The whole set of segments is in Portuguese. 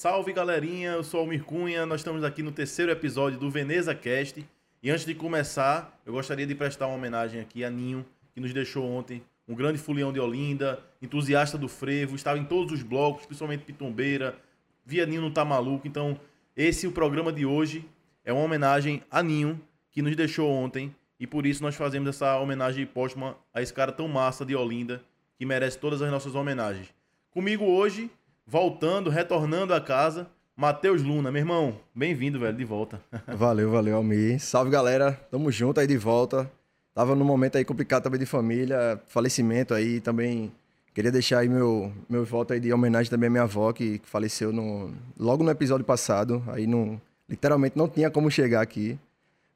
Salve galerinha, eu sou Almir Cunha, nós estamos aqui no terceiro episódio do Veneza Cast. E antes de começar, eu gostaria de prestar uma homenagem aqui a Ninho, que nos deixou ontem, um grande fulião de Olinda, entusiasta do frevo, estava em todos os blocos, principalmente Pitombeira, via Ninho não tá maluco. Então, esse o programa de hoje é uma homenagem a Ninho, que nos deixou ontem, e por isso nós fazemos essa homenagem póstuma a esse cara tão massa de Olinda, que merece todas as nossas homenagens. Comigo hoje, voltando, retornando a casa, Matheus Luna. Meu irmão, bem-vindo, velho, de volta. Valeu, valeu, Almir. Salve, galera. Tamo junto aí de volta. Tava num momento aí complicado também de família, falecimento aí também. Queria deixar aí meu, meu voto aí de homenagem também à minha avó, que, faleceu no, logo no episódio passado. Aí não, literalmente não tinha como chegar aqui.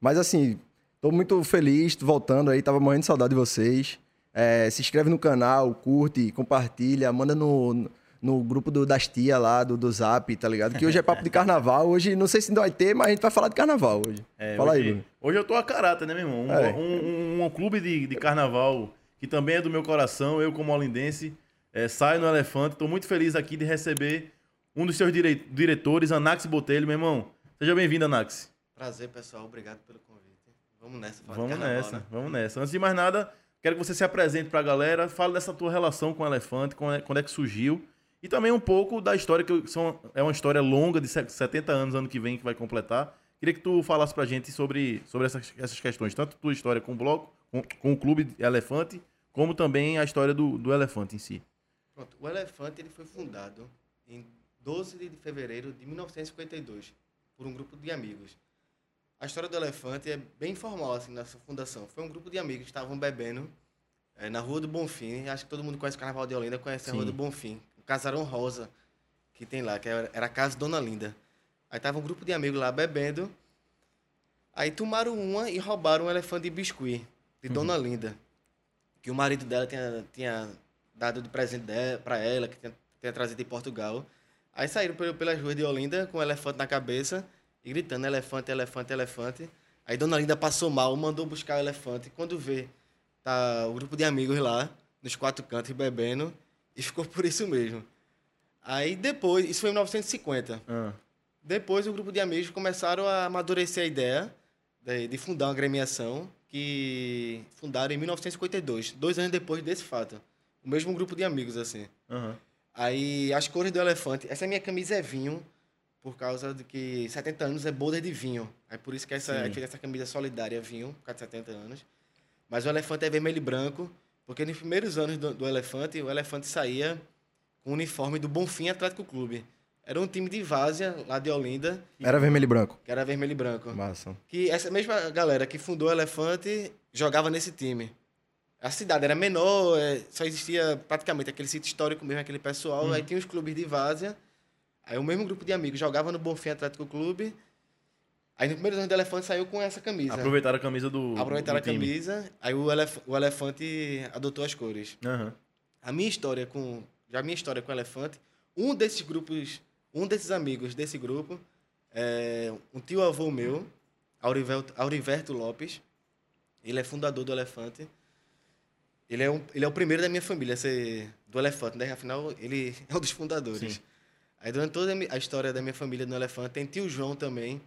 Mas assim, tô muito feliz, tô voltando aí, tava morrendo de saudade de vocês. É, se inscreve no canal, curte, compartilha, manda no, no grupo do, das tia lá, do, do Zap, tá ligado? Que hoje é papo de carnaval. Hoje, não sei se ainda vai ter, mas a gente vai falar de carnaval hoje. É, Fala hoje, aí, Bruno. Hoje eu tô a caráter, né, meu irmão? Um, É. um- um- um clube de, de carnaval que também é do meu coração, eu como olindense, é, saio no Elefante. Tô muito feliz aqui de receber um dos seus dire- diretores, Anax Botelho, meu irmão. Seja bem-vindo, Anax. Prazer, pessoal. Obrigado pelo convite. Vamos nessa. falar de Vamos carnaval, nessa, né? vamos nessa. Antes de mais nada, quero que você se apresente pra galera, fale dessa tua relação com o Elefante, é, quando é que surgiu, e também um pouco da história, que são, é uma história longa, de se- 70 anos, ano que vem, que vai completar. Queria que tu falasse pra gente sobre, sobre essas, essas questões, tanto tua história com o bloco, com, com o clube Elefante, como também a história do, do Elefante em si. Pronto. O Elefante ele foi fundado em 12 de fevereiro de 1952 por um grupo de amigos. A história do Elefante é bem informal assim nessa fundação. Foi um grupo de amigos que estavam bebendo eh, na Rua do Bonfim. Acho que todo mundo conhece o Carnaval de Olinda, conhece a Rua Sim. do Bonfim. O Casarão Rosa que tem lá, que era a casa Dona Linda. Aí tava um grupo de amigos lá bebendo. Aí tomaram uma e roubaram um elefante de biscuit de Dona Linda. Que o marido dela tinha, tinha dado de presente para ela, que tinha, tinha trazido de Portugal. Aí saíram pel- pelas ruas de Olinda com o elefante na cabeça e gritando: elefante, elefante, elefante. Aí Dona Linda passou mal, mandou buscar o elefante. Quando vê, tá o grupo de amigos lá, nos quatro cantos, bebendo, e ficou por isso mesmo. Aí depois, isso foi em 1950. Ah, Depois, o grupo de amigos começaram a amadurecer a ideia de, de fundar uma agremiação que fundaram em 1952, dois anos depois desse fato. O mesmo grupo de amigos, assim. aham. Aí, as cores do elefante. Essa minha camisa é vinho, por causa de que 70 anos é boulder de vinho. É por isso que essa, fez essa camisa solidária vinho, por causa de 70 anos. Mas o elefante é vermelho e branco, porque nos primeiros anos do, do elefante, o elefante saía com o uniforme do Bonfim Atlético Clube. Era um time de várzea, lá de Olinda, Era vermelho e branco. que era vermelho e branco. Massa. Que essa mesma galera que fundou o Elefante jogava nesse time. A cidade era menor, é, só existia praticamente aquele sítio histórico mesmo, aquele pessoal. Aí tinha os clubes de várzea. Aí o mesmo grupo de amigos jogava no Bonfim Atlético Clube. Aí no primeiro ano do Elefante saiu com essa camisa. Aproveitaram a camisa do. Aproveitaram do a time. camisa, aí o, elef o Elefante adotou as cores. Aham. A minha história com. Já a minha história com o Elefante, um desses grupos, um desses amigos desse grupo, é um tio avô meu, Aurivelto, Auriverto Lopes. Ele é fundador do Elefante. Ele é, um, ele é o primeiro da minha família a ser do Elefante, né? Afinal, ele é um dos fundadores. Sim. Aí, durante toda a história da minha família no Elefante, tem tio João também,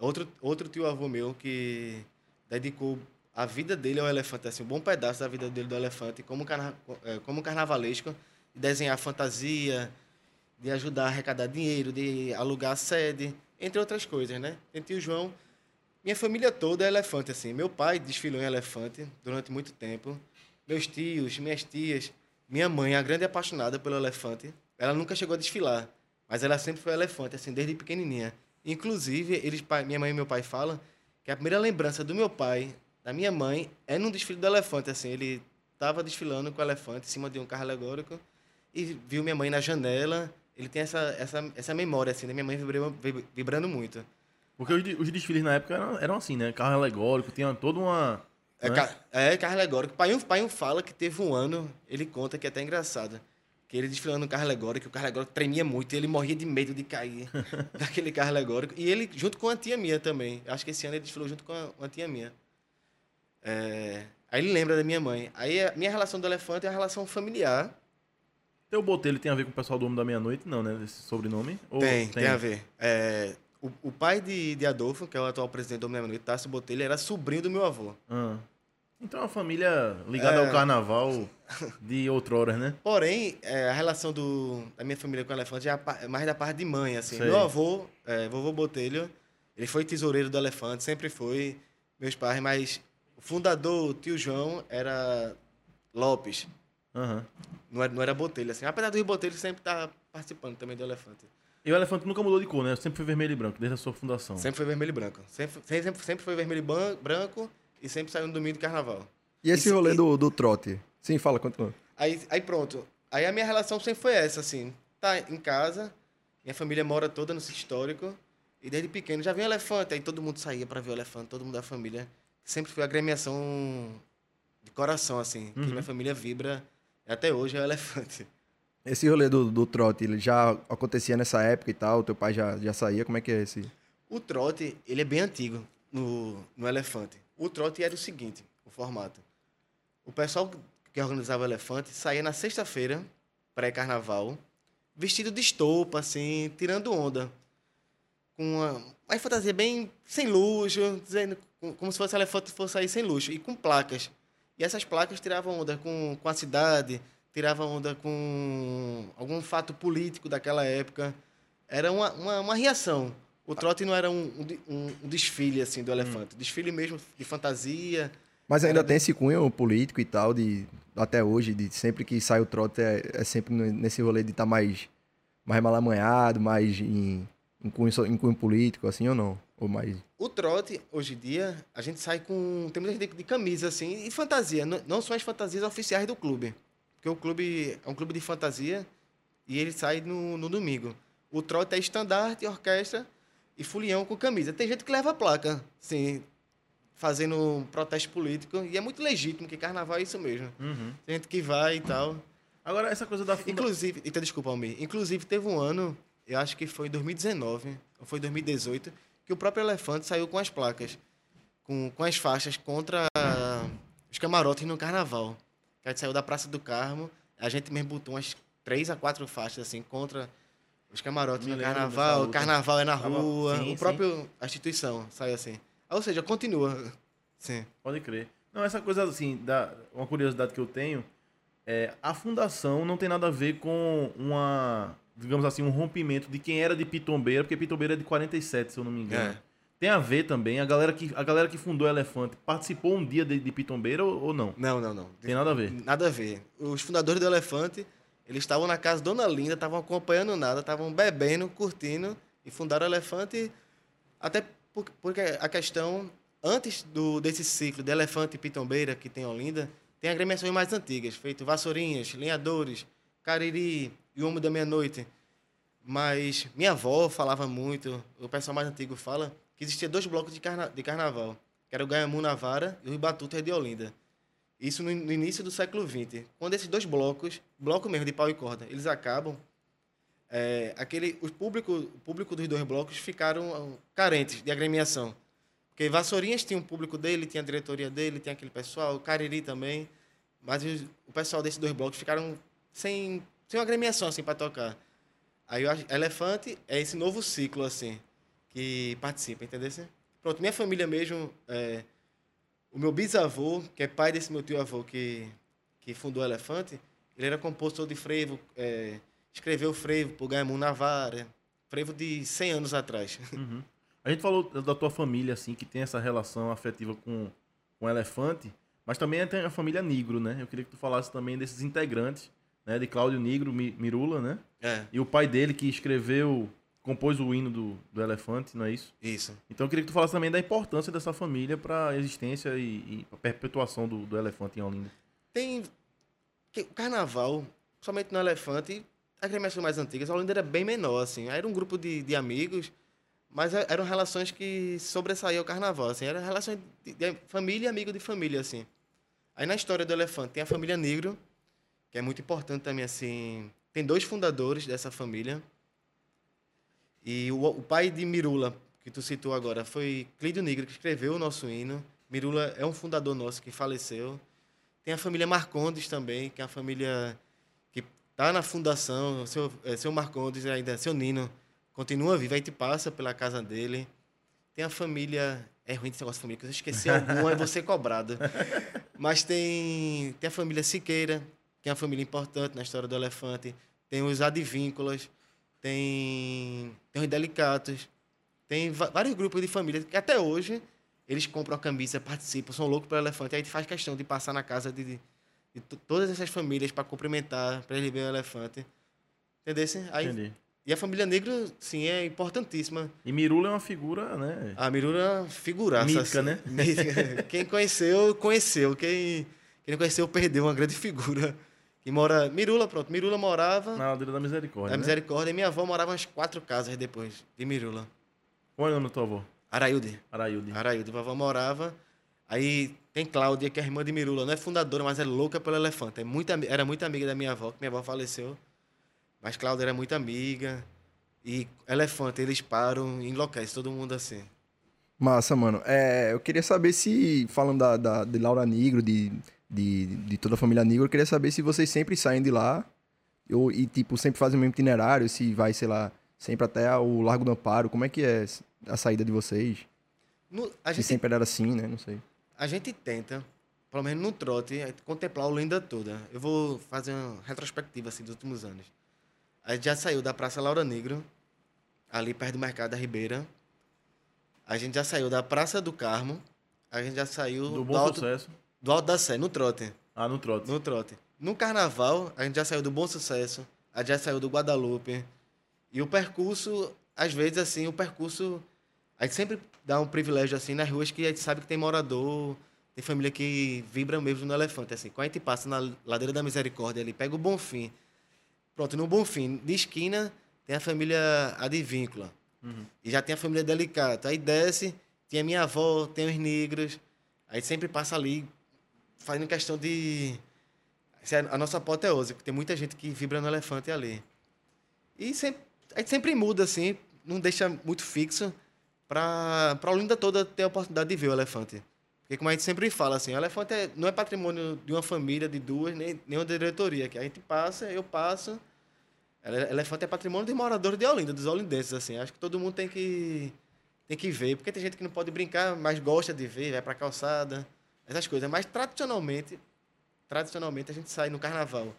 outro, outro tio avô meu que dedicou a vida dele ao elefante, assim, um bom pedaço da vida dele do elefante, como, carna, eh, como carnavalesco, de desenhar fantasia, de ajudar a arrecadar dinheiro, de alugar sede, entre outras coisas, né? Tem tio João. Minha família toda é elefante, assim. Meu pai desfilou em elefante durante muito tempo. Meus tios, minhas tias. Minha mãe, a grande apaixonada pelo elefante. Ela nunca chegou a desfilar, mas ela sempre foi elefante, assim, desde pequenininha. Inclusive, eles, minha mãe e meu pai falam que a primeira lembrança do meu pai, da minha mãe, é num desfile do elefante, assim. Ele estava desfilando com o elefante em cima de um carro alegórico e viu minha mãe na janela. Ele tem essa, essa, essa memória, assim, da minha mãe vibrando, vibrando muito. Porque os, os desfiles na época eram, eram assim, né? Carro alegórico, tinha toda uma. É, né? é carro alegórico. Pai pai fala que teve um ano, ele conta que é até engraçado, que ele desfilando no carro alegórico, o carro alegórico tremia muito, e ele morria de medo de cair daquele carro alegórico. E ele, junto com a tia minha também. Acho que esse ano ele desfilou junto com a, uma tia minha. É, aí ele lembra da minha mãe. Aí a minha relação do elefante é a relação familiar. Teu Botelho tem a ver com o pessoal do Homem da Meia-Noite? Não, né? Esse sobrenome? Ou Tem, tem, a ver. É, o, o pai de, de Adolfo, que é o atual presidente do Homem da Meia-Noite, Tássio Botelho, era sobrinho do meu avô. Ah. Então é uma família ligada É. ao carnaval de outrora, né? Porém, é, a relação do, da minha família com o elefante é mais da parte de mãe, assim. Sei. Meu avô, é, vovô Botelho, ele foi tesoureiro do elefante, sempre foi, meus pais, mas o fundador, o tio João, era Lopes, Aham. não era, não era Botelho, assim. Apesar do Rio Botelho sempre tá participando também do elefante. E o elefante nunca mudou de cor, né? Sempre foi vermelho e branco, desde a sua fundação. Sempre foi vermelho e branco. Sempre, sempre, sempre foi vermelho e branco e sempre saiu no domingo de carnaval. E esse Isso- rolê e- do, do trote? Sim, fala, continua. Aí, aí pronto. Aí a minha relação sempre foi essa, assim. Tá em casa, minha família mora toda no sítio histórico. E desde pequeno já vi um elefante. Aí todo mundo saía para ver o elefante, todo mundo da família. Sempre foi a agremiação de coração, assim. Que Uhum. minha família vibra. Até hoje é o elefante. Esse rolê do, do trote, ele já acontecia nessa época e tal? Teu pai já, já saía? Como é que é esse? O trote, ele é bem antigo no, no elefante. O trote era o seguinte, o formato. O pessoal que organizava o elefante saía na sexta-feira, pré-carnaval, vestido de estopa, assim, tirando onda. Com uma, uma fantasia bem sem luxo, dizendo, com- como se fosse elefante fosse sair sem luxo, e com placas. E essas placas tiravam onda com, com a cidade, tiravam onda com algum fato político daquela época. Era uma, uma, uma reação. O trote não era um, um um- desfile assim do elefante. Desfile mesmo de fantasia. Mas ainda tem esse cunho político e tal, de até hoje, de sempre que sai o trote é, é sempre nesse rolê de estar mais, mais malamanhado, mais em, em, cunho, em cunho político, assim ou não? Ou mais. O trote, hoje em dia, a gente sai com. Tem muita gente de camisa, assim, e fantasia. Não, não são as fantasias oficiais do clube. Porque o clube é um clube de fantasia e ele sai no, no domingo. O trote é estandarte, orquestra e fulião com camisa. Tem gente que leva a placa, sim, fazendo um protesto político. E é muito legítimo, que carnaval é isso mesmo. Uhum. Tem gente que vai e tal. Agora, essa coisa da funda... Inclusive, então, desculpa, Almir. Inclusive, teve um ano, eu acho que foi em 2019, ou foi 2018, que o próprio Elefante saiu com as placas, com, com as faixas contra os camarotes no carnaval. A gente saiu da Praça do Carmo, a gente mesmo botou umas três a quatro faixas, assim, contra os camarotes Me no dessa carnaval. luta. Carnaval é na rua, sim, o próprio a instituição saiu assim. Ou seja, continua. Sim. Pode crer. Não, essa coisa assim, da, uma curiosidade que eu tenho é a fundação não tem nada a ver com uma, digamos assim, um rompimento de quem era de Pitombeira, porque Pitombeira é de 47, se eu não me engano. É. Tem a ver também, a galera que, a galera que fundou o Elefante participou um dia de, de Pitombeira ou, ou não? Não, não, não. Tem nada a ver. Nada a ver. Os fundadores do Elefante, eles estavam na casa Dona Linda, estavam acompanhando nada, estavam bebendo, curtindo e fundaram o Elefante. Até por- porque a questão, antes do, desse ciclo de Elefante e Pitombeira que tem em Olinda, tem agremiações mais antigas, feito Vassourinhas, Lenhadores, Cariri e o Homem da Meia-Noite. Mas minha avó falava muito, o pessoal mais antigo fala, que existia dois blocos de, carna de carnaval, que era o na Vara e o Ibatuta de Olinda. Isso no, no início do século XX. Quando esses dois blocos, bloco mesmo de pau e corda, eles acabam, é, aquele, o, público, o público dos dois blocos ficaram ah, carentes de agremiação. Porque Vassourinhas tinha um público dele, tinha a diretoria dele, tinha aquele pessoal, Cariri também. Mas os- o pessoal desses dois blocos ficaram sem, sem uma agremiação assim, para tocar. Aí o Elefante é esse novo ciclo assim que participa, entendeu? Pronto, minha família mesmo, é, o meu bisavô, que é pai desse meu tio-avô que, que fundou o Elefante, ele era compositor de frevo, é, escreveu frevo por Gaiamun Navarra, frevo de 100 anos atrás. Uhum. A gente falou da tua família, assim, que tem essa relação afetiva com, com o elefante, mas também tem a família Negro, né? Eu queria que tu falasse também desses integrantes, né? De Cláudio Negro, Mi- Mirula, né? É, E o pai dele que escreveu, compôs o hino do, do elefante, não é isso? isso. Então eu queria que tu falasse também da importância dessa família para a existência e, e a perpetuação do, do elefante em Olinda. Tem o carnaval, somente no Elefante, as agremiações mais antigas, a Olinda era bem menor, assim. Era um grupo de, de amigos, mas e- eram relações que sobressaíam o carnaval, assim. Eram relações de, de família e amigo de família, assim. Aí na história do Elefante tem a família Negro, que é muito importante também, assim. Tem dois fundadores dessa família. E o, o pai de Mirula, que tu citou agora, foi Clídio Negro, que escreveu o nosso hino. Mirula é um fundador nosso que faleceu. Tem a família Marcondes também, que é a família que tá na fundação, seu, é, seu Marcondes ainda, seu Nino, continua vivo, a gente passa pela casa dele. Tem a família. É ruim esse negócio de família, que eu esqueci alguma, é você cobrado. Mas tem, tem a família Siqueira, que é uma família importante na história do elefante. Tem os advínculas, tem, tem os delicatos, tem vários grupos de família que até hoje eles compram a camisa, participam, são loucos pelo elefante. Aí a gente faz questão de passar na casa de, de, de todas essas famílias para cumprimentar, para eles verem o elefante. Entendeu? Aí, Entendi. E a família negra, sim, é importantíssima. E Mirula é uma figura, né? A Mirula é uma figuraça. Mítica, assim. né? Quem conheceu, conheceu. Quem, quem não conheceu, perdeu uma grande figura. Que mora... Mirula, pronto. Mirula morava... Na aldeia da Misericórdia, Da né? Misericórdia. E minha avó morava umas quatro casas depois de Mirula. Qual é o nome do teu avô? Arailde. Arailde. Arailde. A avó morava... Aí tem Cláudia, que é irmã de Mirula. Não é fundadora, mas é louca pelo elefante. É muito, era muito amiga da minha avó, que minha avó faleceu. Mas Cláudia era muito amiga. E elefante, eles param e enlouquecem todo mundo assim. Massa, mano. É, eu queria saber se, falando da, da, de Laura Negro, de, de, de toda a família Negro, eu queria saber se vocês sempre saem de lá ou, e, tipo, sempre fazem o mesmo itinerário, se vai, sei lá, sempre até o Largo do Amparo. Como é que é a saída de vocês? No, a gente, se sempre era assim, né? Não sei. A gente tenta, pelo menos no trote, contemplar o Linda toda. Eu vou fazer uma retrospectiva, assim, dos últimos anos. A gente já saiu da Praça Laura Negro, ali perto do Mercado da Ribeira. A gente já saiu da Praça do Carmo. A gente já saiu do Bom alto, Sucesso. Do Alto da Sé, no trote. Ah, no trote. No trote. No Carnaval, a gente já saiu do Bom Sucesso. A gente já saiu do Guadalupe. E o percurso, às vezes, assim, o percurso... A gente sempre dá um privilégio, assim, nas ruas que a gente sabe que tem morador, tem família que vibra mesmo no elefante, assim. Quando a gente passa na Ladeira da Misericórdia ali, pega o Bonfim, Pronto, no Bonfim, de esquina, tem a família Advíncula. Uhum. E já tem a família Delicata. Aí desce, tem a minha avó, tem os negros. Aí sempre passa ali, fazendo questão de. A nossa apoteose, porque tem muita gente que vibra no elefante ali. E sempre, a gente sempre muda, assim, não deixa muito fixo para a Olinda toda ter a oportunidade de ver o elefante. Porque, como a gente sempre fala, assim, o elefante é, não é patrimônio de uma família, de duas, nem, nem uma diretoria. Que a gente passa, eu passo, Elefante é patrimônio de moradores de Olinda, dos olindenses, assim. Acho que todo mundo tem que, tem que ver, porque tem gente que não pode brincar, mas gosta de ver, vai pra calçada, essas coisas. Mas tradicionalmente, tradicionalmente a gente sai no carnaval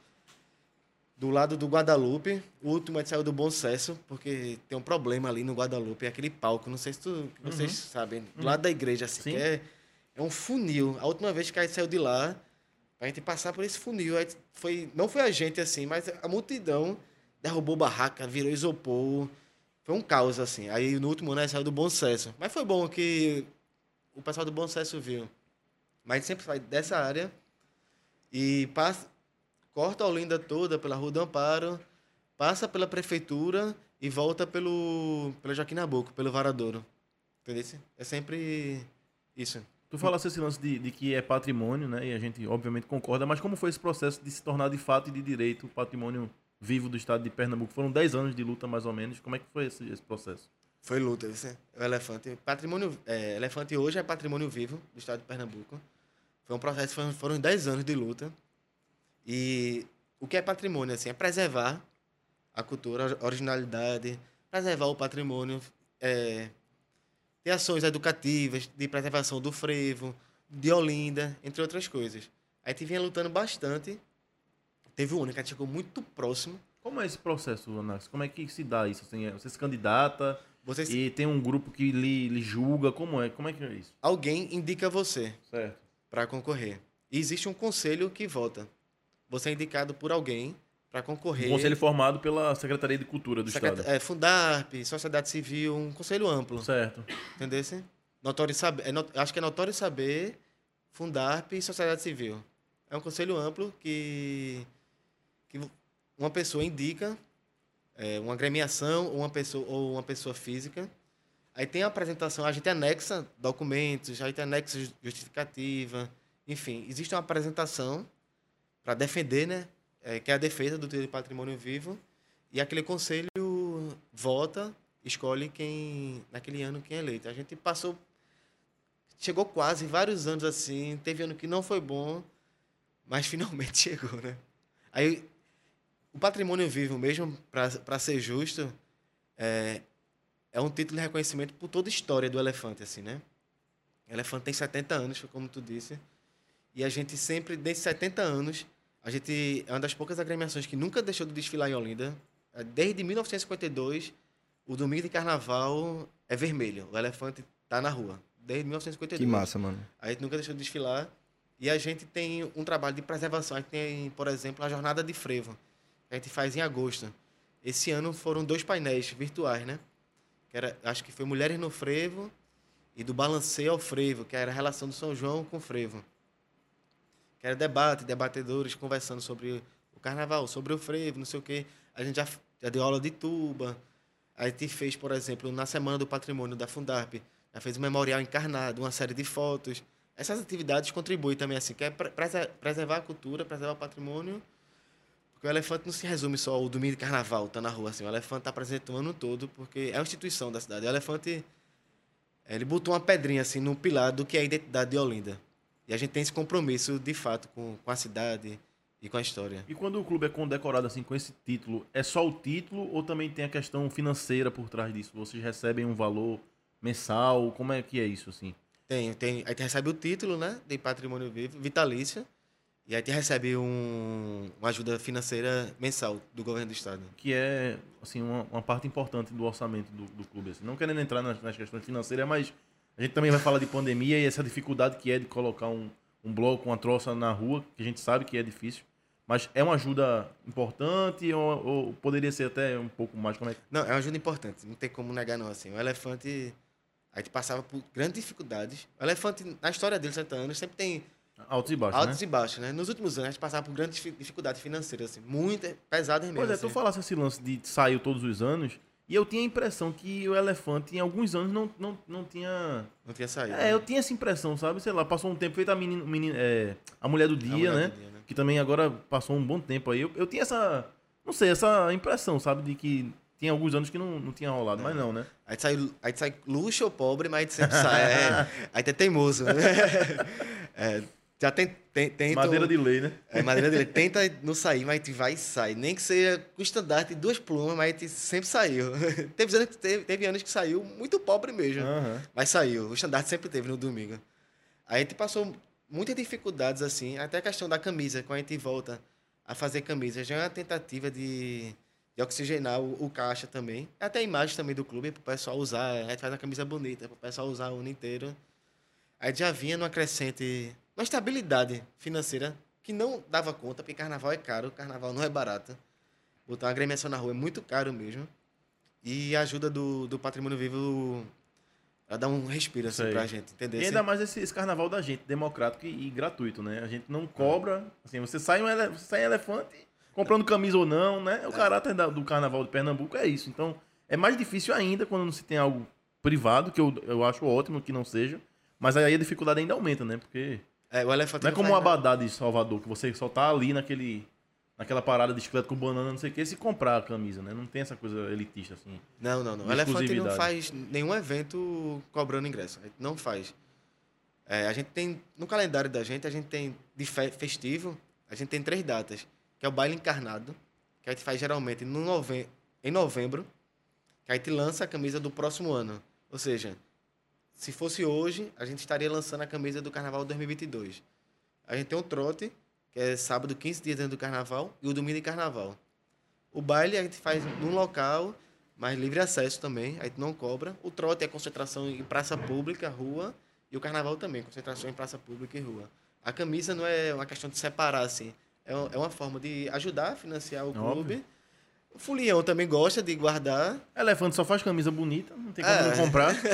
do lado do Guadalupe. O último a gente saiu do Bom Sucesso, porque tem um problema ali no Guadalupe, é aquele palco, não sei se tu, vocês uhum. sabem, do uhum. lado da igreja, assim, que é, é um funil. A última vez que a gente saiu de lá, pra gente passar por esse funil, foi, não foi a gente assim, mas a multidão derrubou barraca, virou isopor. Foi um caos, assim. Aí no último ano saiu do Bom Sucesso. Mas foi bom que o pessoal do Bom Sucesso viu. Mas sempre sai dessa área e passa, corta a Olinda toda pela Rua do Amparo, passa pela prefeitura e volta pelo, pelo Joaquim Nabuco, pelo Varadouro. Entendeu? É sempre isso. Tu falaste esse lance de, de, que é patrimônio, né? E a gente, obviamente, concorda, mas como foi esse processo de se tornar de fato e de direito patrimônio vivo do estado de Pernambuco. Foram 10 anos de luta, mais ou menos. Como é que foi esse, esse processo? Foi luta, isso o elefante. Patrimônio, é, elefante hoje é patrimônio vivo do estado de Pernambuco. Foi um processo, foram, foram 10 anos de luta. E o que é patrimônio, assim, é preservar a cultura, a originalidade, preservar o patrimônio, é, ter ações educativas de preservação do frevo, de Olinda, entre outras coisas. A gente vinha lutando bastante Teve um ano que a gente chegou muito próximo. Como é esse processo, Anax? Como é que se dá isso? Assim, você se candidata você se... e tem um grupo que lhe, lhe, julga? Como é? Como é que é isso? Alguém indica você certo. Para concorrer. E existe um conselho que vota. Você é indicado por alguém para concorrer. Um conselho formado pela Secretaria de Cultura do Secret... Estado. É, Fundarp, Sociedade Civil, um conselho amplo. Certo. Entendeu? Notório saber, é not... acho que é notório saber, Fundarp e Sociedade Civil. É um conselho amplo que que uma pessoa indica é, uma gremiação ou uma pessoa, ou uma pessoa física. Aí tem a apresentação, a gente anexa documentos, a gente anexa justificativa, enfim, existe uma apresentação para defender, né, é, que é a defesa do direito de patrimônio vivo, e aquele conselho vota, escolhe quem, naquele ano, quem é eleito. A gente passou, chegou quase vários anos assim, teve ano que não foi bom, mas finalmente chegou, né? Aí o patrimônio vivo, mesmo para ser justo, é, é um título de reconhecimento por toda a história do elefante, assim, né? O elefante tem 70 anos, como tu disse. E a gente sempre, desde 70 anos, a gente é uma das poucas agremiações que nunca deixou de desfilar em Olinda. É, desde 1952, o domingo de carnaval é vermelho. O elefante tá na rua. Desde 1952. Que massa, mano. A gente nunca deixou de desfilar. E a gente tem um trabalho de preservação. A gente tem, por exemplo, a Jornada de Frevo. Que a gente faz em agosto. Esse ano foram dois painéis virtuais, né? Que era, acho que foi Mulheres no Frevo e do Balanceio ao Frevo, que era a relação do São João com o Frevo. Que era debate, debatedores conversando sobre o carnaval, sobre o frevo, não sei o quê. A gente já, já deu aula de tuba. A gente fez, por exemplo, na Semana do Patrimônio da Fundarp, já fez um memorial encarnado, uma série de fotos. Essas atividades contribuem também, assim, que é preservar a cultura, preservar o patrimônio. Porque o elefante não se resume só ao domingo de carnaval, tá na rua, assim. O elefante está presente o ano todo, porque é uma instituição da cidade. O elefante, ele botou uma pedrinha, assim, no pilar do que é a identidade de Olinda. E a gente tem esse compromisso, de fato, com, com a cidade e com a história. E quando o clube é condecorado assim com esse título, é só o título ou também tem a questão financeira por trás disso? Vocês recebem um valor mensal? Como é que é isso assim? Tem, tem. Aí gente recebe o título, né, de patrimônio vivo, vitalício. E aí gente recebe um, uma ajuda financeira mensal do governo do estado. Que é, assim, uma, uma parte importante do orçamento do, do clube. Assim. Não querendo entrar nas, nas questões financeiras, mas a gente também vai falar de pandemia e essa dificuldade que é de colocar um, um bloco, uma troça na rua, que a gente sabe que é difícil. Mas é uma ajuda importante ou, ou, poderia ser até um pouco mais? Como é que... Não, é uma ajuda importante. Não tem como negar, não. Assim, o elefante. A gente passava por grandes dificuldades. O elefante, na história dele, 60 anos, sempre tem. Altos e baixos. Altos né? e baixos, né? Nos últimos anos, a gente passava por grandes dificuldades financeiras, assim, muito pesadas mesmo. Pois é, assim. tu falasse esse lance de saiu todos os anos. E eu tinha a impressão que o elefante, em alguns anos, não, não, não tinha. Não tinha saído. É, eu tinha essa impressão, sabe? Sei lá, passou um tempo, feita a, menina, menina, é, a Mulher do Dia, Mulher né? do Dia, né? Que também agora passou um bom tempo aí. Eu, eu tinha essa. Não sei, essa impressão, sabe? De que tinha alguns anos que não, não tinha rolado, mas não, né? Aí sai, aí sai luxo ou pobre, mas a gente sempre sai. É, aí tu é teimoso. né? É, já tem, tem, tenta- Madeira de lei, né? É, madeira dele. Tenta não sair, mas tu vai e sai. Nem que seja com estandarte de duas plumas, mas tu sempre saiu. teve, anos, que- teve, teve anos que saiu muito pobre mesmo. Aham. Mas saiu. O estandarte sempre teve no domingo. Aí a gente passou muitas dificuldades, assim, até a questão da camisa, quando a gente volta a fazer camisa. Já é uma tentativa de, de oxigenar o, o caixa também. Até a imagem também do clube, para o pessoal usar. A gente faz uma camisa bonita, para o pessoal usar o ano inteiro. Aí já vinha numa crescente, uma estabilidade financeira que não dava conta, porque carnaval é caro, carnaval não é barato. Botar uma agremiação na rua é muito caro mesmo. E a ajuda do, do patrimônio vivo ela dá um respiro assim pra gente, entendeu? E ainda mais esse, esse carnaval da gente, democrático e, e gratuito, né? A gente não cobra. Assim, você sai um ele, você sai elefante, comprando camisa ou não, né? O caráter da- do carnaval de Pernambuco é isso. Então, é mais difícil ainda quando não se tem algo privado, que eu, eu acho ótimo que não seja. Mas aí a dificuldade ainda aumenta, né? Porque É, o elefante não é como nada. Abadá de Salvador, que você só tá ali naquele. Naquela parada de bicicleta com banana, não sei o que, se comprar a camisa, né? Não tem essa coisa elitista, assim. Não, não, não. O elefante não faz nenhum evento cobrando ingresso. A gente não faz. É, a gente tem, no calendário da gente, a gente tem de fe- festivo, a gente tem três datas, que é o baile encarnado, que a gente faz geralmente no nove... em novembro, que a gente lança a camisa do próximo ano. Ou seja, se fosse hoje, a gente estaria lançando a camisa do Carnaval 2022. A gente tem o trote, que é sábado, 15 dias antes do Carnaval, e o domingo de Carnaval. O baile a gente faz num local, mas livre acesso também, a gente não cobra. O trote é concentração em praça pública, rua, e o carnaval também, concentração em praça pública e rua. A camisa não é uma questão de separar, assim. É um- é uma forma de ajudar a financiar o Óbvio. clube. O Fulião também gosta de guardar. Elefante só faz camisa bonita, não tem como É. não comprar.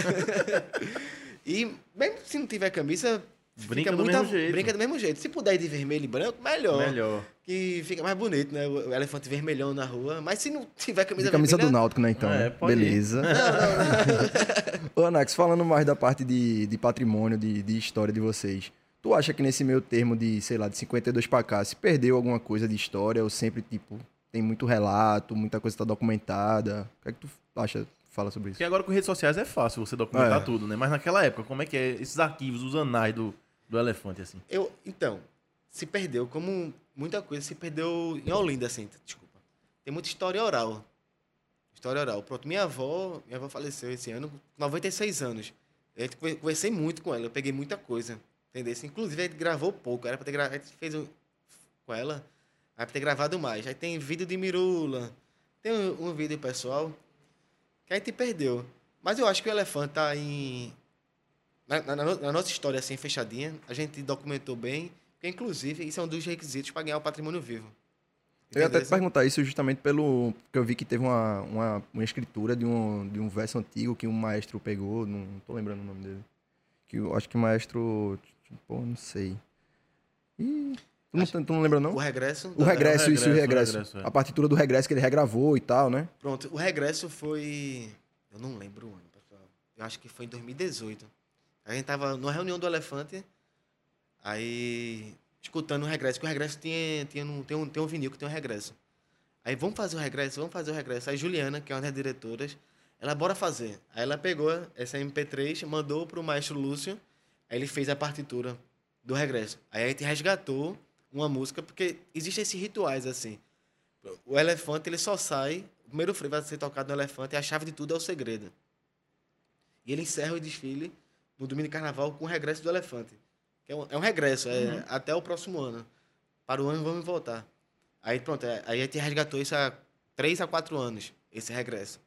E mesmo se não tiver camisa, Brinca fica do jeito. brinca do mesmo jeito. Se puder ir de vermelho e branco, melhor. Melhor. Que fica mais bonito, né? O elefante vermelhão na rua. Mas se não tiver camisa De camisa do vermelha, Náutico, né, então? É, né? Beleza. Ô, Anax, falando mais da parte de, de patrimônio, de, de história de vocês, tu acha que nesse meio termo de, sei lá, de 52 pra cá, se perdeu alguma coisa de história ou sempre, tipo, tem muito relato, muita coisa tá documentada? O que é que tu acha? Fala sobre isso. Porque agora com redes sociais é fácil você documentar É. tudo, né? Mas naquela época, como é que é esses arquivos, os anais do, do elefante, assim? Eu, então, se perdeu, como muita coisa se perdeu em Olinda, assim, desculpa. tem muita história oral. História oral. Pronto, minha avó, minha avó faleceu esse ano, com 96 anos. Eu conversei muito com ela, eu peguei muita coisa. Entendeu? Inclusive, a gente gravou pouco. Era pra ter gravado. A gente fez um, com ela, era pra ter gravado mais. Aí tem vídeo de Mirula. Tem um, um vídeo pessoal que a gente perdeu. Mas eu acho que o elefante tá em. Na, na, na, nossa história assim, fechadinha, a gente documentou bem, porque inclusive isso é um dos requisitos para ganhar o patrimônio vivo. Eu ia até te perguntar isso justamente pelo. Porque eu vi que teve uma, uma, uma, escritura de um, de um verso antigo que um maestro pegou, não tô lembrando o nome dele. Que eu acho que o maestro. Pô, não sei. E. Tu não, tu não lembra, não? O regresso? O regresso, isso, o regresso. O regresso é. A partitura do regresso que ele regravou e tal, né? Pronto, o regresso foi. Eu não lembro o ano, pessoal. Eu acho que foi em 2018. A gente tava numa reunião do Elefante, aí escutando o regresso, que o regresso tinha, tinha um, tem, um, tem um vinil que tem um regresso. Aí vamos fazer o regresso, vamos fazer o regresso. Aí Juliana, que é uma das diretoras, ela bora fazer. Aí ela pegou essa MP3, mandou pro maestro Lúcio, aí ele fez a partitura do regresso. Aí a gente resgatou uma música, porque existem esses rituais assim. O elefante ele só sai, o primeiro freio vai ser tocado no elefante e a chave de tudo é o segredo. E ele encerra o desfile no domingo de carnaval com o regresso do elefante. É um, é um regresso, é uhum. até o próximo ano. Para o ano vamos voltar. Aí pronto, é, aí a gente resgatou isso há três a quatro anos, esse regresso.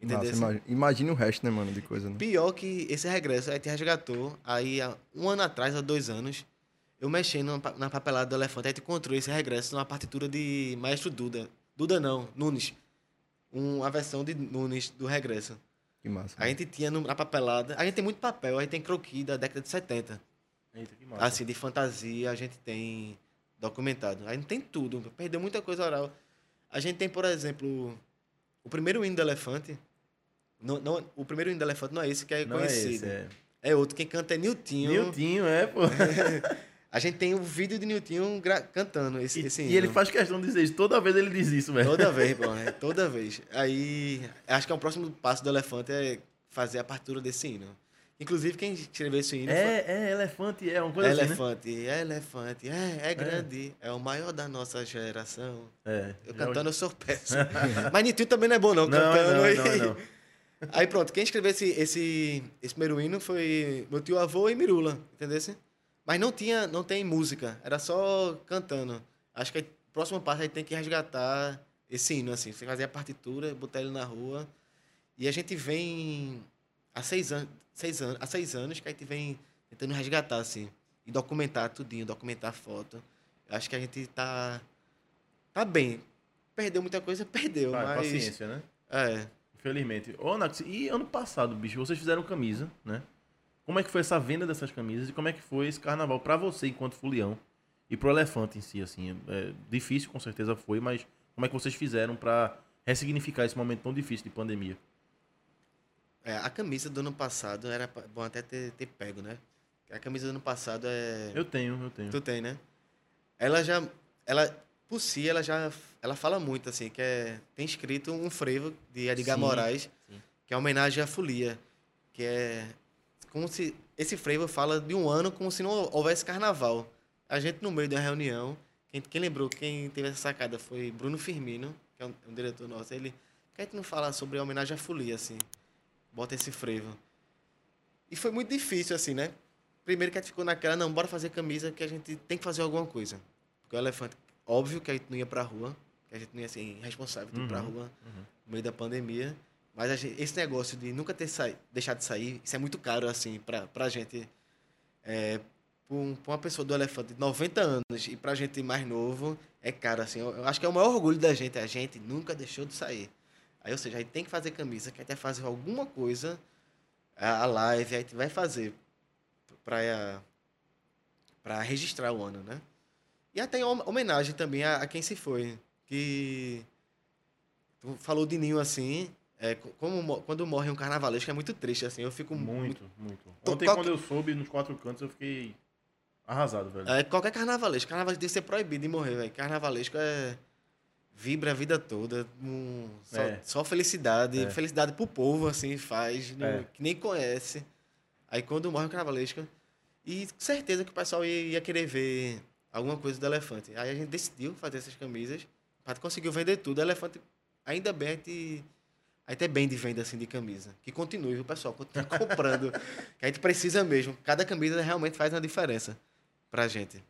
Entendeu? Nossa, imagine, o resto, né, mano, de coisa, né? Pior que esse regresso, a gente resgatou, aí há um ano atrás, há dois anos, eu mexendo na papelada do elefante, a gente encontrou esse regresso numa partitura de Maestro Duda. Duda não, Nunes. Uma versão de Nunes do regresso. Que massa. A gente tinha na papelada, a gente tem muito papel, a gente tem croquis da década de 70. Eita, que massa. Assim, de fantasia, a gente tem documentado. A gente tem tudo, perdeu muita coisa oral. A gente tem, por exemplo, o primeiro hino do elefante. Não, não, o primeiro hino do elefante não é esse que é não conhecido. É, esse, é. é, outro. Quem canta é Niltinho. Niltinho, é, pô. a gente tem o vídeo de Niltinho cantando esse, e, esse hino. E ele faz questão de dizer isso. Toda vez ele diz isso, velho. Toda vez, pô. É, toda vez. Aí, acho que é o próximo passo do elefante é fazer a partitura desse hino. Inclusive, quem escreveu esse hino. É, foi... é elefante, é uma coisa elefante, assim. Né? Elefante, é, é grande, é. é. o maior da nossa geração. É. Eu cantando, eu sou péssimo. Mas Nitinho também não é bom, não, não cantando. Não, não, não, Aí pronto, quem escreveu esse, esse, esse primeiro hino foi meu tio avô e Mirula, entendeu? Mas não tinha, não tem música, era só cantando. Acho que o próximo passo aí tem que resgatar esse hino, assim. Você fazer a partitura, botar ele na rua. E a gente vem há seis anos, seis anos, há seis anos que a gente vem tentando resgatar, assim, e documentar tudinho, documentar foto. Acho que a gente tá, tá bem. Perdeu muita coisa, perdeu, Vai, mas... Paciência, né? É. Infelizmente. Ô, Nax, e ano passado, bicho, vocês fizeram camisa, né? Como é que foi essa venda dessas camisas e como é que foi esse carnaval para você enquanto fulião e pro elefante em si, assim? É, difícil, com certeza foi, mas como é que vocês fizeram para ressignificar esse momento tão difícil de pandemia? É, a camisa do ano passado era bom até ter, ter pego, né? A camisa do ano passado é. Eu tenho, eu tenho. Tu tem, né? Ela já. Ela, por si, ela já. Ela fala muito, assim, que é. Tem escrito um frevo de Edgar sim, Moraes, sim. que é uma homenagem à folia. Que é. Como se. Esse frevo fala de um ano como se não houvesse carnaval. A gente, no meio da reunião, quem, quem lembrou, quem teve essa sacada foi Bruno Firmino, que é um, um diretor nosso. Ele. Por que a gente não fala sobre a homenagem à folia, assim? bota esse frevo. E foi muito difícil, assim, né? Primeiro que a gente ficou naquela, não, bora fazer camisa que a gente tem que fazer alguma coisa. Porque o elefante, óbvio que a gente não ia pra rua, que a gente não ia ser responsável de ir pra uhum, rua uhum. no meio da pandemia. Mas gente, esse negócio de nunca ter deixado de sair, isso é muito caro, assim, pra, pra gente. É, pra uma pessoa do elefante de 90 anos e pra gente mais novo, é caro, assim. Eu, eu acho que é o maior orgulho da gente, a gente nunca deixou de sair. Aí, ou seja, aí tem que fazer camisa, quer até fazer alguma coisa, a, live, aí vai fazer para para registrar o ano, né? E até homenagem também a, a, quem se foi, que falou de Ninho assim, é, como quando morre um carnavalesco é muito triste assim, eu fico muito, muito. muito. Ontem quando eu soube nos quatro cantos eu fiquei arrasado, velho. É, qualquer carnavalesco, carnavalesco deve ser proibido de morrer, velho. Carnavalesco é vibra a vida toda, um, só, é. só, felicidade, é. felicidade pro povo, assim, faz, é. que nem conhece. Aí quando morre o Carnavalesco, e certeza que o pessoal ia, ia, querer ver alguma coisa do elefante. Aí a gente decidiu fazer essas camisas, pra tu conseguir vender tudo, elefante, ainda bem a gente, a gente é bem de venda assim de camisa. Que continue, viu, pessoal? Continue comprando. que a gente precisa mesmo. Cada camisa realmente faz uma diferença pra gente.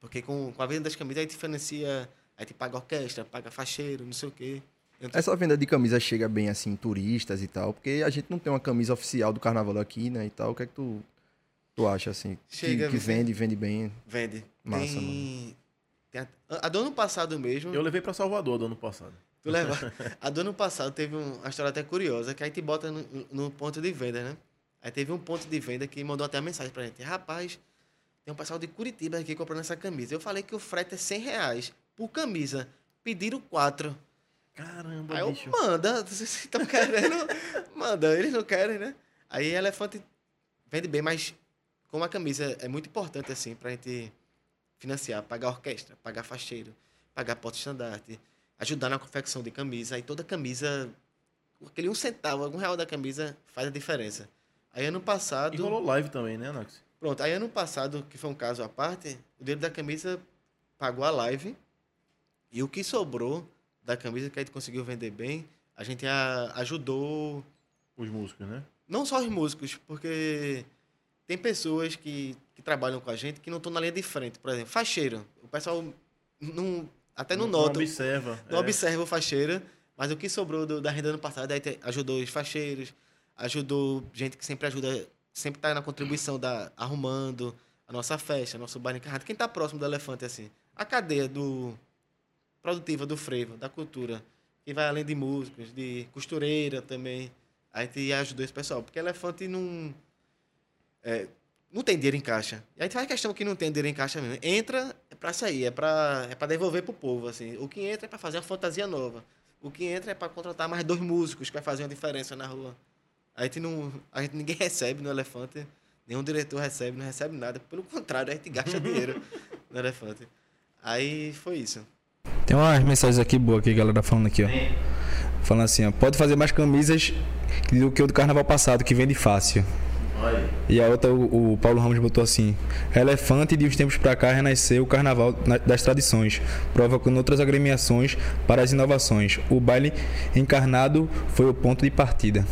Porque com, com a venda das camisas a gente financia, a gente paga orquestra, paga facheiro, não sei o quê. Então, Essa venda de camisa chega bem assim, turistas e tal, porque a gente não tem uma camisa oficial do carnaval aqui, né? E tal. O que é que tu, tu acha, assim? que- Chega, que, vende. vende, vende bem. Vende. Massa, tem, tem a, a do ano passado mesmo. Eu levei pra Salvador do ano passado. Tu leva. A do ano passado teve um- uma história até curiosa, que a gente bota no, no ponto de venda, né? Aí teve um ponto de venda que mandou até a mensagem pra gente. Rapaz, tem um pessoal de Curitiba aqui comprando essa camisa. Eu falei que o frete é 100 reais por camisa. Pediram quatro. Caramba, Aí eu, bicho. manda, vocês estão querendo? manda, eles não querem, né? Aí elefante vende bem, mas como a camisa é muito importante, assim, pra gente financiar, pagar orquestra, pagar facheiro, pagar porta-estandarte, ajudar na confecção de camisa. Aí toda camisa, aquele um centavo, algum real da camisa faz a diferença. Aí ano passado. E rolou live também, né, Anax? Pronto, aí ano passado, que foi um caso à parte, o dinheiro da camisa pagou a live e o que sobrou da camisa que a gente conseguiu vender bem, a gente a- ajudou Os músicos, né? não só os músicos, porque tem pessoas que, que trabalham com a gente que não estão na linha de frente. Por exemplo, facheiro. O pessoal não, até não, nota, observa. não é. observa o facheiro, mas o que sobrou do- da renda ano passado aí ajudou os facheiros, ajudou gente que sempre ajuda, sempre está na contribuição da arrumando a nossa festa, nosso baile encarnado. Quem está próximo do elefante assim? A cadeia do produtiva do frevo, da cultura, que vai além de músicos, de costureira também. A gente ajudou esse pessoal, porque elefante não é, não tem dinheiro em caixa. E a gente faz questão que não tem dinheiro em caixa mesmo. Entra é pra sair, é pra, é pra devolver pro povo, assim. O que entra é pra fazer uma fantasia nova. O que entra é pra contratar mais dois músicos que vai fazer uma diferença na rua. A gente não. A gente ninguém recebe no elefante. Nenhum diretor recebe, não recebe nada. Pelo contrário, a gente gasta dinheiro no elefante. Aí foi isso. Tem umas mensagens aqui boas que a galera falando aqui, ó. Falando assim, ó. Pode fazer mais camisas do que o do carnaval passado, que vende fácil. E a outra, o, o Paulo Ramos botou assim: Elefante de uns tempos pra cá renasceu o carnaval na- das tradições, provocando outras agremiações para as inovações. O baile encarnado foi o ponto de partida.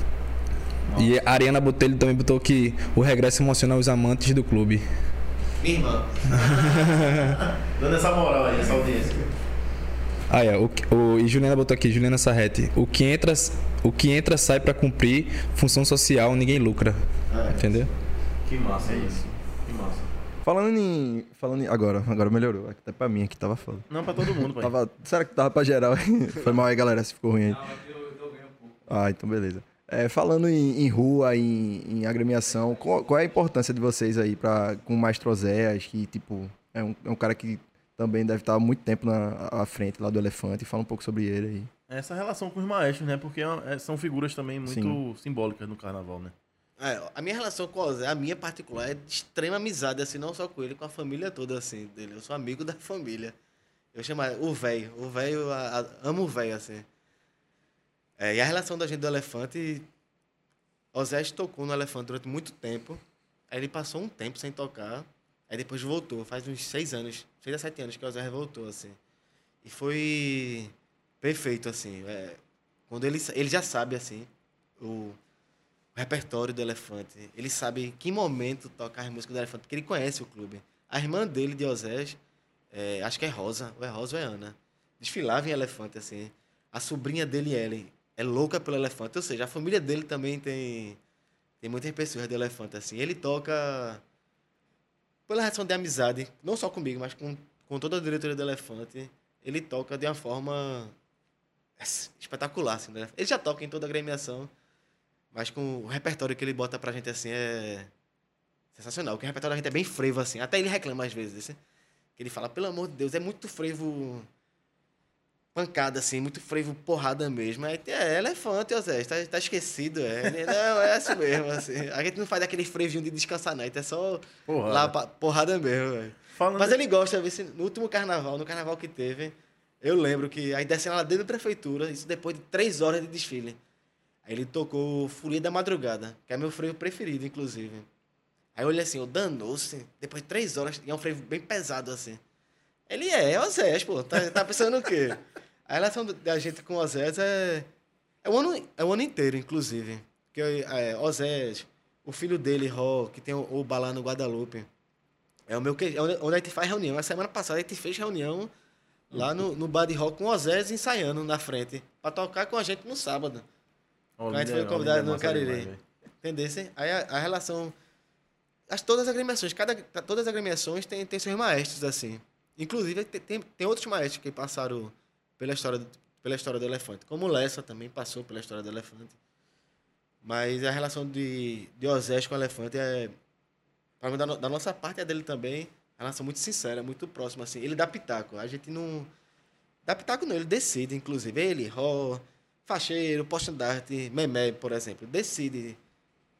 E a Ariana Botelho também botou que o regresso emociona os amantes do clube. Minha irmã. Dando essa moral aí, essa audiência. Ah, é, o, o, e Juliana botou aqui, Juliana Sarrete. O que entra, o que entra sai pra cumprir função social, ninguém lucra. Entendeu? Que massa é isso. Que massa. Falando em. Falando em, agora, agora melhorou. Até pra mim aqui tava foda. Não, pra todo mundo, pai. Tava, será que tava pra geral? Foi mal aí, galera, se ficou ruim aí. Ah, então beleza. É, falando em, em rua, em, em agremiação, qual, qual é a importância de vocês aí pra, com o Maestro Zéas, que, tipo, é um, é um cara que também deve estar há muito tempo na à frente lá do Elefante. Fala um pouco sobre ele aí. Essa relação com os maestros, né? Porque é é- são figuras também muito Sim. simbólicas no carnaval, né? É, a minha relação com o Zé, a minha particular, é de extrema amizade, assim, não só com ele, com a família toda, assim, dele. Eu sou amigo da família. Eu chamo o velho. O velho, amo o velho, assim. É, e a relação da gente do Elefante, o Zé tocou no Elefante durante muito tempo. Aí ele passou um tempo sem tocar. Aí depois voltou. Faz uns seis anos, seis a sete anos que o Zé voltou, assim. E foi perfeito, assim. é, quando ele, ele já sabe, assim, o repertório do Elefante. Ele sabe que momento tocar as músicas do Elefante, porque ele conhece o clube. A irmã dele, de Osés, é, acho que é Rosa, ou é Rosa ou é Ana, desfilava em Elefante, assim. A sobrinha dele, Ellen, é louca pelo Elefante. Ou seja, a família dele também tem, tem muitas pessoas de Elefante, assim. Ele toca pela relação de amizade, não só comigo, mas com, com toda a diretoria do Elefante. Ele toca de uma forma espetacular, assim, né? Ele já toca em toda a agremiação, mas com o repertório que ele bota pra gente, assim, é sensacional. Porque o repertório da gente é bem frevo, assim. Até ele reclama às vezes, assim, que ele fala, pelo amor de Deus, é muito frevo pancada, assim, muito frevo porrada mesmo. Aí é elefante, ó Zé, tá, tá esquecido, é. Ele, Não, é assim mesmo, assim. A gente não faz aquele frevinho de descansar, não. É só Porra. lá porrada mesmo, velho. Mas ele gosta, vê se no último carnaval, no carnaval que teve, eu lembro que aí descendo lá dentro da prefeitura, isso depois de três horas de desfile. Aí ele tocou Folia da Madrugada, que é meu frevo preferido, inclusive. Aí eu olhei assim, eu danou-se, depois de três horas, e é um frevo bem pesado assim. Ele é, é Osés, pô. Tá, tá pensando o quê? A relação da gente com Osés é. É o ano, é o ano inteiro, inclusive. Que é, Osés, o filho dele, Ró, que tem o, o Balá no Guadalupe. É o meu que é onde onde a gente faz reunião. A semana passada a gente fez reunião lá no, no bar de rock com o Osés ensaiando na frente. Pra tocar com a gente no sábado. Ó, a gente foi convidado no Cariri. demais. Entendesse? Aí a, a relação. As, todas as agremiações, cada, todas as agremiações têm, têm seus maestros, assim. Inclusive, tem, tem, outros maestros que passaram pela história, do, pela história do elefante. Como o Lessa também passou pela história do elefante. Mas a relação de, de Osés com o elefante é. Pra mim, da, da nossa parte, é dele também. Uma relação muito sincera, muito próxima, assim. Ele dá pitaco. A gente não. Dá pitaco não, ele decide, inclusive. Ele, Ró, facheiro, postandarte, memé, por exemplo. Decide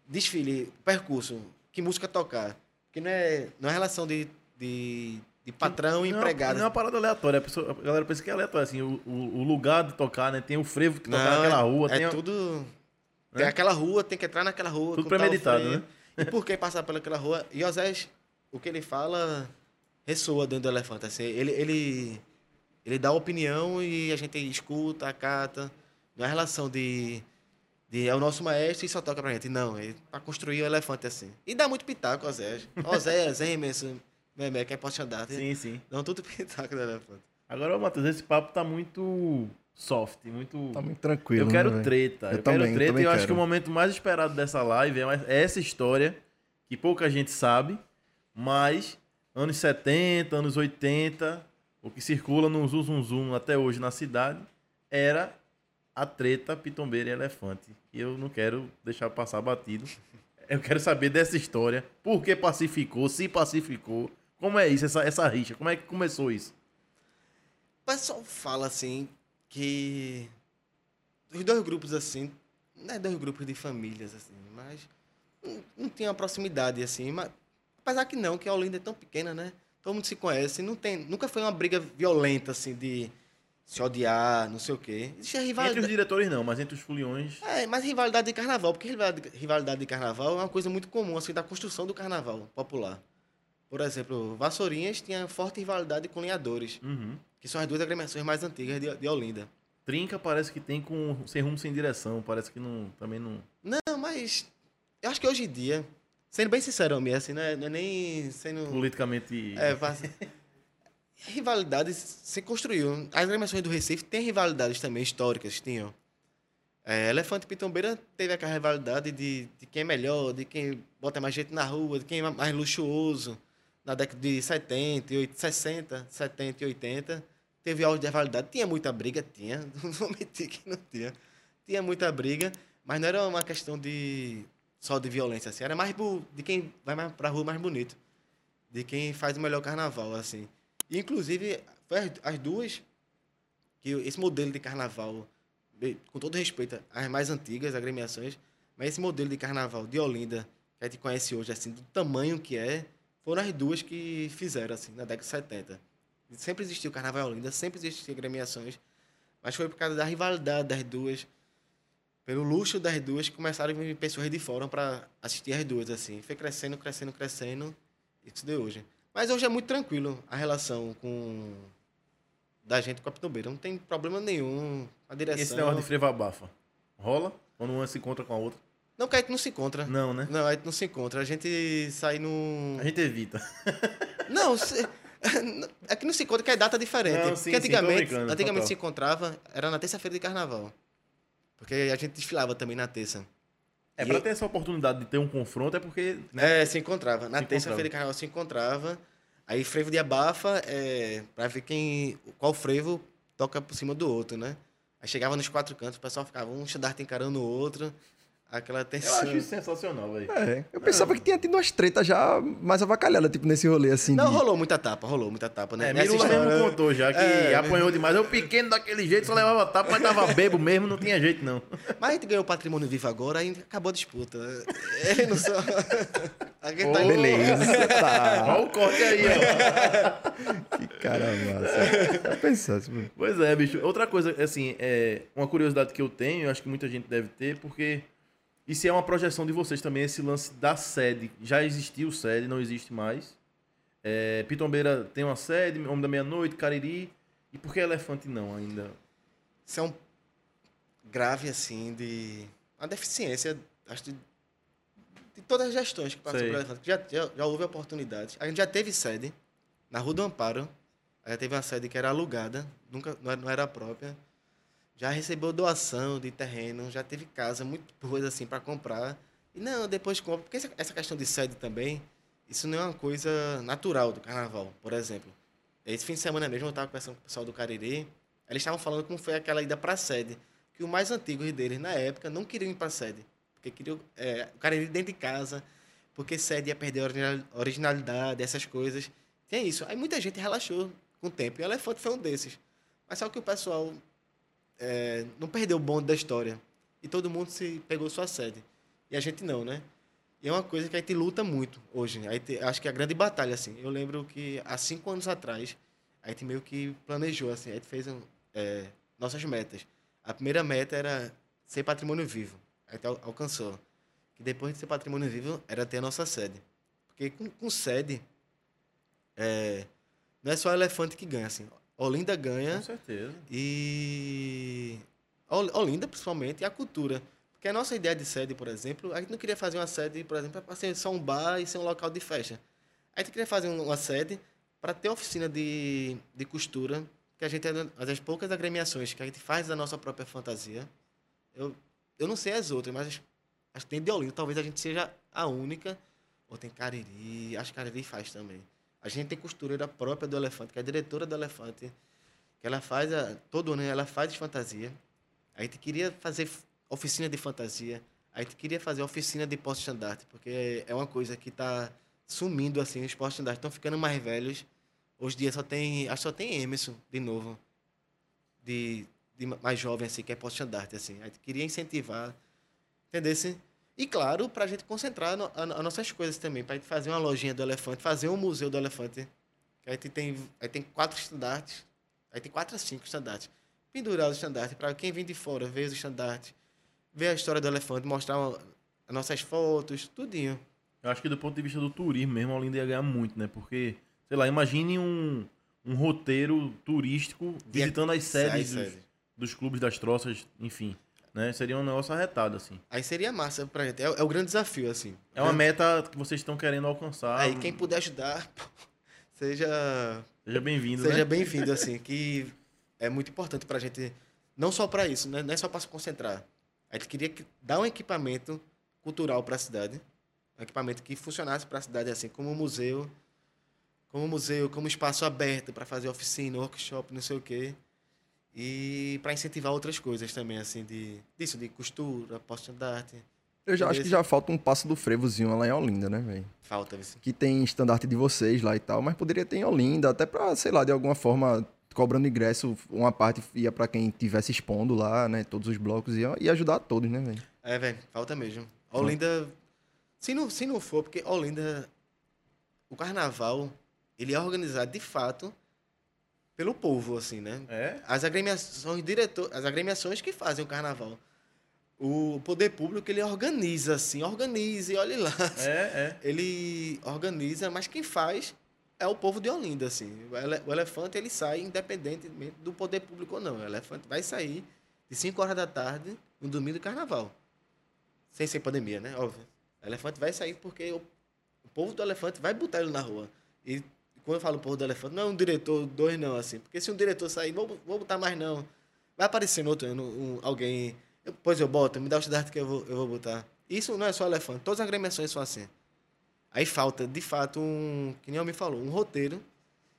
desfile, percurso, que música tocar. Que não é, não é relação de, de, de patrão e Não, empregado. Não é uma parada aleatória. A, pessoa- a galera pensa que é aleatório. Assim, o, o- lugar de tocar, né? Tem o frevo que toca Não, naquela é- rua. É tem a- tudo. Tem né? aquela rua, tem que entrar naquela rua. Tudo premeditado, né? E por que passar pelaquela rua? E Osés, o que ele fala, ressoa dentro do elefante. Assim, ele, ele, ele dá opinião e a gente escuta, acata. Não é relação de, de. É o nosso maestro e só toca pra gente. Não, é pra construir o elefante assim. E dá muito pitaco, Osés. Osés, Emerson, pode andar. Sim, sim. Dão tudo pitaco do elefante. Agora, Matheus, esse papo tá muito soft, muito. Tá muito tranquilo. eu né, quero velho? treta. Eu, Eu quero também, treta também e eu acho quero. que o momento mais esperado dessa live é é essa história que pouca gente sabe, mas anos 70, anos 80, o que circula no zum zum zum até hoje na cidade era a treta pitombeira e elefante. E eu não quero deixar passar batido. Eu quero saber dessa história, por que pacificou, se pacificou, como é isso, essa, essa rixa, como é que começou isso? O pessoal fala assim que os dois grupos assim, não é dois grupos de famílias assim, mas não, não tem uma proximidade assim, mas apesar que não, que a Olinda é tão pequena, né? Todo mundo se conhece, não tem, nunca foi uma briga violenta assim de se odiar, não sei o quê. Existe a Entre os rivalidade. diretores não, mas entre os foliões É, mas rivalidade de carnaval, porque rivalidade, rivalidade de carnaval é uma coisa muito comum assim da construção do carnaval popular. Por exemplo, Vassourinhas tinha forte rivalidade com lenhadores, Uhum. que são as duas agremiações mais antigas de, de Olinda. Trinca parece que tem com sem rumo, sem direção. Parece que não, também não. Não, mas eu acho que hoje em dia, sendo bem sincero, Almir, assim, não é, não é nem sendo. Politicamente. É. rivalidades se construiu. As agremiações do Recife têm rivalidades também históricas, tinham. É, Elefante Pitombeira teve aquela rivalidade de, de quem é melhor, de quem bota mais gente na rua, de quem é mais luxuoso. Na década de 70, e 80, 60, 70 e 80. Teve auge de rivalidade. Tinha muita briga, tinha. Não vou mentir que não tinha. Tinha muita briga, mas não era uma questão de só de violência, assim. Era mais de quem vai mais pra rua mais bonito. De quem faz o melhor carnaval, assim. Inclusive, foi as, as duas que esse modelo de carnaval, com todo respeito às mais antigas agremiações, mas esse modelo de carnaval de Olinda, que a gente conhece hoje, assim, do tamanho que é, foram as duas que fizeram, assim, na década de 70. Sempre existiu carnaval em Olinda, sempre existiam agremiações, mas foi por causa da rivalidade das duas, pelo luxo das duas, que começaram a vir pessoas de fora para assistir as duas, assim. Foi crescendo, crescendo, crescendo, e isso deu hoje. Mas hoje é muito tranquilo a relação com da gente com a Pitombeira. Não tem problema nenhum. A E direção. esse negócio de frevo abafa? Rola? Quando uma se encontra com a outra? Não, que a gente não se encontra. Não, né? Não, a gente não se encontra. A gente sai no. A gente evita. Não, se... é que não se encontra, que é data diferente. Não, sim, Porque sim, antigamente, brincando, antigamente total. se encontrava, era na terça-feira de carnaval. Porque a gente desfilava também na terça. É, E- pra ter essa oportunidade de ter um confronto é porque. né, É, se encontrava. Na terça-feira de carnaval se encontrava. Aí frevo de abafa, é, pra ver quem. qual frevo toca por cima do outro, né? Aí chegava nos quatro cantos, o pessoal ficava um estandarte encarando o outro. Aquela Eu tensão. acho isso sensacional, velho. É, eu pensava que tinha tido umas tretas já mais avacalhadas, tipo, nesse rolê, assim. Não, de- rolou muita tapa, rolou muita tapa, né? É, Mirula mesmo contou já que É, apanhou demais. Eu pequeno daquele jeito, só levava tapa, mas tava bebo mesmo, não tinha jeito não. Mas a gente ganhou o patrimônio vivo agora, aí acabou a disputa. Ele não só. Aqui tá Beleza, tá. Olha o corte aí, ó. Que cara massa. Já pensasse, mano. Pois é, bicho. Outra coisa, assim, é uma curiosidade que eu tenho, eu acho que muita gente deve ter, porque isso é uma projeção de vocês também, esse lance da sede. Já existiu sede, não existe mais. É, Pitombeira tem uma sede, Homem da Meia-Noite, Cariri. E por que Elefante não ainda? Isso é um grave, assim, de. Uma deficiência, acho, de, de todas as gestões que passam pelo Elefante. Já, já, já houve oportunidades. A gente já teve sede na Rua do Amparo. Já teve uma sede que era alugada, nunca, não era própria. Já recebeu doação de terreno, já teve casa, muita coisa assim para comprar. E não, depois compra. Porque essa, questão de sede também, isso não é uma coisa natural do carnaval, por exemplo. Esse fim de semana mesmo eu estava conversando com o pessoal do Cariri, eles estavam falando como foi aquela ida para a sede. Que o mais antigo deles, na época, não queriam ir para a sede. Porque queriam é, o Cariri dentro de casa, porque sede ia perder a original- originalidade, essas coisas. Tem isso. Aí muita gente relaxou com o tempo. E o Elefante foi um desses. Mas só que o pessoal é, não perdeu o bonde da história. E todo mundo se pegou sua sede. E a gente não, né? E é uma coisa que a gente luta muito hoje. A gente, acho que é a grande batalha, assim. Eu lembro que há cinco anos atrás, a gente meio que planejou, assim. A gente fez é, nossas metas. A primeira meta era ser patrimônio vivo. A gente al- alcançou. Que depois de ser patrimônio vivo, era ter a nossa sede. Porque com, com sede, é, não é só elefante que ganha, assim. Olinda ganha Com certeza. e Ol- Olinda, principalmente, e a cultura. Porque a nossa ideia de sede, por exemplo, a gente não queria fazer uma sede, por exemplo, para ser só um bar e ser um local de festa. A gente queria fazer um- uma sede para ter oficina de, de costura, que a gente é uma das poucas agremiações que a gente faz da nossa própria fantasia. Eu, eu não sei as outras, mas acho- acho que tem de Olinda, talvez a gente seja a única. Ou tem Cariri, acho que Cariri faz também. A gente tem costureira própria do Elefante, que é a diretora do Elefante que ela faz a, todo ano ela faz fantasia. A gente queria fazer oficina de fantasia. A gente queria fazer oficina de pós-estandarte, porque é uma coisa que está sumindo assim, os pós-estandartes estão ficando mais velhos. Hoje em dia só tem, acho só tem Emerson de novo, de, de ma- mais jovem assim, que é pós-estandarte assim. A gente queria incentivar, entendesse? E claro, para a gente concentrar no, a, a nossas coisas também, para a gente fazer uma lojinha do elefante, fazer um museu do elefante. Que a gente tem, a gente tem quatro estandartes, Aí tem quatro a cinco estandartes. Pendurar os estandartes para quem vem de fora ver os estandartes, ver a história do elefante, mostrar uma- as nossas fotos, tudinho. Eu acho que do ponto de vista do turismo mesmo, a Olinda ia ganhar muito, né? Porque, sei lá, imagine um, um roteiro turístico visitando as sedes, As dos, sedes. dos clubes das troças, enfim. Né? Seria um negócio arretado, assim. Aí seria massa pra gente. É, é o grande desafio, assim. É uma meta que vocês estão querendo alcançar. Aí quem puder ajudar, seja Seja bem-vindo, Seja né? bem-vindo, assim, que é muito importante pra gente, não só para isso, né? não é só para se concentrar. A gente queria que- dar um equipamento cultural para a cidade, um equipamento que funcionasse para a cidade, assim, como um museu, como um museu, como espaço aberto para fazer oficina, workshop, não sei o quê. E para incentivar outras coisas também, assim, de, disso, de costura, pós-estandarte. Eu já acho que já falta um passo do frevozinho lá em Olinda, né, velho? Falta, assim. Que tem estandarte de vocês lá e tal, mas poderia ter em Olinda, até pra, sei lá, de alguma forma, cobrando ingresso, uma parte ia pra quem tivesse expondo lá, né? Todos os blocos ia, ia ajudar todos, né, velho? É, velho, falta mesmo. Olinda. Se não, se não for, porque Olinda. O carnaval, ele é organizado de fato pelo povo, assim, né? É? As agremiações, diretor, as agremiações que fazem o carnaval. O poder público, ele organiza, assim, organiza e olhe lá. É, é. Ele organiza, mas quem faz é o povo de Olinda, assim. O, ele- o elefante, ele sai independentemente do poder público ou não. O elefante vai sair de 5 horas da tarde no domingo do carnaval. Sem ser pandemia, né? Óbvio. O elefante vai sair porque o, o povo do elefante vai botar ele na rua. E quando eu falo povo do elefante, não é um diretor, dois não, assim. Porque se um diretor sair, vou, vou botar mais não. Vai aparecer no outro ano um, alguém. eu- pois eu boto, me dá o estandarte que eu vou, eu vou botar. Isso não é só elefante, todas as agremiações são assim. Aí falta, de fato, um. Que nem o me falou, um roteiro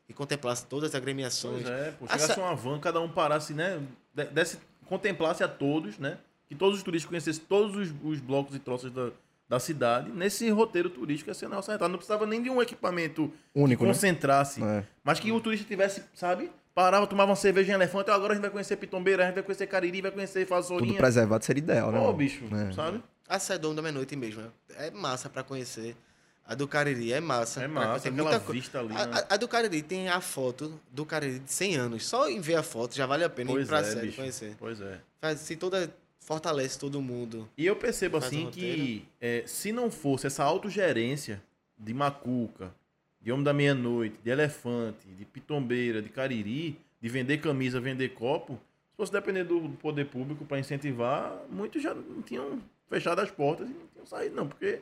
que contemplasse todas as agremiações. Pois é, pô. Chegasse sa- uma van, cada um parasse, né? de- Desse, contemplasse a todos, né? Que todos os turistas conhecessem todos os, os blocos e troças da, da cidade. Nesse roteiro turístico ia ser arretado. Não precisava nem de um equipamento Único, que né? concentrasse. É. Mas que o turista tivesse, sabe? Parava, tomava uma cerveja em elefante. "Ah, Agora a gente vai conhecer Pitombeira, a gente vai conhecer Cariri, vai conhecer Tudo Vassourinha. preservado seria ideal, né? Ô, mano? bicho, É. sabe? A Sedom da Meia-Noite mesmo. É massa pra conhecer. A do Cariri é massa. É pra massa, aquela muita vista ali. A, né? a- a do Cariri tem a foto do Cariri de 100 anos. Só em ver a foto já vale a pena ir Pois pra é, série bicho. conhecer. Pois é. Faz, se toda fortalece todo mundo. E eu percebo assim que é, se não fosse essa autogerência de Macuca, de Homem da Meia-Noite, de Elefante, de Pitombeira, de Cariri, de vender camisa, vender copo, se fosse depender do poder público para incentivar, muitos já não tinham fechado as portas e não tinham saído, não, porque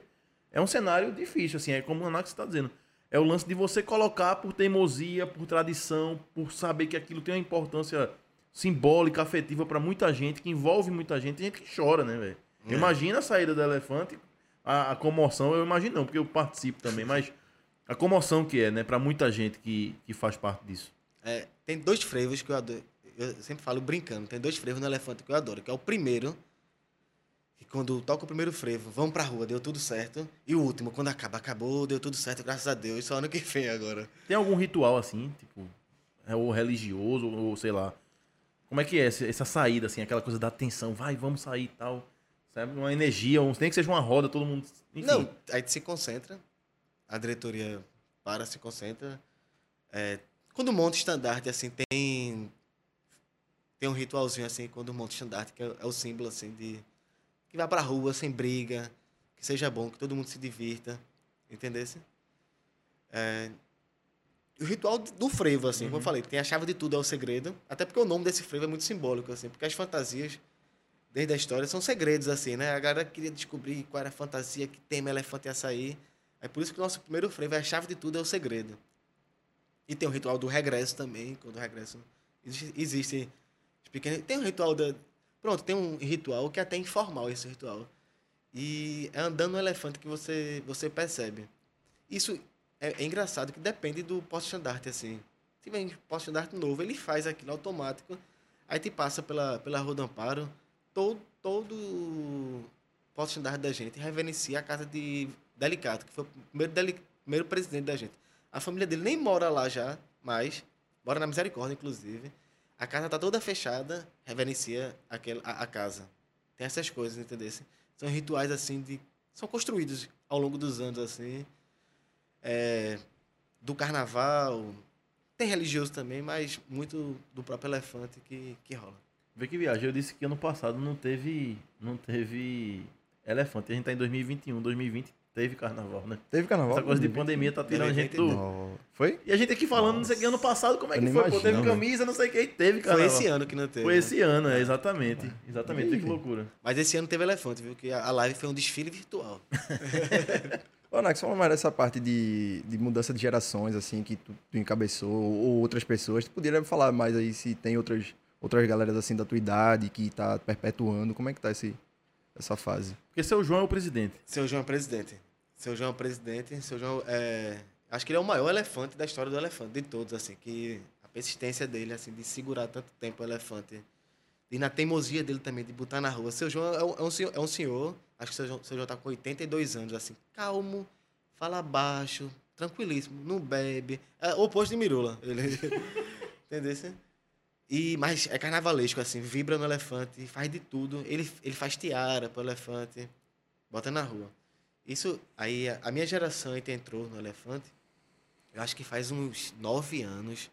é um cenário difícil, assim, é como o Anax está dizendo. É o lance de você colocar por teimosia, por tradição, por saber que aquilo tem uma importância simbólica, afetiva para muita gente, que envolve muita gente, tem gente que chora, né, velho? É. Imagina a saída do elefante, a, a comoção, eu imagino não, porque eu participo também, mas a comoção que é, né, para muita gente que, que faz parte disso. É, tem dois frevos que eu adoro. Eu sempre falo brincando, tem dois frevos no elefante que eu adoro, que é o primeiro, que quando toca o primeiro frevo, vamos pra rua, deu tudo certo. E o último, quando acaba, acabou, deu tudo certo, graças a Deus, só ano que vem agora. Tem algum ritual assim, tipo, é ou religioso, ou sei lá. Como é que é essa, saída, assim, aquela coisa da tensão, vai, vamos sair e tal. Sabe? Uma energia, um, nem que seja uma roda, todo mundo. Enfim. Não, aí se concentra, a diretoria para, se concentra. É, quando monta estandarte, assim, tem. Tem um ritualzinho assim, quando monta estandarte, que é, é o símbolo assim de. Que vai pra rua sem briga, que seja bom, que todo mundo se divirta. Entendesse? É, o ritual do frevo, assim, como eu falei, tem a chave de tudo, é o segredo. Até porque o nome desse frevo é muito simbólico, assim, porque as fantasias, desde a história, são segredos, assim, né? A galera queria descobrir qual era a fantasia que tema elefante ia sair. É por isso que o nosso primeiro frevo é a chave de tudo, é o segredo. E tem o ritual do regresso também, quando o regresso existe, existe pequenos, tem um ritual da pronto, tem um ritual que é até informal esse ritual. E é andando no elefante que você você percebe. Isso é, é engraçado que depende do posto-estandarte assim. Se vem posto-estandarte novo, ele faz aquilo automático. Aí te passa pela pela Rua do Amparo, todo todo posto-estandarte da gente reverencia a casa de Delicato, que foi o primeiro, deli- primeiro presidente da gente. A família dele nem mora lá já, mas mora na Misericórdia, inclusive. A casa tá toda fechada, reverencia aquela, a, a casa. Tem essas coisas, entendeu? São rituais, assim, de... São construídos ao longo dos anos, assim. É, do carnaval. Tem religioso também, mas muito do próprio elefante que, que rola. Vê que viagem. Eu disse que ano passado não teve. Não teve elefante. A gente tá em 2021, 2020 teve carnaval, né? Teve carnaval? Essa coisa de pandemia tá tirando a gente do. Não. Foi? E a gente aqui falando, não sei o que, ano passado, como é que foi? Pô, imagino, teve velho. camisa, não sei o que, teve Foi carnaval. esse ano que não teve. Foi né? esse ano, é, exatamente. Exatamente, que loucura. Mas esse ano teve elefante, viu? Que a live foi um desfile virtual. Ô, Nax, fala mais dessa parte de, de mudança de gerações, assim, que tu, tu encabeçou, ou outras pessoas. Tu poderia falar mais aí se tem outras, outras galeras, assim, da tua idade que tá perpetuando. Como é que tá esse, essa fase? Porque seu João é o presidente. Seu João é presidente. Seu João é presidente. Seu João é. Acho que ele é o maior elefante da história do elefante, de todos, assim. Que a persistência dele, assim, de segurar tanto tempo o elefante. E na teimosia dele também, de botar na rua. Seu João é um, é um senhor, é um senhor, acho que seu João, seu João tá com 82 anos, assim, calmo, fala baixo, tranquilíssimo, não bebe. É o oposto de Mirula. Ele... Entendeu? assim? E, mas é carnavalesco, assim, vibra no elefante, faz de tudo. Ele, ele faz tiara pro elefante, bota na rua. Isso, aí a, a minha geração entrou no elefante, eu acho que faz uns nove anos,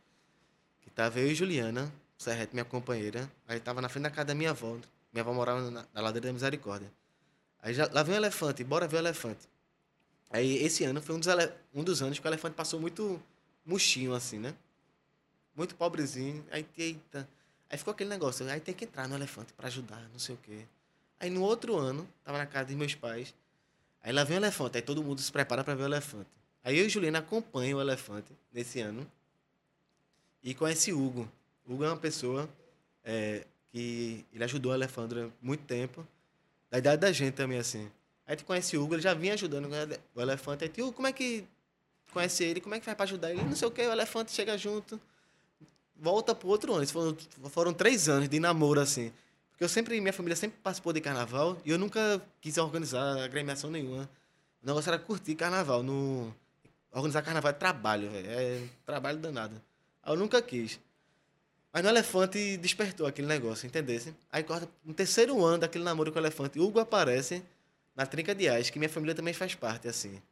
que tava eu e Juliana, Serrete, minha companheira, aí tava na frente da casa da minha avó, minha avó morava na, na ladeira da Misericórdia. Aí já, lá vem o elefante, bora ver o elefante. Aí esse ano foi um dos, um dos anos que o elefante passou muito murchinho, assim, né? Muito pobrezinho. Aí, eita. Aí ficou aquele negócio, aí tem que entrar no elefante para ajudar, não sei o quê. Aí no outro ano, tava na casa dos meus pais. Aí lá vem o elefante, aí todo mundo se prepara para ver o elefante. Aí eu e Juliana acompanham o elefante nesse ano. E conhece Hugo. Hugo é uma pessoa é, que ele ajudou o elefante durante muito tempo. Da idade da gente também, assim. Aí tu conhece o Hugo, ele já vinha ajudando o elefante. Aí Hugo, como é que conhece ele? Como é que faz para ajudar ele? Não sei o que, o elefante chega junto volta pro outro ano. Foram, foram três anos de namoro, assim. Porque eu sempre, minha família sempre participou de carnaval e eu nunca quis organizar agremiação nenhuma. O negócio era curtir carnaval. No... Organizar carnaval é trabalho. É trabalho danado. Aí eu nunca quis. Mas no elefante despertou aquele negócio, entendesse? Aí corta no terceiro ano daquele namoro com o elefante, Hugo aparece na trinca de Ais, que minha família também faz parte, assim.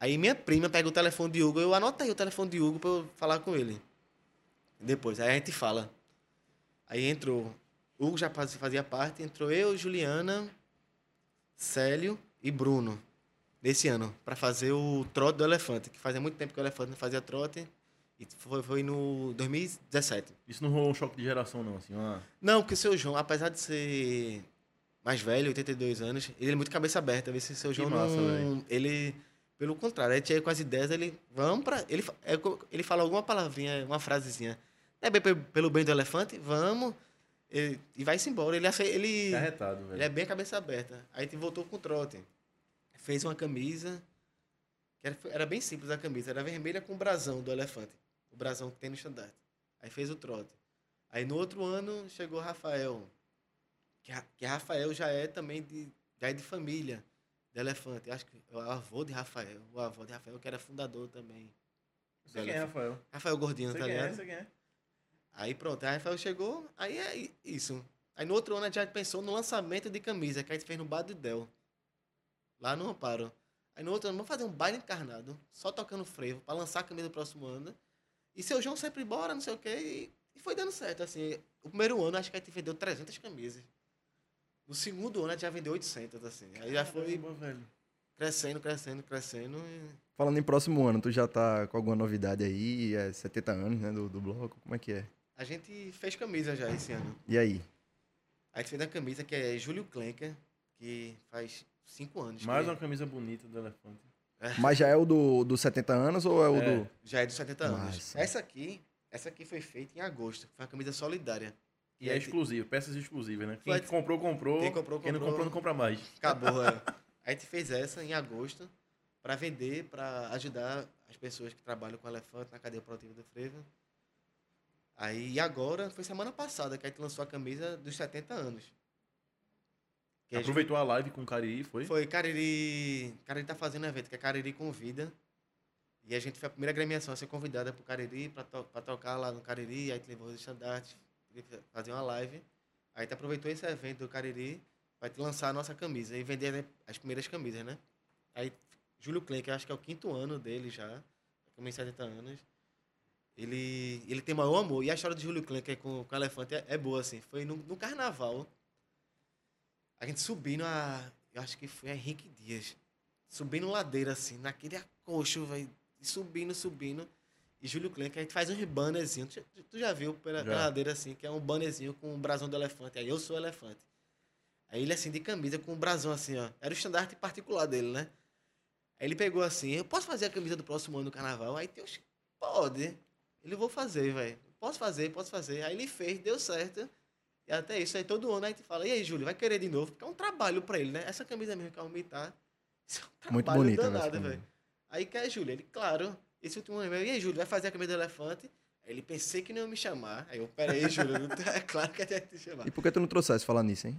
Aí minha prima pega o telefone de Hugo, eu anoto aí o telefone de Hugo pra eu falar com ele. Depois, aí a gente fala. Aí entrou. Hugo já faz- fazia parte, entrou eu, Juliana, Célio e Bruno. Desse ano, pra fazer o trote do elefante, que fazia muito tempo que o elefante não fazia trote. E foi, foi no 2017. Isso não rolou um choque de geração, não, assim, uma... Não, porque o seu João, apesar de ser mais velho, 82 anos, ele é muito cabeça aberta. Vê se o seu Que João massa, não. Ele. Pelo contrário, ele tinha com as ideias, ele. Vamos pra. Ele, é ele fala alguma palavrinha, uma frasezinha. É bem pe- pelo bem do elefante? Vamos. Ele- e vai-se embora. Ele, ele, Carretado, velho. ele é bem cabeça aberta. Aí a gente voltou com o trote. Fez uma camisa. Que era, era bem simples a camisa. Era vermelha com o brasão do elefante. Brasão que tem no estandarte. Aí fez o trote. Aí no outro ano chegou Rafael. Que, que Rafael já é também de, já é de família de elefante. Acho que é o avô de Rafael. O avô de Rafael, que era fundador também. Sei quem é, Rafael. Rafael Gordinho, Sei tá é, ligado? sei quem é. Aí pronto, aí Rafael chegou, aí é isso. Aí no outro ano a gente já pensou no lançamento de camisa, que a gente fez no Bar do Del. Lá no Amparo. Aí no outro ano, vamos fazer um baile encarnado, só tocando frevo, pra lançar a camisa do próximo ano. E seu João sempre embora, não sei o quê. E, e foi dando certo, assim. O primeiro ano, acho que a gente vendeu 300 camisas. No segundo ano, a gente já vendeu 800, assim. Aí já foi velho. crescendo, crescendo, crescendo. E... Falando em próximo ano, tu já tá com alguma novidade aí? É 70 anos, né, do, do bloco? Como é que é? A gente fez camisa já esse ano. E aí? A gente fez a camisa que é Júlio Klenker, que faz cinco anos. Mais que uma camisa bonita do elefante. Mas já é o do, do 70 anos ou é o É. do. Já é dos 70 anos. Essa aqui, essa aqui foi feita em agosto. Foi uma camisa solidária. E é aí, exclusivo, peças exclusivas, né? Quem Foi- comprou, comprou. Quem comprou, Quem não comprou. comprou, não compra mais. Acabou, é. A gente fez essa em agosto para vender, para ajudar as pessoas que trabalham com elefante na cadeia produtiva do frevo. Aí e agora, foi semana passada que a gente lançou a camisa dos 70 anos. Aproveitou a live com o Cariri, foi? Foi Cariri. Cariri tá fazendo um evento que é Cariri Convida. E a gente foi a primeira agremiação a ser convidada pro Cariri pra, to pra tocar lá no Cariri. Aí te levou os estandartes, fazer uma live. Aí a gente aproveitou esse evento do Cariri pra te lançar a nossa camisa e vender as primeiras camisas, né? Aí Júlio Klein, que acho que é o quinto ano dele já, também 70 anos. Ele, ele tem maior amor. E a história de Júlio Klein, que é com, com o elefante, é, é boa, assim. Foi no, no carnaval. A gente subindo a. Eu acho que foi Henrique Dias. Subindo ladeira, assim, naquele acocho, velho. Subindo, subindo. E Júlio Klein, que a gente faz uns bannerzinhos. Tu, tu- já viu pela, Já. pela ladeira, assim, que é um bannerzinho com o brasão do elefante. Aí eu sou o elefante. Aí ele, assim, de camisa, com o brasão, assim, ó. Era o estandarte particular dele, né? Aí ele pegou assim, eu posso fazer a camisa do próximo ano no carnaval? Aí tem os. Pode. Ele vou fazer, velho. Posso fazer, posso fazer. Aí ele fez, deu certo. E até isso, aí todo ano a gente fala, e aí, Júlio, vai querer de novo? Porque é um trabalho pra ele, né? Essa camisa mesmo que a Almi tá. Isso é um Muito trabalho bonita, danado, velho. velho. Aí quer Júlio, ele, claro, esse último ano, e aí, Júlio, vai fazer a camisa do elefante? Aí ele pensei que não ia me chamar. Aí eu, peraí, Júlio, é claro que ia te chamar. E por que tu não trouxesse falar nisso, hein?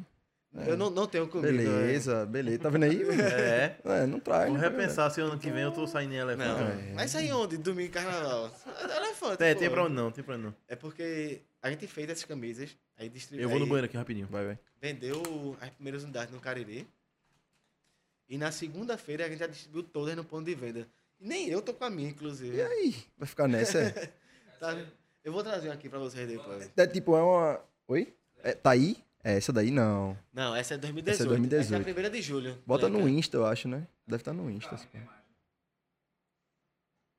Eu não, não tenho comigo. é. Beleza, beleza. Tá vendo aí? É. É, não traz. Vou né, repensar se ano que vem eu tô saindo em elefante. Não, É. mas aí onde? Domingo, carnaval. É elefante, É, pô. tem pra onde não, tem pra onde não. É porque a gente fez essas camisas, aí distribuiu. Eu vou no banheiro aqui rapidinho. Vai, vai. Vendeu as primeiras unidades no Cariri. E na segunda-feira a gente já distribuiu todas no ponto de venda. Nem eu tô com a minha, inclusive. E aí? Vai ficar nessa? é? Tá? Eu vou trazer uma aqui pra vocês depois. É tipo, é uma. Oi? É, tá aí? É, essa daí não. Não, essa é 2018. Essa é 2018. Essa é a primeira de julho. Bota no Leca. Insta, eu acho, né? Deve estar no Insta. assim.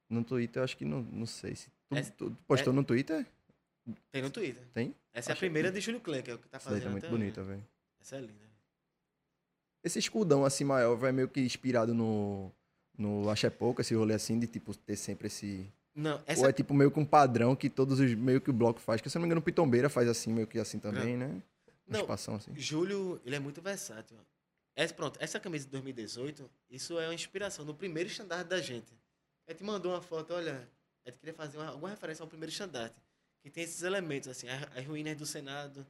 No Twitter, eu acho que não, não sei. Se tu, Essa- tu postou no Twitter? Tem no Twitter. Tem? Essa é a primeira de Júlio Klein, que é o que tá Essa daí fazendo tá muito bonita, velho. Essa é linda. Esse escudão assim maior vai meio que inspirado no. No Axé Pouco, esse rolê assim de tipo ter sempre esse. Não, essa Ou é tipo meio que um padrão que todos os. meio que o bloco faz. Que se eu não me engano, o Pitombeira faz assim, meio que assim também, né? Não. espação assim. Júlio, ele é muito versátil. Essa, pronto, essa camisa de 2018, isso é uma inspiração no primeiro estandarte da gente. A gente mandou uma foto, olha, gente queria fazer uma, alguma referência ao primeiro estandarte, que tem esses elementos, assim, as, as ruínas do Senado,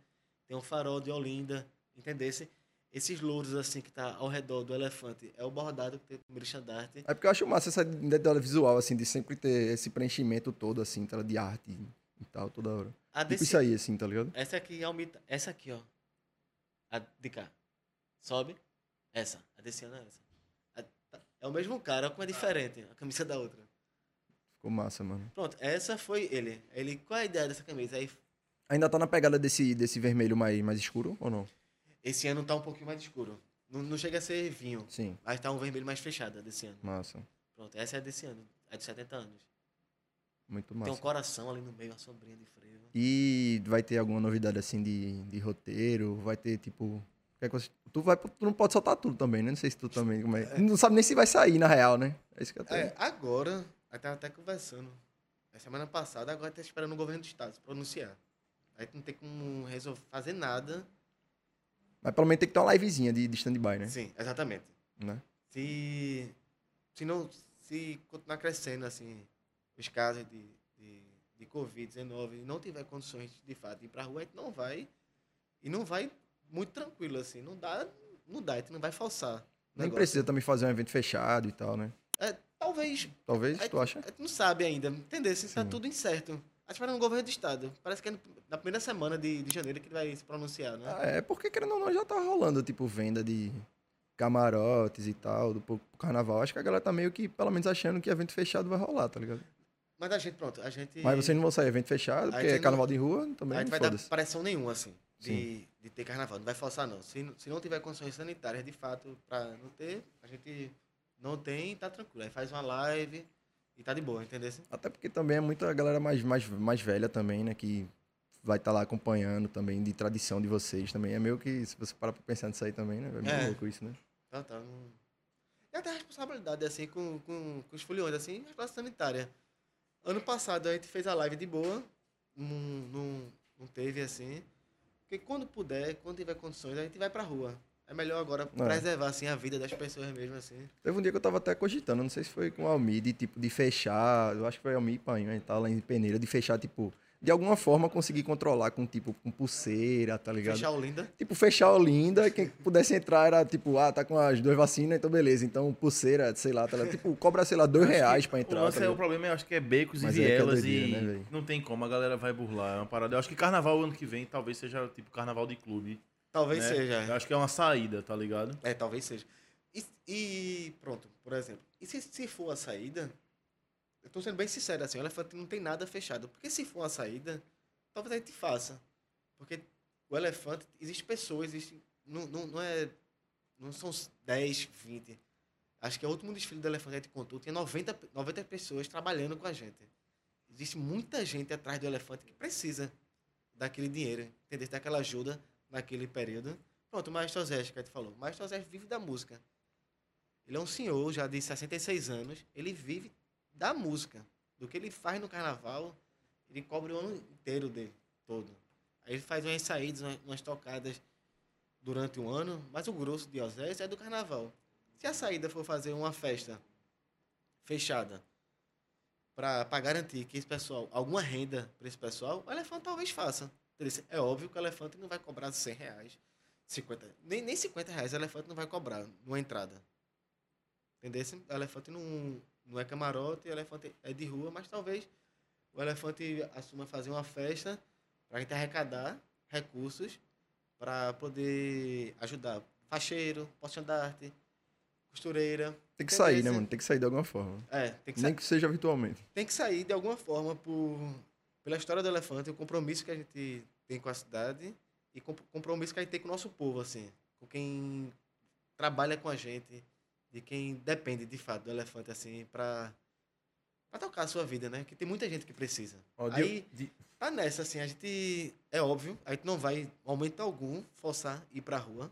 tem um farol de Olinda, entendesse? Esses louros, assim, que tá ao redor do elefante, é o bordado que tem o primeiro estandarte. É porque eu acho massa essa identidade visual, assim, de sempre ter esse preenchimento todo, assim, de arte e tal, toda hora. A Tipo desse, isso aí, assim, tá ligado? Essa aqui, aumenta, essa aqui, ó. A de cá. Sobe. Essa. A desse ano é essa. A- tá- é o mesmo cara, como é diferente a camisa da outra. Ficou massa, mano. Pronto, essa foi ele. Ele, qual é a ideia dessa camisa? Aí, Ainda tá na pegada desse, desse vermelho mais, mais escuro ou não? esse ano tá um pouquinho mais escuro. Não, não chega a ser vinho, Sim, mas tá um vermelho mais fechado a desse ano. massa. Pronto, essa é desse ano, é de 70 anos. Muito Tem um massa. coração ali no meio, uma sombrinha de frevo. E vai ter alguma novidade assim de, de roteiro? Vai ter tipo. coisa- Tu, vai, tu não pode soltar tudo também, né? Não sei se tu também. Como é. Não sabe nem se vai sair, na real, né? É isso que eu tô. É, agora, a gente tava até conversando. A semana passada, agora tá esperando o governo do estado se pronunciar. Aí não tem como resolver, fazer nada. Mas pelo menos tem que ter uma livezinha de, de stand-by, né? Sim, exatamente. né? Se, se não se continuar crescendo assim os casos de, de, de Covid-19 e não tiver condições de fato de ir pra rua, a gente não vai. E não vai muito tranquilo, assim. Não dá, não dá, a gente não vai o Nem negócio. precisa também fazer um evento fechado e tal, né? É, talvez. Talvez, a tu acha? A gente não sabe ainda, entendeu? Se tá tudo incerto. A gente vai no governo do estado. Parece que é na primeira semana de, de janeiro que ele vai se pronunciar, né? Ah, é, porque querendo ou não, já tá rolando, tipo, venda de camarotes e tal, do pro carnaval. Acho que a galera tá meio que, pelo menos, achando que evento fechado vai rolar, tá ligado? Mas a gente, pronto, a gente. Mas vocês não vão sair evento fechado, A porque é não- carnaval de rua, A também gente vai dar pressão nenhuma, assim, de, de ter carnaval. Não vai forçar, não. Se, se não tiver condições sanitárias, de fato, pra não ter, a gente não tem, tá tranquilo. Aí faz uma live e tá de boa, entendeu? Até porque também é muita galera mais, mais, mais velha também, né? Que vai estar lá acompanhando também, de tradição de vocês também. É meio que, se você parar pra pensar nisso aí também, né? É meio É. louco isso, né? Tá, tá. Não... E até a responsabilidade, assim, com, com, com os foliões, assim, responsabilidade sanitária. Ano passado a gente fez a live de boa, não, não, não teve, assim. Porque quando puder, quando tiver condições, a gente vai pra rua. É melhor agora É. preservar, assim, a vida das pessoas mesmo, assim. Teve um dia que eu tava até cogitando, não sei se foi com o Almir, de tipo, de fechar, eu acho que foi Almir e Painho, a gente tava lá em Peneira, de fechar, tipo, de alguma forma conseguir controlar com, tipo, com pulseira, tá ligado? Fechar o Linda. Tipo, fechar a Olinda, e quem pudesse entrar era tipo, ah, tá com as duas vacinas, então beleza. Então, pulseira, sei lá, tá ligado? Tipo, cobra, sei lá, dois reais pra O entrar. lance tá é, o problema, eu acho que é becos Mas e é é vielas doideira, e né, não tem como, a galera vai burlar. É uma parada. Eu acho que carnaval ano que vem talvez seja tipo carnaval de clube. Talvez né? seja. Eu acho que é uma saída, tá ligado? É, talvez seja. E, e pronto, por exemplo. E se, se for a saída, eu tô sendo bem sincero assim, o elefante não tem nada fechado. Porque se for a saída, talvez a gente faça. Porque o elefante, existe pessoas, existe. Não, não, não é. Não são 10, 20. Acho que é o último desfile do elefante que a gente contou, tinha 90, 90 pessoas trabalhando com a gente. Existe muita gente atrás do elefante que precisa daquele dinheiro, entendeu? Daquela ajuda naquele período. Pronto, o Maestro Zé, que a gente falou. O Maestro Zé vive da música. Ele é um senhor já de 66 anos. Ele vive da música. Do que ele faz no carnaval, ele cobre o ano inteiro dele, todo. Aí ele faz umas saídas, umas, tocadas durante um ano, mas o grosso de Osés é do carnaval. Se a saída for fazer uma festa fechada para garantir que esse pessoal, alguma renda para esse pessoal, o elefante talvez faça. É óbvio que o elefante não vai cobrar 100 reais, 50, nem, nem 50 reais o elefante não vai cobrar numa entrada. Entendeu? O elefante não, não é camarote, o elefante é de rua, mas talvez o elefante assuma fazer uma festa para a gente arrecadar recursos para poder ajudar facheiro, porte-andarte, costureira. Tem que sair, né, mano? Tem que sair de alguma forma. É, tem que, Nem que seja virtualmente. tem que sair de alguma forma por, pela história do elefante, o compromisso que a gente tem com a cidade e com o compromisso que a gente tem com o nosso povo, assim, com quem trabalha com a gente, de quem depende de fato do elefante, assim, para para tocar a sua vida, né? Que tem muita gente que precisa. De- Aí de- tá nessa, assim, a gente é óbvio, a gente não vai, momento algum, forçar ir pra rua.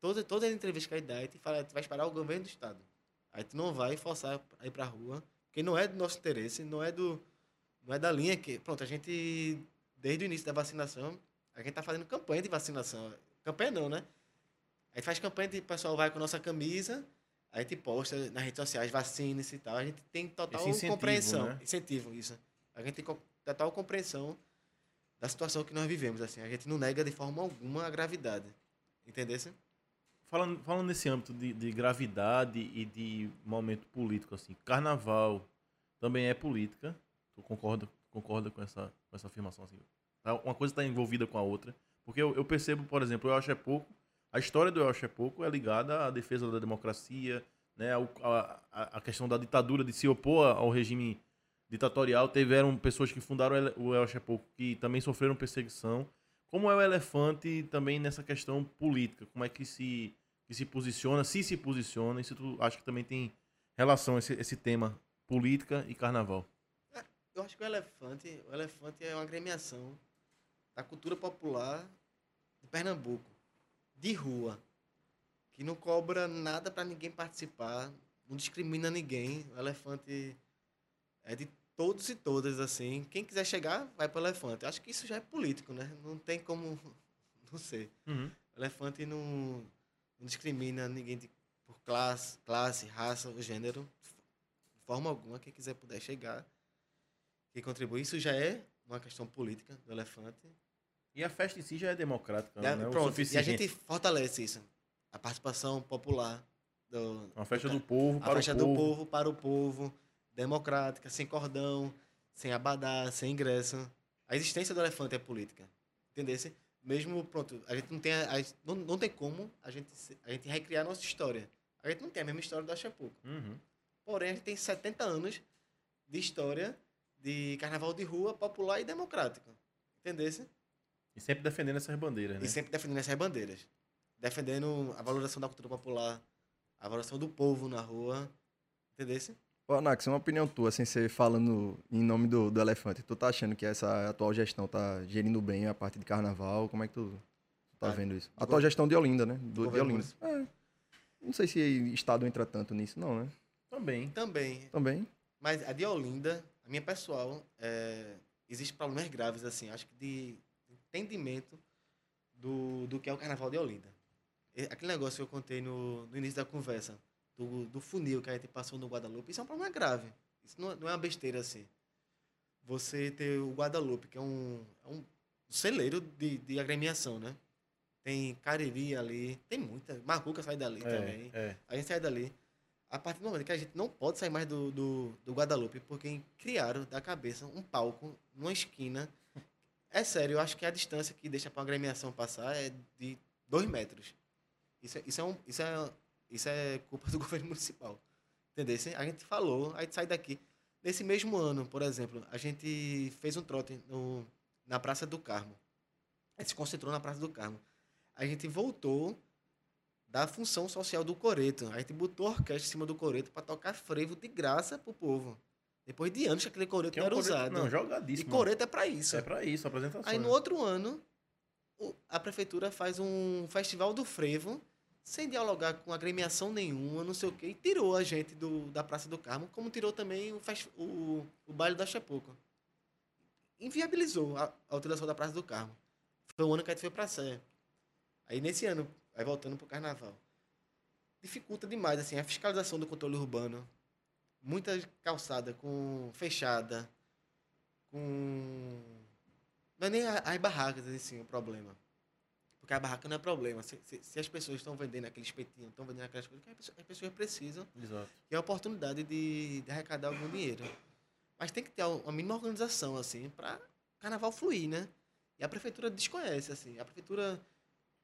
Toda, toda entrevista que a gente dá, a gente fala, a gente vai esperar o governo do estado. A gente não vai forçar a ir pra rua, porque não é do nosso interesse, não é do não é da linha que, pronto, a gente desde o início da vacinação, a gente tá fazendo campanha de vacinação. Campanha não, né? A gente faz campanha de o pessoal vai com nossa camisa, a gente posta nas redes sociais, vacine-se e tal. A gente tem total incentivo, compreensão. né? Incentivo, isso. A gente tem total compreensão da situação que nós vivemos, assim. A gente não nega de forma alguma a gravidade. Entendesse? Falando, falando nesse âmbito de, de gravidade e de momento político, assim, carnaval também é política. Tu concorda, concorda com, essa, com essa afirmação? Assim? Tá? Uma coisa está envolvida com a outra. Porque eu, eu percebo, por exemplo, eu acho é pouco. A história do Eu Acho é é ligada à defesa da democracia, né, a, a, a questão da ditadura, de se opor ao regime ditatorial. Tiveram pessoas que fundaram o Ele- o Eu Acho é que também sofreram perseguição. Como é o elefante também nessa questão política? Como é que se, que se posiciona, se se posiciona, se tu acha que também tem relação esse, esse tema política e carnaval. Eu acho que o elefante, o elefante é uma agremiação da cultura popular de Pernambuco, de rua, que não cobra nada para ninguém participar, não discrimina ninguém. O elefante é de todos e todas assim. Quem quiser chegar, vai para o elefante. Acho que isso já é político, né? Não tem como não sei. Uhum. O elefante não, não discrimina ninguém de, por classe, classe, raça ou gênero, de forma alguma. Quem quiser puder chegar, que contribui. Isso já é uma questão política do elefante. E a festa em si já é democrática, É, né? Pronto, e a gente fortalece isso. A participação popular. Do, Uma festa do povo a para festa o do povo. povo para o povo, democrática, sem cordão, sem abadá, sem ingresso. A existência do elefante é política. Entendeu? Mesmo, pronto, a gente não tem, a, a não, não tem como a gente, a gente recriar a nossa história. A gente não tem a mesma história da Chapuca. Uhum. Porém, a gente tem 70 anos de história de carnaval de rua popular e democrático. Entendeu? E sempre defendendo essas bandeiras, né? E sempre defendendo essas bandeiras. Defendendo a valorização da cultura popular, a valorização do povo na rua. Entendeu? Ô, Anax, uma opinião tua, sem ser falando em nome do, do elefante. Tu tá achando que essa atual gestão tá gerindo bem a parte de carnaval? Como é que tu, tu tá Ah, vendo isso? A atual gestão de Olinda, né? Do, de Olinda. É. Não sei se Estado entra tanto nisso, não, né? Também. Também. Também. Mas a de Olinda, a minha pessoal, é, existe problemas graves, assim, acho que de entendimento do, do que é o carnaval de Olinda. Aquele negócio que eu contei no, no início da conversa, do, do funil que a gente passou no Guadalupe, isso é um problema grave. Isso não, é- não é uma besteira assim. Você ter o Guadalupe, que é um, é um celeiro de, de agremiação, né? Tem Cariri ali, tem muita. Marcuca sai dali também. É, é. A gente sai dali. A partir do momento que a gente não pode sair mais do, do, do Guadalupe, porque criaram da cabeça um palco numa esquina. É sério, eu acho que a distância que deixa para uma agremiação passar é de dois metros. Isso é, isso é, um, isso é, isso é culpa do governo municipal. Entendeu? A gente falou, a gente sai daqui. Nesse mesmo ano, por exemplo, a gente fez um trote no, na Praça do Carmo. A gente se concentrou na Praça do Carmo. A gente voltou da função social do coreto. A gente botou a orquestra em cima do coreto para tocar frevo de graça pro povo. Depois de anos que aquele coreto Que é não um era usado. Não, e jogadíssimo. coreto é para isso. É pra isso, apresentação. Aí no outro ano, a prefeitura faz um festival do frevo, sem dialogar com agremiação nenhuma, não sei o quê, e tirou a gente do, da Praça do Carmo, como tirou também o, o, o baile da Chapuca. Inviabilizou a, a utilização da Praça do Carmo. Foi o ano que a gente foi pra Sé. Aí nesse ano, aí voltando pro carnaval. Dificulta demais, assim, a fiscalização do controle urbano. Muita calçada com fechada, com não é nem as barracas, assim, o problema. Porque a barraca não é problema. Se, se- se as pessoas estão vendendo aqueles espetinho, estão vendendo aquelas coisas, as pessoas, as pessoas precisam, Exato. e é a oportunidade de, de arrecadar algum dinheiro. Mas tem que ter uma mínima organização, assim, para carnaval fluir, né? E a prefeitura desconhece, assim. A prefeitura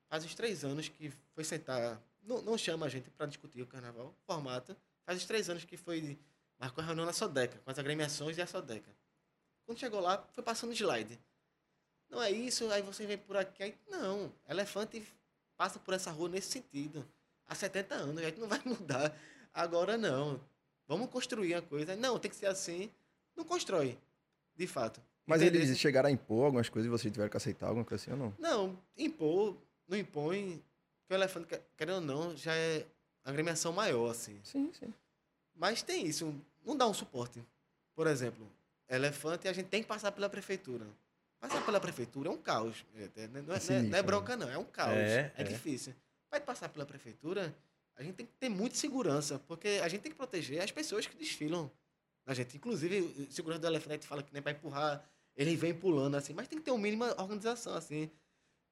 faz uns três anos que foi sentar, não, não chama a gente para discutir o carnaval, formato. Faz uns três anos que foi, marcou a reunião na Sodeca, com as agremiações e a Sodeca. Quando chegou lá, foi passando slide. Não é isso, aí você vem por aqui. Aí, não, elefante passa por essa rua nesse sentido. Há 70 anos, a gente não vai mudar. Agora não. Vamos construir a coisa. Não, tem que ser assim. Não constrói, de fato. Mas Entendeu? eles chegaram a impor algumas coisas e vocês tiveram que aceitar alguma coisa assim ou não? Não, impor, não impõe. Porque o elefante, que- querendo ou não, já é agremiação maior, assim. Sim, sim. Mas tem isso, não dá um suporte. Por exemplo, elefante a gente tem que passar pela prefeitura. Passar pela prefeitura é um caos. É, é, não, é, não, é, é bronca, não, é um caos. É, É, é. difícil. Vai passar pela prefeitura, a gente tem que ter muita segurança, porque a gente tem que proteger as pessoas que desfilam. A gente, inclusive, o segurança do elefante fala que nem vai empurrar, ele vem pulando assim, mas tem que ter uma mínima organização assim,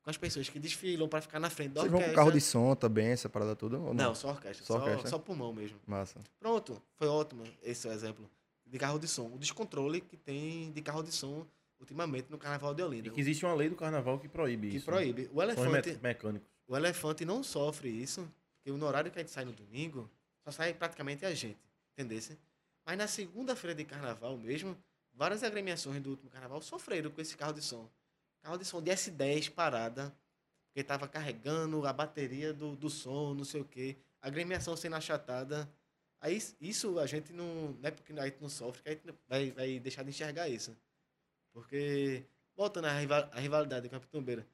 com as pessoas que desfilam para ficar na frente da Vocês vão orquestra. com carro de som também, essa parada toda? Ou não? Não, só orquestra, Só só, orquestra? só pulmão mesmo. Massa. Pronto, foi ótimo esse exemplo de carro de som. O descontrole que tem de carro de som ultimamente no Carnaval de Olinda. E que existe uma lei do carnaval que proíbe que isso. né? proíbe. O São os elefante, me- mecânicos. o elefante não sofre isso, porque no horário que a gente sai no domingo, só sai praticamente a gente, entendesse? Mas na segunda-feira de carnaval mesmo, várias agremiações do último carnaval sofreram com esse carro de som. Carro de som de S10 parada, porque tava carregando a bateria do, do som, não sei o quê. A agremiação sendo achatada. Aí isso a gente não. Não é porque a gente não sofre que a gente vai, vai deixar de enxergar isso. Porque, voltando à rival- rivalidade com a Pitumbeira,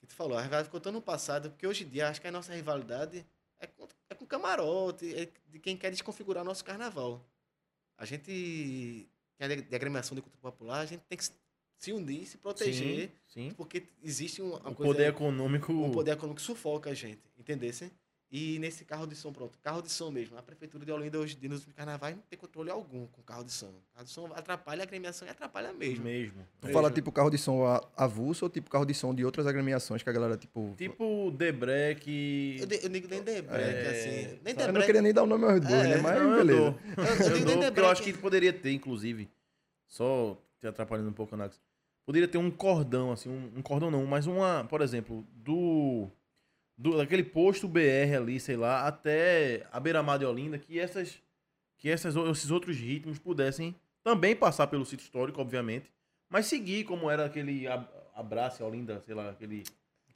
que tu falou, a rivalidade ficou tão no passado, porque hoje em dia acho que a nossa rivalidade é com, é com camarote, é de quem quer desconfigurar nosso carnaval. A gente, que é de agremiação de cultura popular, a gente tem que se- unir, se proteger, Sim, sim. porque existe um, uma O coisa poder econômico. o poder econômico que sufoca a gente, entendesse? E nesse carro de som, pronto, carro de som mesmo. A prefeitura de Olinda hoje, nos carnavais, não tem controle algum com carro de som. Carro de som atrapalha a agremiação e atrapalha mesmo. mesmo. Tu Mesmo. fala tipo carro de som avulso ou tipo carro de som de outras agremiações que a galera, tipo. Tipo Debrec. Eu, de- eu digo nem Debrec, É, assim. Nem eu não Debrec. queria nem dar o nome aos bois, É, né? Mas Não, eu beleza. dou. Eu- eu Eu digo dou, eu Debrec. acho que poderia ter, inclusive, só te atrapalhando um pouco, Anax. Poderia ter um cordão, assim, um, um cordão não, mas uma, por exemplo, do, do daquele posto BR ali, sei lá, até a beira-mar de Olinda, que essas que essas, esses outros ritmos pudessem também passar pelo sítio histórico, obviamente, mas seguir como era aquele ab- abraço Olinda, sei lá, aquele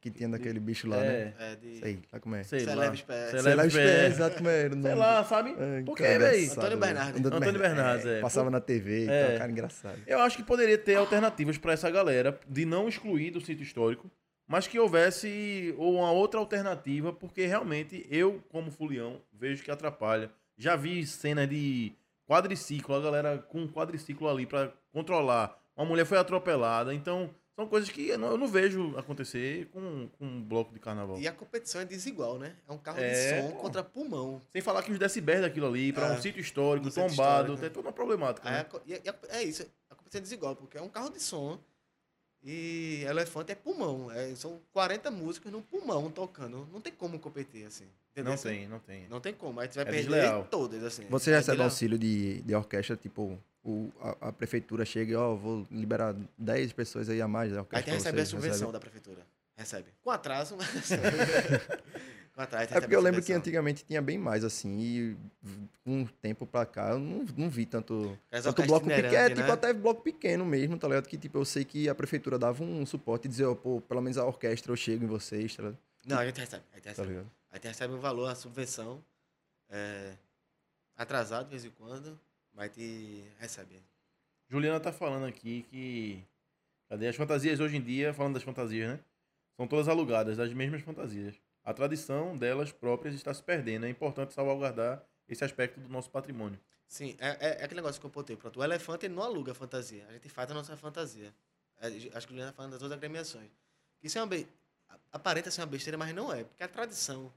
Que tinha daquele bicho lá, né? é, É, de... Sei, lá como é. sei lá, os pés, PS. exato como o sei lá, sabe? É, Porque, cara, véi, engraçado, Antônio velho. Bernardes. Antônio Bernardes, é. Passava na TV e É. tal, cara, engraçado. Eu acho que poderia ter alternativas para essa galera, de não excluir do sítio histórico, mas que houvesse uma outra alternativa, porque realmente eu, como fulião, vejo que atrapalha. Já vi cena de quadriciclo, a galera com um quadriciclo ali para controlar. Uma mulher foi atropelada, então são coisas que eu não, eu não vejo acontecer com, com um bloco de carnaval. E a competição é desigual, né? É um carro É, de som pô. contra pulmão. Sem falar que os decibéis daquilo ali, para É. um sítio histórico, Um tombado, histórico. tem toda uma problemática. Né? a co- a- é isso, a competição é desigual, porque é um carro de som e elefante é pulmão. É, são 40 músicas no pulmão tocando. Não tem como competir assim. entendeu? Não tem, não tem. Não tem como. Aí tu vai É perder desleal. todas, assim. Você Aí recebe auxílio de, de orquestra, tipo, o, a, a prefeitura chega e, ó, vou liberar 10 pessoas aí a mais da orquestra. Aí pra recebe a subvenção recebe? da prefeitura. Recebe. Com atraso, mas recebe. Com atraso, É porque eu lembro que antigamente tinha bem mais, assim, e com um tempo pra cá eu não, não vi tanto. As Tanto bloco pequeno, itinerantes, tipo né? até bloco pequeno mesmo, tá ligado? Que tipo, eu sei que a prefeitura dava um suporte e dizia, ó, pô, pelo menos a orquestra eu chego em vocês, tá ligado? Não, a gente recebe. A gente Tá recebe. ligado? Aí tu recebe um valor, a subvenção. É, atrasado de vez em quando, mas te recebe. Juliana tá falando aqui que. Cadê? As fantasias hoje em dia, falando das fantasias, né? São todas alugadas, das mesmas fantasias. A tradição delas próprias está se perdendo. É importante salvaguardar esse aspecto do nosso patrimônio. Sim, é, é, é aquele negócio que eu botei. Pronto, o elefante ele não aluga fantasia. A gente faz a nossa fantasia. É, acho que o Juliana tá falando das outras agremiações. Isso é uma be... aparenta ser uma besteira, mas não é. Porque a tradição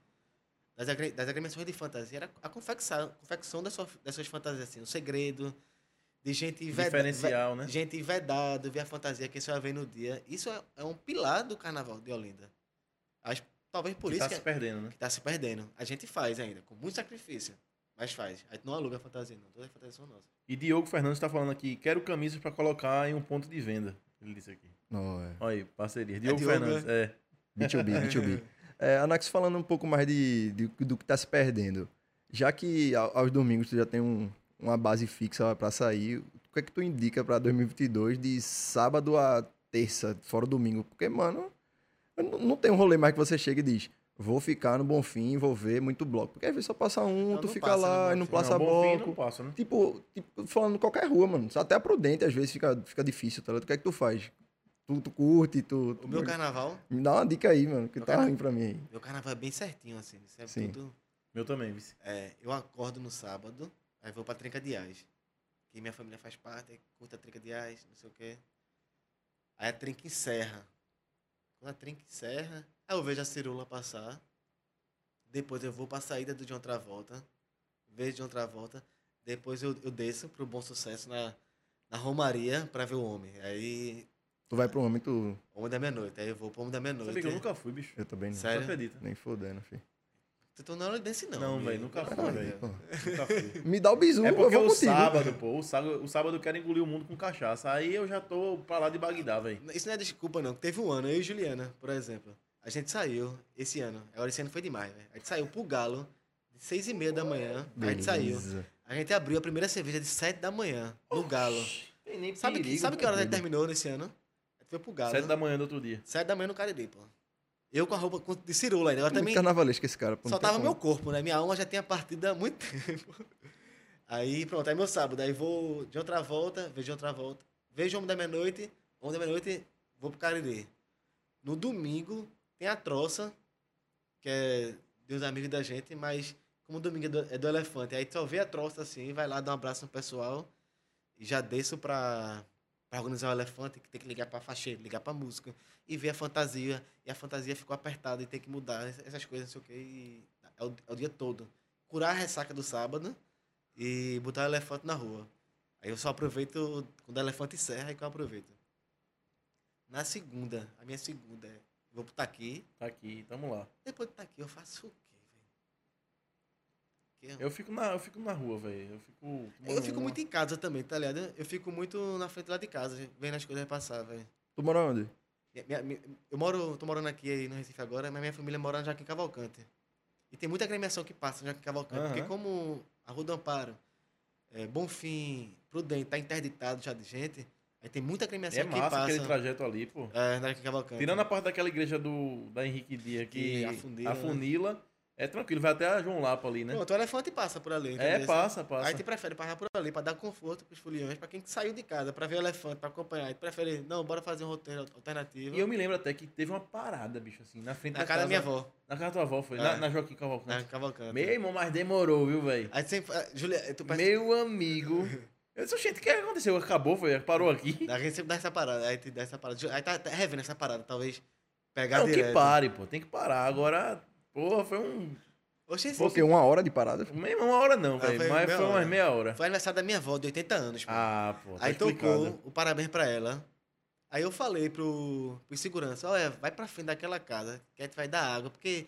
das, agre... das agremiações de fantasia era a confecção, confecção das, suas, das suas fantasias, assim, o segredo de gente veda- Diferencial, ve- né? Gente vedado, ver a fantasia que você vai ver no dia. Isso é, é um pilar do carnaval de Olinda. Acho, talvez por que isso tá que, se perdendo, né? que tá se perdendo. A gente faz ainda, com muito sacrifício. Mas faz. A gente não aluga fantasia, não. Todas as fantasias são nossas. E Diogo Fernandes está falando aqui, quero camisas para colocar em um ponto de venda. Ele disse aqui. Não, é. Olha aí, parceria. Diogo, Diogo, Fernandes, é. B2B, B2B. É, Anax, falando um pouco mais de, de- do que tá se perdendo. Já que ao- aos domingos tu já tem um- uma base fixa pra sair, o que é que tu indica pra 2022 de sábado a terça, fora o domingo? Porque, mano, não tem um rolê mais que você chega e diz, vou ficar no Bonfim, vou ver muito bloco. Porque às vezes só passa um, tu fica lá e não passa não, bloco. não passa, né? Tipo, tipo, falando qualquer rua, mano. Até a Prudente, às vezes, fica, fica difícil, tá ligado? O que é que tu faz? Tu, tu curte, tu... tu- O meu carnaval, Me dá uma dica aí, mano, que Meu tá carna- ruim pra mim aí. meu carnaval é bem certinho, assim. Isso é Sim. tudo. Meu também, vice. É, eu acordo no sábado, aí vou pra Trinca de Ais. Que minha família faz parte, aí curta a Trinca de Ais, não sei o quê. Aí a Trinca encerra. Quando a Trinca encerra, aí eu vejo a Cirula passar. Depois eu vou pra saída do John Travolta. Vejo John Travolta. Depois eu, eu desço pro Bom Sucesso na, na Romaria pra ver o Homem. Aí, Tu vai pro homem, tu... Homem da Meia-Noite. Aí eu vou pro Homem da Meia-Noite. Sabia que eu nunca fui, bicho. Eu também não. Sério? Você acredita? Nem fodendo, filho. Tu tá na hora desse não. Não, velho, nunca fui, velho. Deus. Nunca fui. Me dá o bizu, É eu porque vou o contigo. sábado, pô, o sábado, o sábado eu quero engolir o mundo com cachaça. Aí eu já tô pra lá de Bagdá, velho. Isso não é desculpa, não. Teve um ano, eu e Juliana, por exemplo. A gente saiu esse ano. Agora esse ano foi demais, velho. A gente saiu pro Galo, de seis e meia da manhã. A gente saiu. Beleza. A gente abriu a primeira cerveja de sete da manhã, no Galo. Tem nem Sabe, que, perigo, sabe que hora a gente terminou nesse ano? Foi pro Galo. Sete da manhã do outro dia. Sete da manhã no Cariri, pô. Eu com a roupa de cirula ainda. Agora Muito também carnavalesco esse cara. pô, só tava como. meu corpo, né? Minha alma já tinha partido há muito tempo. Aí pronto, aí meu sábado. Aí vou de outra volta, vejo outra volta. Vejo Homem da Meia-Noite, Homem da Meia-Noite, vou pro Cariri. No domingo tem a troça, que é Deus amigo da gente, mas como domingo é do, é do elefante, aí tu só vê a troça assim, vai lá dar um abraço no pessoal e já desço pra, pra organizar o elefante, que tem que ligar pra faixeiro, ligar pra música, e ver a fantasia, e a fantasia ficou apertada e tem que mudar, essas coisas, não sei o quê, e é o, é o dia todo. Curar a ressaca do sábado e botar o elefante na rua. Aí eu só aproveito quando o elefante encerra, aí que eu aproveito. Na segunda, a minha segunda é, vou pro Taqui, Tá aqui, tamo lá. depois do Taqui eu faço o Eu fico na, eu fico na rua, velho. Eu fico. Eu fico muito em casa também, tá ligado? Eu fico muito na frente lá de casa, vendo as coisas passar, velho. Tu mora onde? Minha- minha- eu moro, tô morando aqui aí no Recife agora, mas minha família mora no Joaquim Cavalcante. E tem muita agremiação que passa no Joaquim Cavalcante, porque Aham. como a Rua do Amparo, é, Bonfim, Prudente, tá interditado já de gente, aí tem muita agremiação É que massa passa aquele trajeto ali, pô. é, no Joaquim Cavalcante. Tirando a parte daquela igreja do, da Henrique Dia que, Que afunila, né? É tranquilo, vai até a João Lapa ali, né? Pronto, o elefante passa por ali. é, entendeu? passa, passa. Aí tu prefere passar por ali pra dar conforto pros foliões, pra quem saiu de casa, pra ver o elefante, pra acompanhar. Aí tu prefere, não, bora fazer um roteiro alternativo. E eu me lembro até que teve uma parada, bicho, assim, na frente Na da casa da minha avó, Na casa da tua avó, foi? É. Na, na Joaquim na Cavalcante. Cavalcante. Meu irmão, mas demorou, viu, velho? Aí sempre. ah, Julia, tu parece- Meu amigo. Eu disse, gente, o que aconteceu? Acabou, foi? Parou aqui? A gente sempre dá essa parada, aí te dá essa parada. Aí tá, tá revendo essa parada, talvez pegar Não, direto. que pare, pô. Tem que parar. Agora, porra, foi um. Oxe, esse- Porque uma hora de parada. Nem uma hora não, Ah, velho. foi mas foi hora. umas meia hora. Foi aniversário da minha avó, de 80 anos, pô. Ah, pô. Tá aí explicado. tocou o parabéns pra ela. Aí eu falei pro, pro segurança, olha, vai pra frente daquela casa, que a gente vai dar água, porque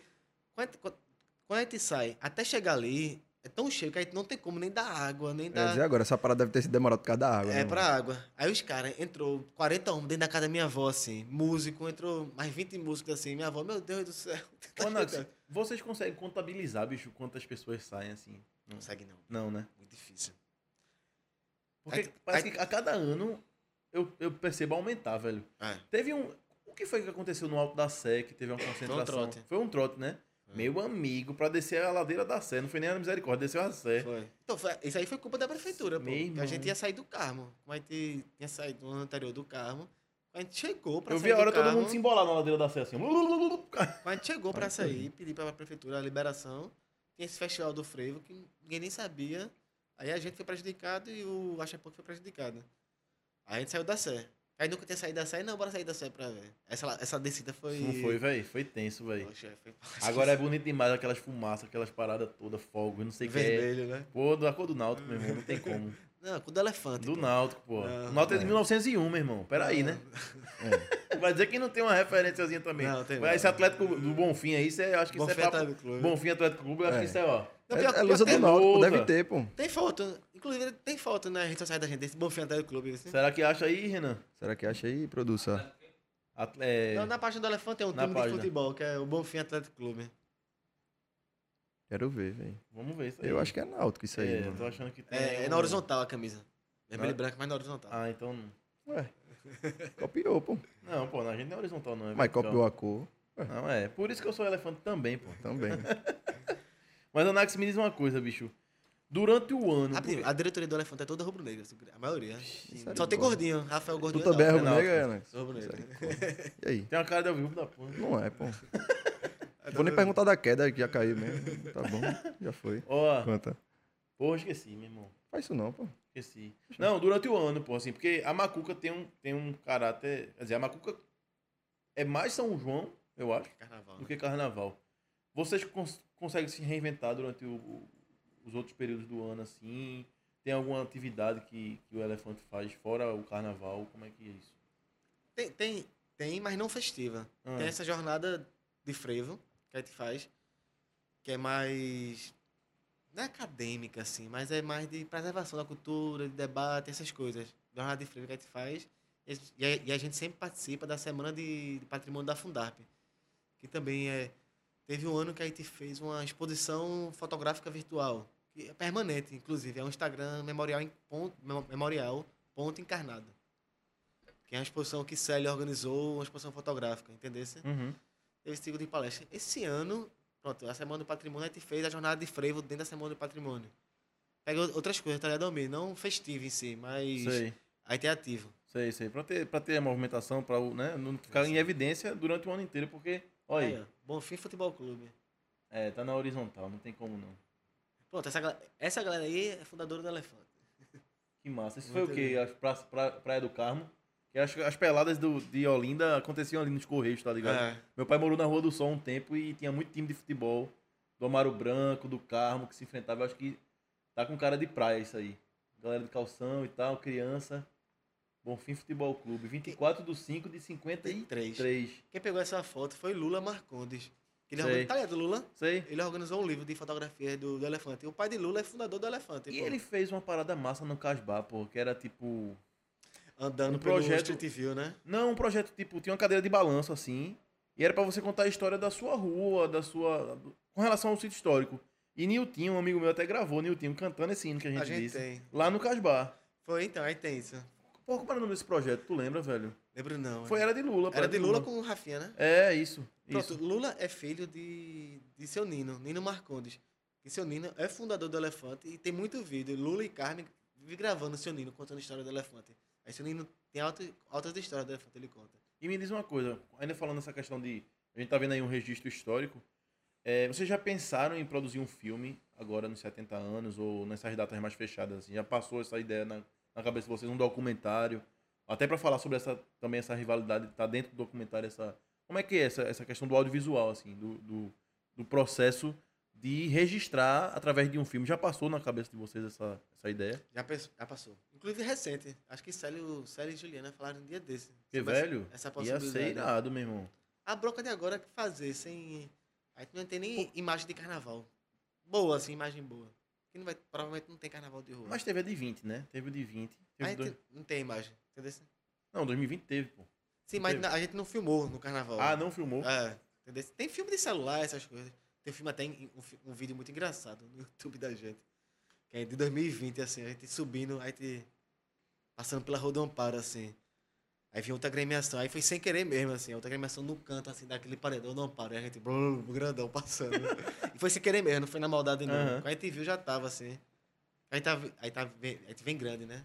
quando, quando a gente sai, até chegar ali, é tão cheio que a gente não tem como nem dar água, nem Quer dar... dizer, agora essa parada deve ter sido demorada por causa da água. É, né, pra mano? água. Aí os caras, entrou 40 homens dentro da casa da minha avó, assim, músico, entrou mais 20 músicos, assim, minha avó, meu Deus do céu. Ô, Nax, vocês conseguem contabilizar, bicho, quantas pessoas saem assim? Não consegue não, Não, né? muito difícil. Porque Aí- parece aí- que a cada ano eu, eu percebo aumentar, velho. É. Teve um. O que foi que aconteceu no Alto da Sé que teve uma concentração? trote. Foi um trote, né? É. Meu amigo, pra descer a ladeira da Sé. Não foi nem a misericórdia, desceu a Sé. Foi. Então, foi- isso aí foi culpa da prefeitura, pô. A gente ia sair do Carmo. Como a gente tinha saído no ano anterior do Carmo, a gente chegou pra Eu sair vi a hora todo mundo se embolar na ladeira da Sé assim. Quando a gente chegou pra sair, pedir pra prefeitura a liberação, tinha esse festival do frevo que ninguém nem sabia. Aí a gente foi prejudicado e o Achapuca foi prejudicado. Aí a gente saiu da Sé. Aí nunca tinha saído da Sé, não, bora sair da Sé pra ver. Essa, essa descida foi... Não foi, velho. Foi tenso, velho. Foi... Agora é bonito demais aquelas fumaças, aquelas paradas todas, fogo, não sei o que é. vermelho, né? Pô, da cor do Náutico, meu irmão, não tem como. Não, com o do elefante. Do pô. Náutico, pô. Não, o Náutico é de é. 1901, meu irmão. Pera aí, né? Vai dizer que não tem uma referenciazinha também. Não, tem Mas esse Atlético do Bonfim aí, é, eu acho que Bom isso é papo... do clube. Bonfim Atlético Clube, eu acho É. que isso é, ó. Não, É, pior- é lusa pior do Náutico, pô, lusa. deve ter, pô. Tem foto. Inclusive, tem foto nas redes sociais da gente, desse Bonfim Atlético Clube. Assim. Será que acha aí, Renan? Será que acha aí, produção? É, Não, na página do Elefante tem um Na time página. de futebol, que é o Bonfim Atlético Clube. Quero ver, velho. Vamos ver isso aí. Eu acho que é náutico isso aí, É, eu mano. tô achando que tem. É, é na horizontal a camisa. Vermelho e branco, mas na horizontal. Ah, então. não. Ué, copiou, pô. Não, pô, a gente não é horizontal, não. É Mas vertical. copiou a cor Não, é. Por isso que eu sou elefante também, pô. também. Mas, Anax, me diz uma coisa, bicho. Durante o ano. A, a diretoria do Elefante é toda rubro-negra, assim, a maioria. sério, Só tem gordinho, Rafael Tu Gordinho. também é rubro-negra, Náutico. Ana? Sou rubro-negro. Misericórdia. E aí? Tem uma cara de ouvido da porra. Não é, pô. Vou nem perguntar da queda que já caiu mesmo. Tá bom, já foi. Ó, Conta. porra, esqueci, meu irmão. Faz isso não, pô. Esqueci. Não, durante o ano, pô, assim, porque a Macuca tem um, tem um caráter. Quer dizer, a Macuca é mais São João, eu acho, Carnaval. do que carnaval. Vocês cons conseguem se reinventar durante o- o- os outros períodos do ano, assim? Tem alguma atividade que, que o elefante faz fora o carnaval? Como é que é isso? Tem, tem, tem, mas não festiva. Ah. Tem essa jornada de frevo que a gente faz, que é mais. Não é acadêmica, assim, mas é mais de preservação da cultura, de debate, essas coisas. Jornada de frevo que a gente faz. E a- E gente sempre participa da Semana de, de Patrimônio da Fundarp, que também é. Teve um ano que a gente fez uma exposição fotográfica virtual, que é permanente, inclusive. É um Instagram memorial, em ponto, memo- memorial ponto encarnado. Que é uma exposição que Célia organizou, uma exposição fotográfica, entendeu? Uhum. teve esse tipo de palestra. Esse ano, pronto, a Semana do Patrimônio, a gente fez a jornada de frevo dentro da Semana do Patrimônio. Pega outras coisas, tá ligado, Almir? Não festivo em si, mas Sei, aí tem ativo. sei, sei. Pra ter, pra ter a movimentação, pra né, não ficar em evidência durante o ano inteiro, porque, olha aí, Aí, Bonfim Futebol Clube. é, tá na horizontal, não tem como não. Pronto, essa, gal- essa galera aí é fundadora do Elefante. Que massa. Isso Muito foi o quê? pra, pra, Praia do Carmo? Que as, as peladas do, de Olinda aconteciam ali nos Correios, tá ligado? É. Meu pai morou na Rua do Sol um tempo e tinha muito time de futebol. Do Amaro Branco, do Carmo, que se enfrentava. Eu acho que tá com cara de praia isso aí. Galera de calção e tal, criança. Bonfim Futebol Clube. 24 do 5 de 53. Três. Quem pegou essa foto foi Lula Marcondes. Ele Sei. tá ligado, Lula? Sei. Ele organizou um livro de fotografias do, do Elefante. O pai de Lula é fundador do Elefante. E pô. ele fez uma parada massa no Casbah, pô, que era tipo. Andando um pelo projeto- Street View, né? Não, um projeto tipo, tinha uma cadeira de balanço assim, e era pra você contar a história da sua rua, da sua. com relação ao sítio histórico. E Nilton, um amigo meu até gravou Nilton cantando esse hino que a gente, A gente disse. tem. Lá no Casbah. Foi então, aí tem isso. Pô, como era o nome desse projeto? Tu lembra, velho? Lembro não. Foi é. Era de Lula. Era de Lula com o Rafinha, né? É, isso. Pronto, isso. Lula é filho de, de seu Nino, Nino Marcondes. E seu Nino é fundador do Elefante e tem muito vídeo. Lula e Carmen vivem gravando seu Nino, contando a história do Elefante. Aí seu Nino tem altas, altas histórias do Elefante, ele conta. E me diz uma coisa, ainda falando nessa questão de. A gente tá vendo aí um registro histórico. É, vocês já pensaram em produzir um filme agora nos 70 anos ou nessas datas mais fechadas? Assim? Já passou essa ideia na, na cabeça de vocês, um documentário? Até para falar sobre essa também essa rivalidade, tá dentro do documentário essa. Como é que é essa, essa questão do audiovisual, assim, do, do, do processo de registrar através de um filme? Já passou na cabeça de vocês essa, essa ideia? Já, já passou. Inclusive recente. Acho que Célio, Célio e Juliana falaram um dia desse. Sobre velho, essa ia possibilidade. ser irado, meu irmão. A bronca de agora é que fazer sem. Aí tu não tem nem imagem de carnaval. Boa, assim, imagem boa. Que não vai, provavelmente não tem carnaval de rua. Mas teve a de 20, né? Teve o de 20. Teve dois- tem- não tem imagem. Entendeu? Não, 2020 teve, pô. Sim, mas Teve. a gente não filmou no carnaval. Ah, não filmou? É, entendeu? Tem filme de celular, essas coisas. Tem filme até, um, um vídeo muito engraçado no YouTube da gente. Que é de 2020, assim, a gente subindo, a gente passando pela Rua do Amparo, assim. Aí vinha outra agremiação, aí foi sem querer mesmo, assim, outra agremiação no canto, assim, daquele paredão do Amparo. Aí a gente, blum, grandão, passando. e foi sem querer mesmo, não foi na maldade não. Aham. Quando a gente viu, já tava, assim. Aí tá, aí tá, a gente vem grande, né?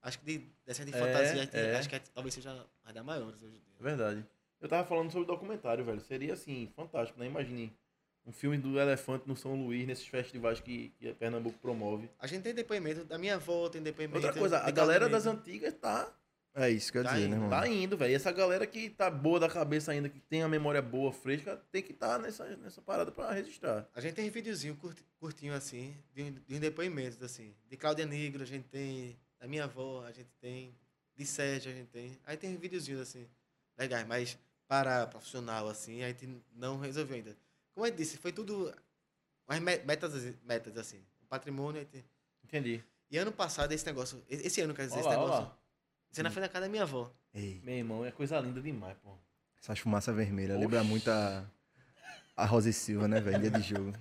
Acho que de, dessa de É, fantasia, a gente- é. acho que a gente talvez seja mais da maiores hoje em dia. Verdade. Eu tava falando sobre o documentário, velho. Seria, assim, fantástico, né? Imagine um filme do elefante no São Luís, nesses festivais que, que a Pernambuco promove. A gente tem depoimento da minha avó, tem depoimento. Outra coisa, a galera das antigas tá, É isso que eu ia Tá dizer, indo, né, mano? tá indo, velho. E essa galera que tá boa da cabeça ainda, que tem a memória boa, fresca, tem que estar nessa, nessa parada pra registrar. A gente tem videozinho curti- curtinho assim, de, de um depoimentos, assim. De Cláudia Negro, a gente tem. Da minha avó, a gente tem. De Sérgio, a gente tem. Aí tem videozinhos assim, legais, mas para profissional, assim, a gente não resolveu ainda. Como eu disse, foi tudo. Umas me- metas, metas assim. O patrimônio. a gente- Entendi. E ano passado, esse negócio. Esse ano, quer dizer, Olha esse negócio. lá. É na frente da casa da minha avó. Ei, Meu irmão, é coisa linda demais, pô. essa fumaça vermelha Oxi. lembra muito a, a Rosa e Silva, né, velho? Dia de jogo.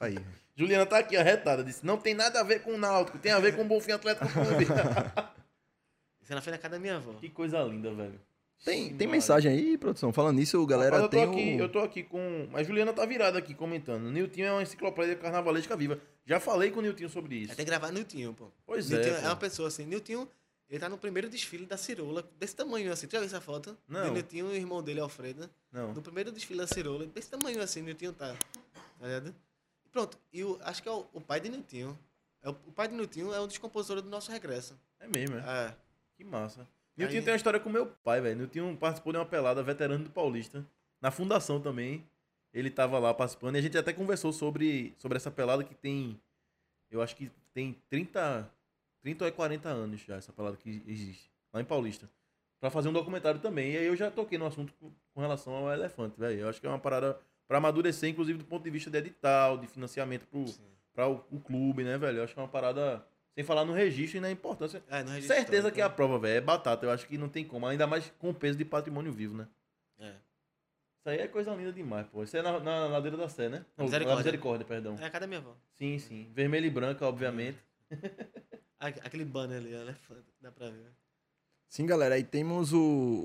Aí. Juliana tá aqui, arretada. Disse, não tem nada a ver com o Náutico, tem a ver com o Bonfim Atlético Clube. É na frente da casa da minha avó. que coisa linda, velho. Tem, Sim, tem mano. mensagem aí, produção? Falando nisso, galera Rapaz, eu tô tem aqui, o... eu tô aqui com. Mas Juliana tá virada aqui comentando. Nilton é uma enciclopédia carnavalesca viva. Já falei com o Nilton sobre isso. Que gravar Niltinho, pô. Pois Niltinho é. é, pô. uma pessoa assim. Niltinho, ele tá no primeiro desfile da Cirola, desse tamanho assim. Tu já viu essa foto? Não. De Niltinho e o irmão dele, Alfredo. Não. No primeiro desfile da Cirola, desse tamanho assim, Niltinho tá. Tá ligado? E pronto. E o, acho que é o, o pai de Niltinho. É o, o pai de Niltinho é um dos compositores do nosso regresso. É mesmo, é. É. Que massa. Nilton Aí- tem uma história com meu pai, velho. Nilton participou de uma pelada veterano do Paulista. Na fundação também. Ele tava lá participando. E a gente até conversou sobre, sobre essa pelada que tem. Eu acho que tem 30. 30 ou é 40 anos já, essa pelada que existe. Lá em Paulista. Pra fazer um documentário também. E aí eu já toquei no assunto com, relação ao elefante, velho. Eu acho que é uma parada pra amadurecer, inclusive do ponto de vista de edital, de financiamento pro, pra o, o clube, né, velho? Eu acho que é uma parada. Sem falar no registro e na importância. É, no registro Certeza histórico, que a prova, velho, é batata. Eu acho que não tem como. Ainda mais com o peso de patrimônio vivo, né? É. Isso aí é coisa linda demais, pô. Isso é na, na ladeira da Sé, né? Não, Misericórdia. Na misericórdia, perdão. É a casa da minha avó. Sim, sim. Vermelho e branca, obviamente. Aquele banner ali, elefante, dá pra ver. Sim, galera, aí temos o,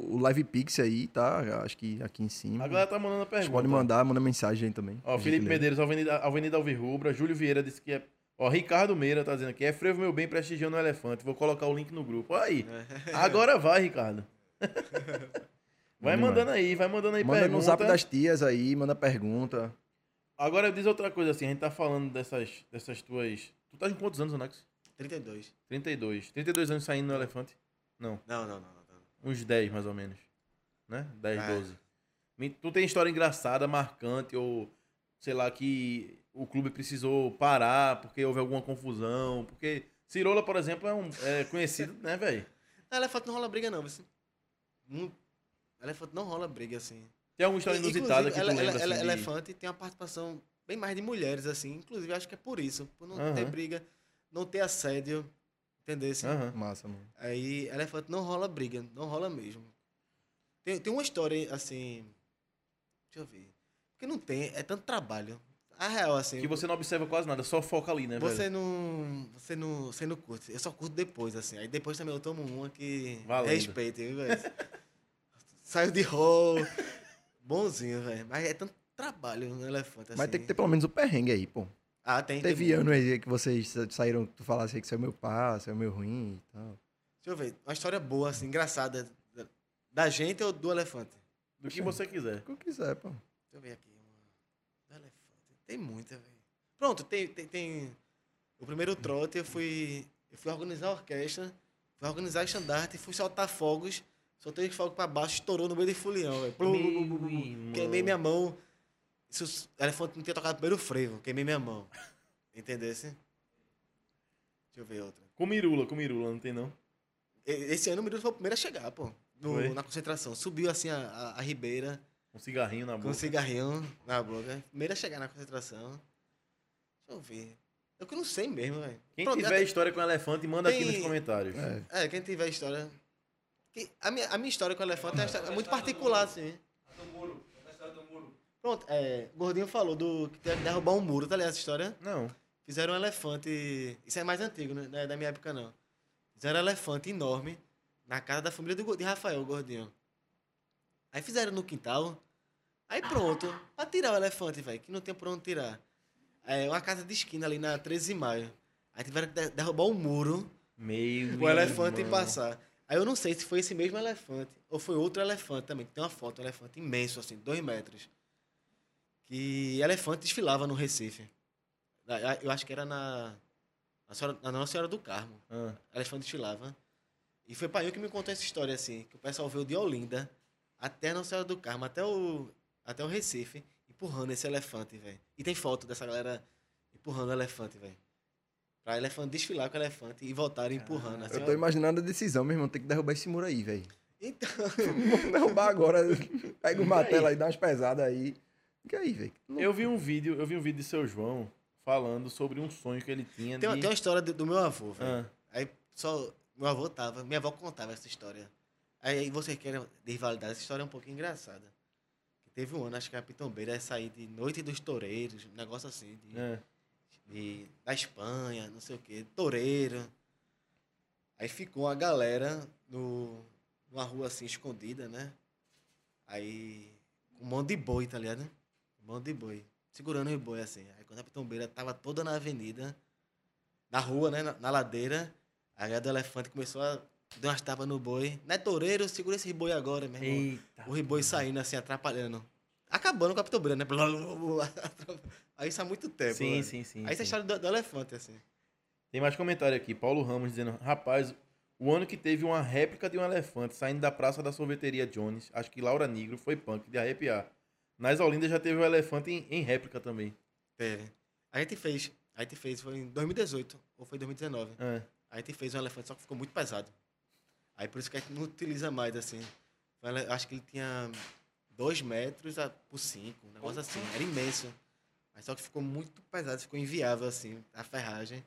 o Live Pix aí, tá? Acho que aqui em cima. A galera tá mandando a Vocês pergunta. podem mandar, manda mensagem aí também. Ó, Felipe. Medeiros, Avenida, Avenida Alvirrubra. Júlio Vieira disse que é. Ó, Ricardo Meira tá dizendo aqui. É frevo meu bem prestigiando o elefante. Vou colocar o link no grupo. Olha aí. Agora vai, Ricardo. Vai mandando aí, vai mandando aí Manda pergunta. no zap das tias aí, manda pergunta. Agora diz outra coisa assim, a gente tá falando dessas, dessas tuas. Tu tá com quantos anos, Anax? 32. 32. 32 anos saindo no elefante? Não. Não, não, não. não, não. Uns 10 mais ou menos. Né? 10, É. 12. Me- Tu tem história engraçada, marcante, ou sei lá, que o clube precisou parar porque houve alguma confusão. Porque Cirola, por exemplo, é, um, é conhecido, né, velho? Elefante não rola briga, não. Não... Elefante não rola briga, assim. Tem alguma história inusitada que tu Inclusive, lembra, ele- assim, ele- de- Elefante tem uma participação bem mais de mulheres, assim. Inclusive, acho que é por isso. Por não Aham. ter briga, não ter assédio. Entendeu? Assim? Aham. Massa, mano. Aí, elefante não rola briga, não rola mesmo. Tem, tem uma história, assim. Deixa eu ver. Porque não tem, é tanto trabalho. A real, assim. Que você não observa quase nada, só foca ali, né, velho? Você não, você não. Você não curte. Eu só curto depois, assim. Aí depois também eu tomo uma que. Valendo. Respeite, viu, velho? Saiu de rol. Bonzinho, velho. Mas é tanto trabalho no elefante, assim. Mas tem que ter pelo menos o perrengue aí, pô. Ah, tem. Teve tem... ano aí que vocês sa- saíram, tu falasse que saiu meu pá, saiu meu ruim e tal. Deixa eu ver. Uma história boa, assim, engraçada. Da, gente ou do elefante? Do que você quiser. O que eu quiser, pô. Deixa eu ver aqui. Do elefante. Tem muita, velho. Pronto, tem, tem, tem. O primeiro trote eu fui. Eu fui organizar a orquestra, fui organizar o estandarte, fui soltar fogos, soltei os fogos pra baixo, estourou no meio de fulião, velho. Queimei minha mão. Se o elefante não tinha tocado o primeiro frevo, queimei minha mão. Entendesse? Deixa eu ver outra. Com Mirula, com Mirula, não tem não? Esse ano o Mirudo foi o primeiro a chegar, pô. no- na concentração. Subiu assim a, a, a ribeira, Um cigarrinho na com um boca. cigarrinho na boca. Primeiro a chegar na concentração. Deixa eu ver. Eu que não sei mesmo, velho. Quem Pronto, tiver até- história com elefante, manda aqui Tem- nos comentários. É, É, quem tiver história. A, minha, a minha história com o elefante é, história- é muito particular, assim. Pronto, é, o Gordinho falou do que teve que derrubar um muro, tá ligado essa história? Não. Fizeram um elefante. Isso é mais antigo, né? Não é da minha época, não. Fizeram um elefante enorme na casa da família do, de Rafael, Gordinho. Aí fizeram no quintal. Aí pronto. Pra tirar o elefante, velho, que não tem por onde tirar. É uma casa de esquina ali na 13 de maio. Aí tiveram que de- derrubar um muro Meio. o elefante irmão. passar. Aí eu não sei se foi esse mesmo elefante ou foi outro elefante também, que tem uma foto, um elefante imenso, assim, dois metros. Que elefante desfilava no Recife. Eu acho que era na, na, Senhora- na Nossa Senhora do Carmo. Ah, Elefante desfilava. E foi pai que me contou essa história, assim, que o pessoal veio de Olinda até a Nossa Senhora do Carmo, até o, até o Recife, empurrando esse elefante, velho. E tem foto dessa galera empurrando o elefante, velho. Pra elefante desfilar com o elefante e voltarem empurrando. Assim, eu tô ó. imaginando a decisão, meu irmão. Tem que derrubar esse muro aí, velho. Então, Vamos derrubar agora. Pega o martelo aí, dá umas pesadas aí. E aí, velho? eu vi um vídeo, eu vi um vídeo de seu João falando sobre um sonho que ele tinha tem, de... tem uma história do, do meu avô, velho. Ah, Aí só. Meu avô tava, minha avó contava essa história. Aí vocês querem desvalidar essa história é um pouquinho engraçada. Teve um ano, acho que a Pitombeira ia sair de Noite dos Toureiros, um negócio assim, de, é. de- da Espanha, não sei o quê, toureiro. Aí ficou a galera no, numa rua assim escondida, né? Aí um monte de boi, tá ligado? Monte de boi. Segurando os boi assim. Aí quando a Pitombeira tava toda na avenida, na rua, né? Na, na ladeira, a galera do elefante começou a dar umas tapas no boi. Não é toureiro, segura esse boi agora, meu irmão. Eita. O boi saindo assim, atrapalhando. Acabando com a Pitombeira, né? Aí isso há muito tempo. Sim, sim, sim. Aí essa história do, do elefante, assim. Tem mais comentário aqui. Paulo Ramos dizendo: Rapaz, o ano que teve uma réplica de um elefante saindo da praça da sorveteria Jones, acho que Laura Negro foi punk de arrepiar. Nas Olindas já teve um elefante em, em réplica também. Teve. A gente fez. A gente fez, foi em 2018, ou foi 2019. É. A gente fez um elefante, só que ficou muito pesado. Aí por isso que a gente não utiliza mais, assim. Acho que ele tinha 2 metros por 5, um negócio assim. Era imenso. Mas só que ficou muito pesado, ficou inviável, assim, a ferragem.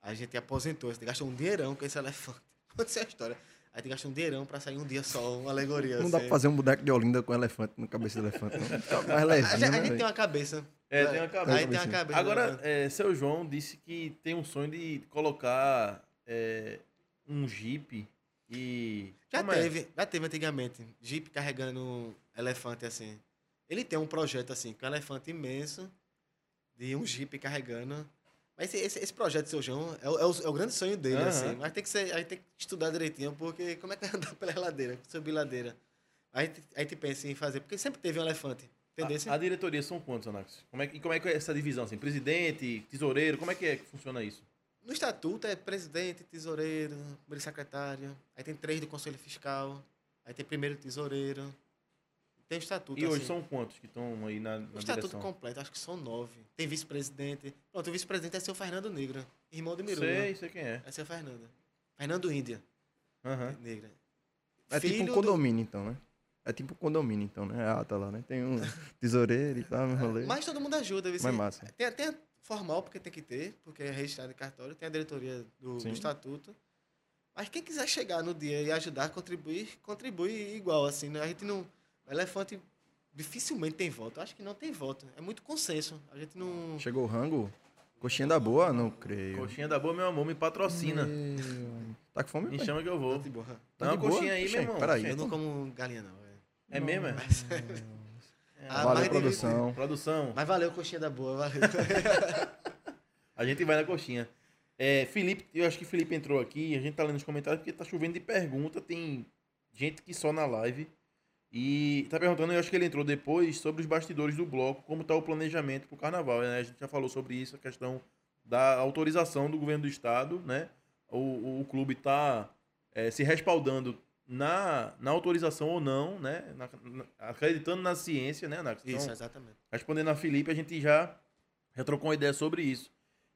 A gente aposentou, a gente gastou um dinheirão com esse elefante. Aconteceu a história. A gente gastou um dinheirão pra sair um dia só, uma alegoria. Não dá assim. pra fazer um boneco de Olinda com elefante na cabeça do elefante. Não. A gente, a né, gente tem uma cabeça. É, tem uma cabeça. Aí tem uma cabeça. Agora, é, seu João disse que tem um sonho de colocar é, um Jeep E. Já como é? teve, já teve antigamente. Jeep carregando elefante assim. Ele tem um projeto assim, com um elefante imenso, de um Jeep carregando. Mas esse, esse, esse projeto, seu João, é o, é o- é o grande sonho dele, Aham. assim. Mas tem que ser, aí tem que estudar direitinho, porque como é que vai andar pela ladeira, subir ladeira? Aí, te- aí te pensa em fazer, porque sempre teve um elefante. A, a diretoria são quantos, Anax? Como é, e como é que é essa divisão? Assim? Presidente, tesoureiro, como é que é que funciona isso? No estatuto é presidente, tesoureiro, primeiro secretário. Aí tem três do conselho fiscal. Aí tem primeiro tesoureiro. Tem o estatuto. E hoje assim. são quantos que estão aí na, na O estatuto direção? completo, acho que são nove. Tem vice-presidente. Pronto, o vice-presidente é seu Fernando Negra, irmão de Miru. Sei, sei quem é. É seu Fernando. Fernando Índia Aham. Negra. É tipo um Filho do- condomínio, então, né? É tipo um condomínio, então, né? Ah, tá lá, né? Tem um tesoureiro e tal, meu rolê. Mas todo mundo ajuda. viu? Mas massa. Tem, tem a formal, porque tem que ter, porque é registrado em cartório. Tem a diretoria do, do estatuto. Mas quem quiser chegar no dia e ajudar, contribuir, contribui igual, assim. Né? A gente não... O elefante dificilmente tem voto. Acho que não tem voto. É muito consenso. A gente não... Chegou o rango? Coxinha da boa? Não creio. Coxinha da boa, meu amor, me patrocina. Meu... Tá com fome? Me pai? chama que eu vou. de. Tá Não, de boa? coxinha aí, meu Oxê, irmão. peraí. Eu não como galinha, não. é. É mesmo, é? Ah, Valeu, produção. Produção, Mas valeu, coxinha da boa, valeu. a gente vai na coxinha. É, Felipe, eu acho que Felipe entrou aqui, a gente tá lendo os comentários porque tá chovendo de pergunta, tem gente que só na live. E tá perguntando, eu acho que ele entrou depois, sobre os bastidores do bloco, como tá o planejamento pro carnaval, né? A gente já falou sobre isso, a questão da autorização do governo do estado, né? O, o clube tá é, se respaldando na, na autorização ou não, né? Na- na- acreditando na ciência, né, Anax? Então, Isso, exatamente. Respondendo a Felipe, a gente já, já trocou uma ideia sobre isso.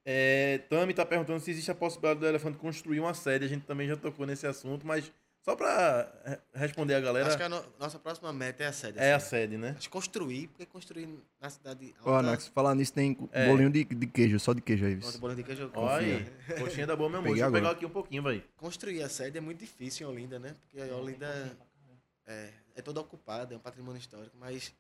É, Tami tá perguntando se existe a possibilidade do Elefante construir uma sede. A gente também já tocou nesse assunto, mas só para responder a galera, Acho que a no- nossa próxima meta é a sede. é a assim. sede, né? Acho que construir, porque construir na cidade Ó, Anax, falar nisso tem É. bolinho de, de queijo, só de queijo aí. Bolinho de queijo, eu Olha coxinha da boa, meu amor. Deixa eu pegar aqui um pouquinho, vai. Construir a sede é muito difícil em Olinda, né? Porque a Olinda é, é toda ocupada, é um patrimônio histórico, mas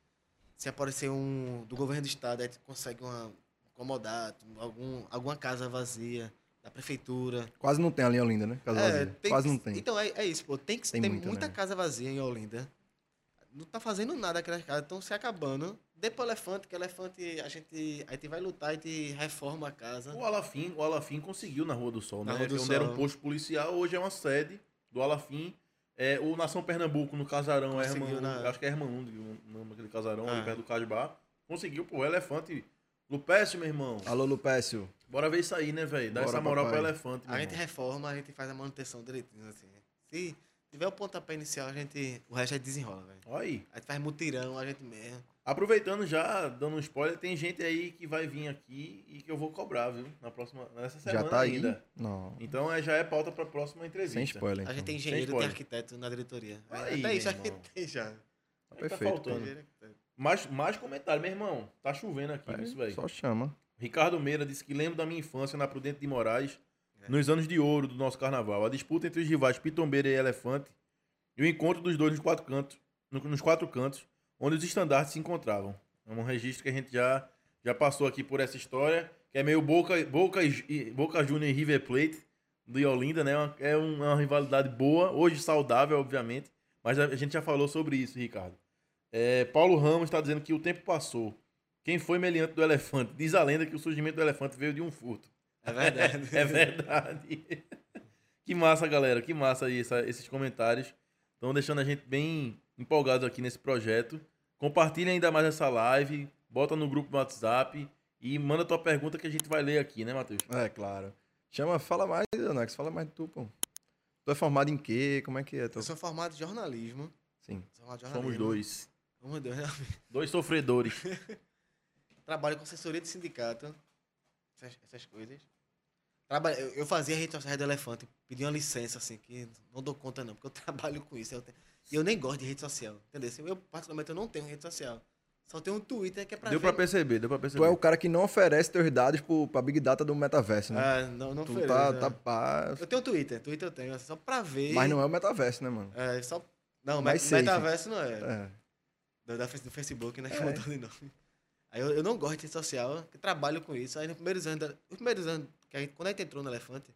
se aparecer um do governo do estado, aí tu consegue uma um comodato, algum, alguma casa vazia da prefeitura. Quase não tem ali em Olinda, né? Casa É, vazia. tem Quase que- não tem. Então é, é isso, pô. Tem que Tem tem, muita, muita né? casa vazia em Olinda. Não tá fazendo nada aquelas casas, estão se acabando. Dê pro elefante, que elefante a gente. A gente vai lutar e te reforma a casa. O Alafim, o Alafim conseguiu na Rua do Sol, Na né? Rua do Onde era um Sol. posto policial, hoje é uma sede do Alafim. É, o Nação Pernambuco, no casarão, é Conseguiu Herman, na- acho que é Hermanund, o nome daquele casarão, ali Ah. perto do Cajubá. Conseguiu, pô, o Elefante. Lupécio, meu irmão. Alô, Lupécio. Bora ver isso aí, né, velho? Dá Bora, essa moral papai. pro elefante. A gente irmão. reforma, a gente faz a manutenção direitinho, assim. Se tiver o pontapé inicial, a gente. O resto a gente desenrola, velho. Olha aí. A gente faz mutirão, a gente mesmo. Aproveitando já, dando um spoiler, tem gente aí que vai vir aqui e que eu vou cobrar, viu? Na próxima, nessa semana Já tá aí? ainda. Não. Então é, já é pauta pra próxima entrevista. Sem spoiler. A Então. gente tem engenheiro, tem arquiteto na diretoria. Aí, Até isso a gente tem já. Aí Tá Perfeito, faltando. Mais, mais comentário, meu irmão. Tá chovendo aqui, É, isso, velho. só chama. Ricardo Meira disse que lembra da minha infância na Prudente de Moraes, É. nos anos de ouro do nosso carnaval. A disputa entre os rivais Pitombeira e Elefante e o encontro dos dois nos quatro cantos, no- nos quatro cantos, onde os estandartes se encontravam. É um registro que a gente já, já passou aqui por essa história, que é meio Boca, Boca, e- Boca Junior e River Plate de Olinda, né? Uma- É um- é uma rivalidade boa, hoje saudável, obviamente, mas a a gente já falou sobre isso, Ricardo. É, Paulo Ramos está dizendo que o tempo passou. Quem foi meliante do elefante? Diz a lenda que o surgimento do elefante veio de um furto. É verdade. É verdade. que massa, galera. Que massa aí essa- esses comentários. Estão deixando a gente bem empolgados aqui nesse projeto. Compartilha ainda mais essa live. Bota no grupo do WhatsApp. E manda tua pergunta que a gente vai ler aqui, né, Matheus? É, claro. Chama, fala mais, Anax, fala mais de tu, pô. Tu é formado em quê? Como é que é? Tu... Eu sou formado em jornalismo. Sim. Formado em Somos jornalismo. dois. Dois, né? Dois sofredores. Trabalho com assessoria de sindicato. Essas, essas coisas. Trabalho, eu, eu fazia rede social do elefante. Pedi uma licença, assim, que não dou conta não, porque eu trabalho com isso. Eu te- E eu nem gosto de rede social. Entendeu? Assim, Eu, particularmente, eu não tenho rede social. Só tenho um Twitter que é pra deu ver... pra perceber, deu pra Tu perceber. é o cara que não oferece teus dados pro, pra Big Data do metaverso, né? Ah, não, não tu ofereço, tá, né? tá pá, Eu tenho Twitter. Twitter eu tenho, assim, só pra ver... Mas não é o metaverso, né, mano? É, só... Não, mas metaverso não é. É. do, da, do Facebook, né? Que É. mudou de nome. Aí eu, eu não gosto de rede social, trabalho com isso. Aí nos primeiros anos, da- os primeiros anos, que a gente, quando a gente entrou no Elefante,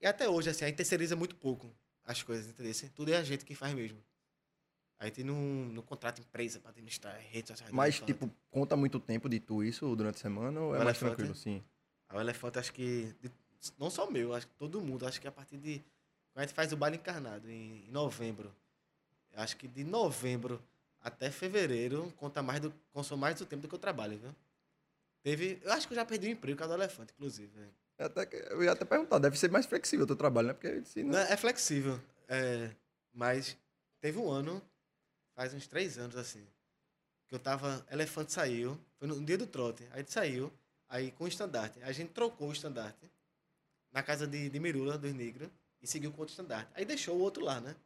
e até hoje, assim, a gente terceiriza muito pouco as coisas, entendeu? Tudo é a gente que faz mesmo. A gente não, não contrata empresa pra administrar redes sociais. Mas, tipo, conta muito tempo de tu isso durante a semana ou é O mais elefante? tranquilo? Sim. Aí o elefante, acho que. não só meu, acho que todo mundo. Acho que a partir de. Quando a gente faz o baile encarnado em, em novembro. Acho que de novembro até fevereiro conta mais do, consome mais do tempo do que eu trabalho, viu? Teve. Eu acho que eu já perdi o emprego por causa do elefante, inclusive. Eu, até, eu ia até perguntar, deve ser mais flexível o teu trabalho, né? Porque não... É flexível. é, mas teve um ano, faz uns três anos assim, que eu tava. Elefante saiu, foi no dia do trote. Aí saiu, aí com o estandarte. A gente trocou o estandarte na casa de, de Mirula, dos negros, e seguiu com outro estandarte. Aí deixou o outro lá, né?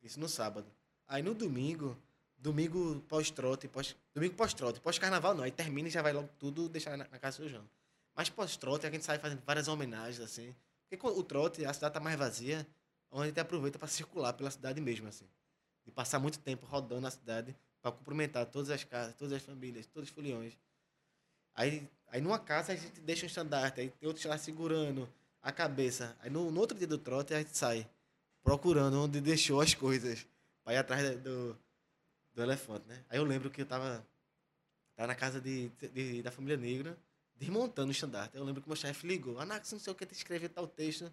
Isso no sábado. Aí no domingo, domingo pós-trote, pós, domingo pós-trote, pós-carnaval não, aí termina e já vai logo tudo deixar na, na casa do João. Mas pós-trote a gente sai fazendo várias homenagens, assim. Porque o trote, a cidade tá mais vazia, onde a gente aproveita para circular pela cidade mesmo, assim. E passar muito tempo rodando na cidade para cumprimentar todas as casas, todas as famílias, todos os foliões. Aí, aí numa casa a gente deixa um estandarte, aí tem outro lá segurando a cabeça. Aí no, no outro dia do trote a gente sai procurando onde deixou as coisas para ir atrás do, do elefante, né? Aí eu lembro que eu tava, tava na casa de, de- da família negra, desmontando o estandarte. Aí eu lembro que meu chefe ligou, Anax, não sei o que, que escrever tal texto.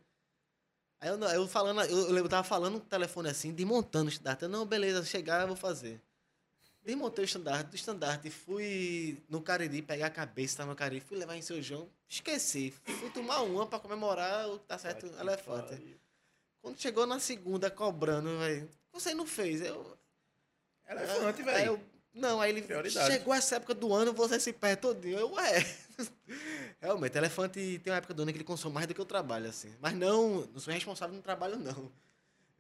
Aí eu, eu falando, eu, eu tava falando no telefone assim, desmontando o estandarte. Eu, não, beleza, chegar eu vou fazer. Desmontei o estandarte, do estandarte, fui no Cariri pegar a cabeça, tava no Cariri, fui levar em seu João, esqueci. Fui tomar uma pra comemorar o que tá certo, o elefante. Quando chegou na segunda cobrando, velho, você não fez? Eu, Elefante, Aí velho. Não, aí ele Prioridade. chegou essa época do ano, você se perde todinho. Eu, ué. Realmente, elefante tem uma época do ano que ele consome mais do que eu trabalho, assim. Mas não, não sou responsável no trabalho, não.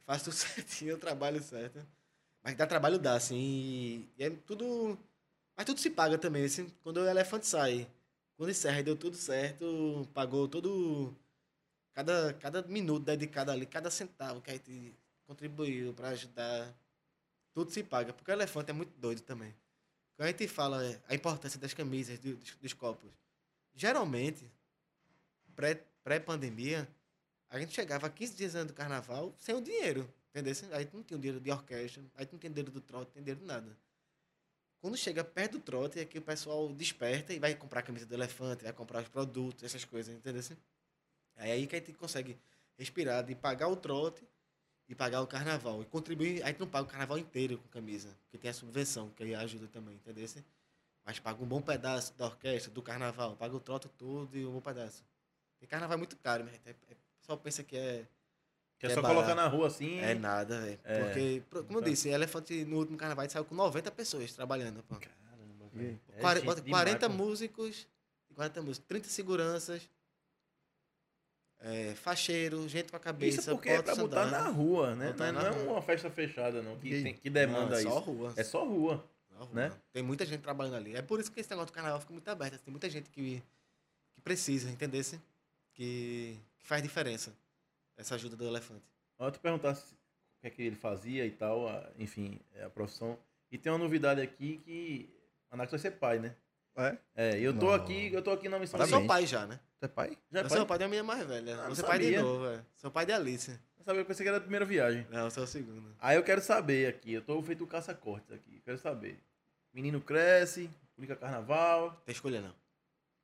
Faço tudo certinho, eu trabalho certo. Mas dá trabalho, dá, assim. E, e é tudo. Mas tudo se paga também. Assim, quando o elefante sai, quando encerra e deu tudo certo, pagou todo. Cada, cada minuto dedicado ali, cada centavo que a gente contribuiu para ajudar tudo se paga, porque o elefante é muito doido também. Quando a gente fala é, a importância das camisas, do- dos, dos copos, geralmente, pré- pré-pandemia, a gente chegava 15 dias antes do carnaval sem o dinheiro, entendeu? Aí tu não tinha o dinheiro de orquestra, aí tu não tinha dinheiro do trote, não tem dinheiro de nada. Quando chega perto do trote, é que o pessoal desperta e vai comprar a camisa do elefante, vai comprar os produtos, essas coisas, entendeu? É aí que a gente consegue respirar de pagar o trote e pagar o carnaval. E contribuir, a gente não paga o carnaval inteiro com camisa, porque tem a subvenção, que aí ajuda também, entendeu? Mas paga um bom pedaço da orquestra, do carnaval, paga o trote todo e um bom pedaço. Tem carnaval é muito caro, mas é, é, pessoal pensa que é, Que é É só barato. colocar na rua assim. é nada, velho. É. Porque, como eu Tá. disse, Elefante no último carnaval saiu com 90 pessoas trabalhando. Pô. Caramba, E velho. É Quare- gente bota demais, 40 pô. músicos, 40 músicos, 30 seguranças, é, facheiro, gente com a cabeça. Isso porque é pra botar na rua, né? Botar Não, na é- não é rua. uma festa fechada, não. Que, tem, que demanda é isso. só rua. É só rua. Só rua. né? Tem muita gente trabalhando ali. É por isso que esse negócio do carnaval fica muito aberto. Tem muita gente que, que precisa, entendesse? Que, que faz diferença. Essa ajuda do elefante. Ó, tu perguntasse o que é que ele fazia e tal, a- enfim, é a profissão. E tem uma novidade aqui que Anax vai ser pai, né? É? É, e eu tô Não. aqui, eu tô aqui na missão sou Parabéns. pai já, né? Tu é pai? Já é eu pai? sou pai da minha mais velha. Ah, eu não sou pai de sabia. novo, é. Sou pai de Alice. Eu sabia, eu pensei que era a primeira viagem. Não, eu sou o segundo. Aí eu quero saber aqui, eu tô feito caça-cortes aqui, quero saber. Menino cresce, única carnaval. Tem escolha não.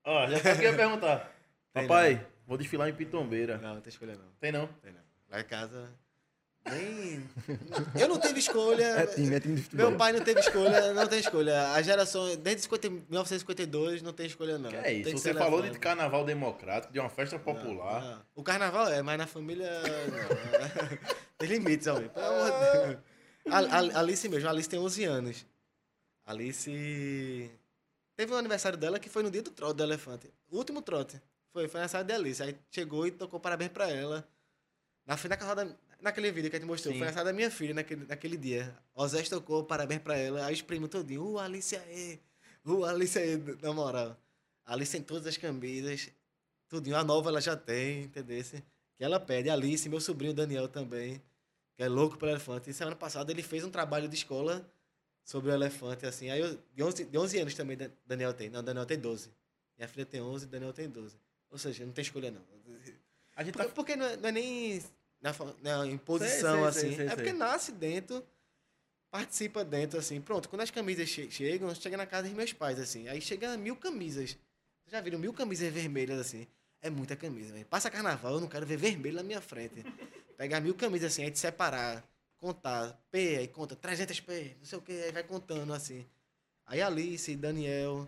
Ó, já sei o que eu ia perguntar. Papai, vou desfilar em Pitombeira. Não, não tem escolha não. Tem não? Tem não. Lá em casa. Nem. Eu não tive escolha. É time, é time de futebol. Meu pai não teve escolha, não tem escolha. A geração, desde 50 1952, não tem escolha, não. Que é Tem isso? Você falou de carnaval democrático, de uma festa Não, popular. não. O carnaval é, mas na família. Não. tem limites, homem. Pelo amor de Deus. A, a- Alice mesmo, a Alice tem 11 anos. Alice. Teve um aniversário dela que foi no dia do trote do elefante. O último trote. Foi, foi aniversário de Alice. Aí chegou e tocou parabéns pra ela. Na frente da casa da. Naquele vídeo que a gente mostrou, Sim. foi aniversário da minha filha naquele, naquele dia. Osés tocou parabéns pra ela. Aí os primos todinho. Uh, Alice aí. Uh, Alice aí, na moral. Alice tem todas as camisas. Tudinho. A nova ela já tem, entendeu? Que ela pede. Alice, meu sobrinho Daniel também, que é louco pelo elefante. E semana passada ele fez um trabalho de escola sobre o elefante, assim. Aí eu, de, 11, de 11 anos também Dan- Daniel tem. Não, Daniel tem 12. Minha filha tem 11, Daniel tem 12. Ou seja, não tem escolha não. A gente Porque, tá... porque não, é, não é nem na, na, em posição, sei, assim. sei, sei, é porque sei. nasce dentro, participa dentro, assim. Pronto, quando as camisas che chegam, chega na casa dos meus pais, assim. Aí chega mil camisas. Vocês já viram mil camisas vermelhas, assim? É muita camisa, velho. Passa carnaval, eu não quero ver vermelho na minha frente. Pegar mil camisas, assim, aí te separar, contar, P, aí conta 300 P, não sei o que, aí vai contando, assim. Aí Alice, Daniel,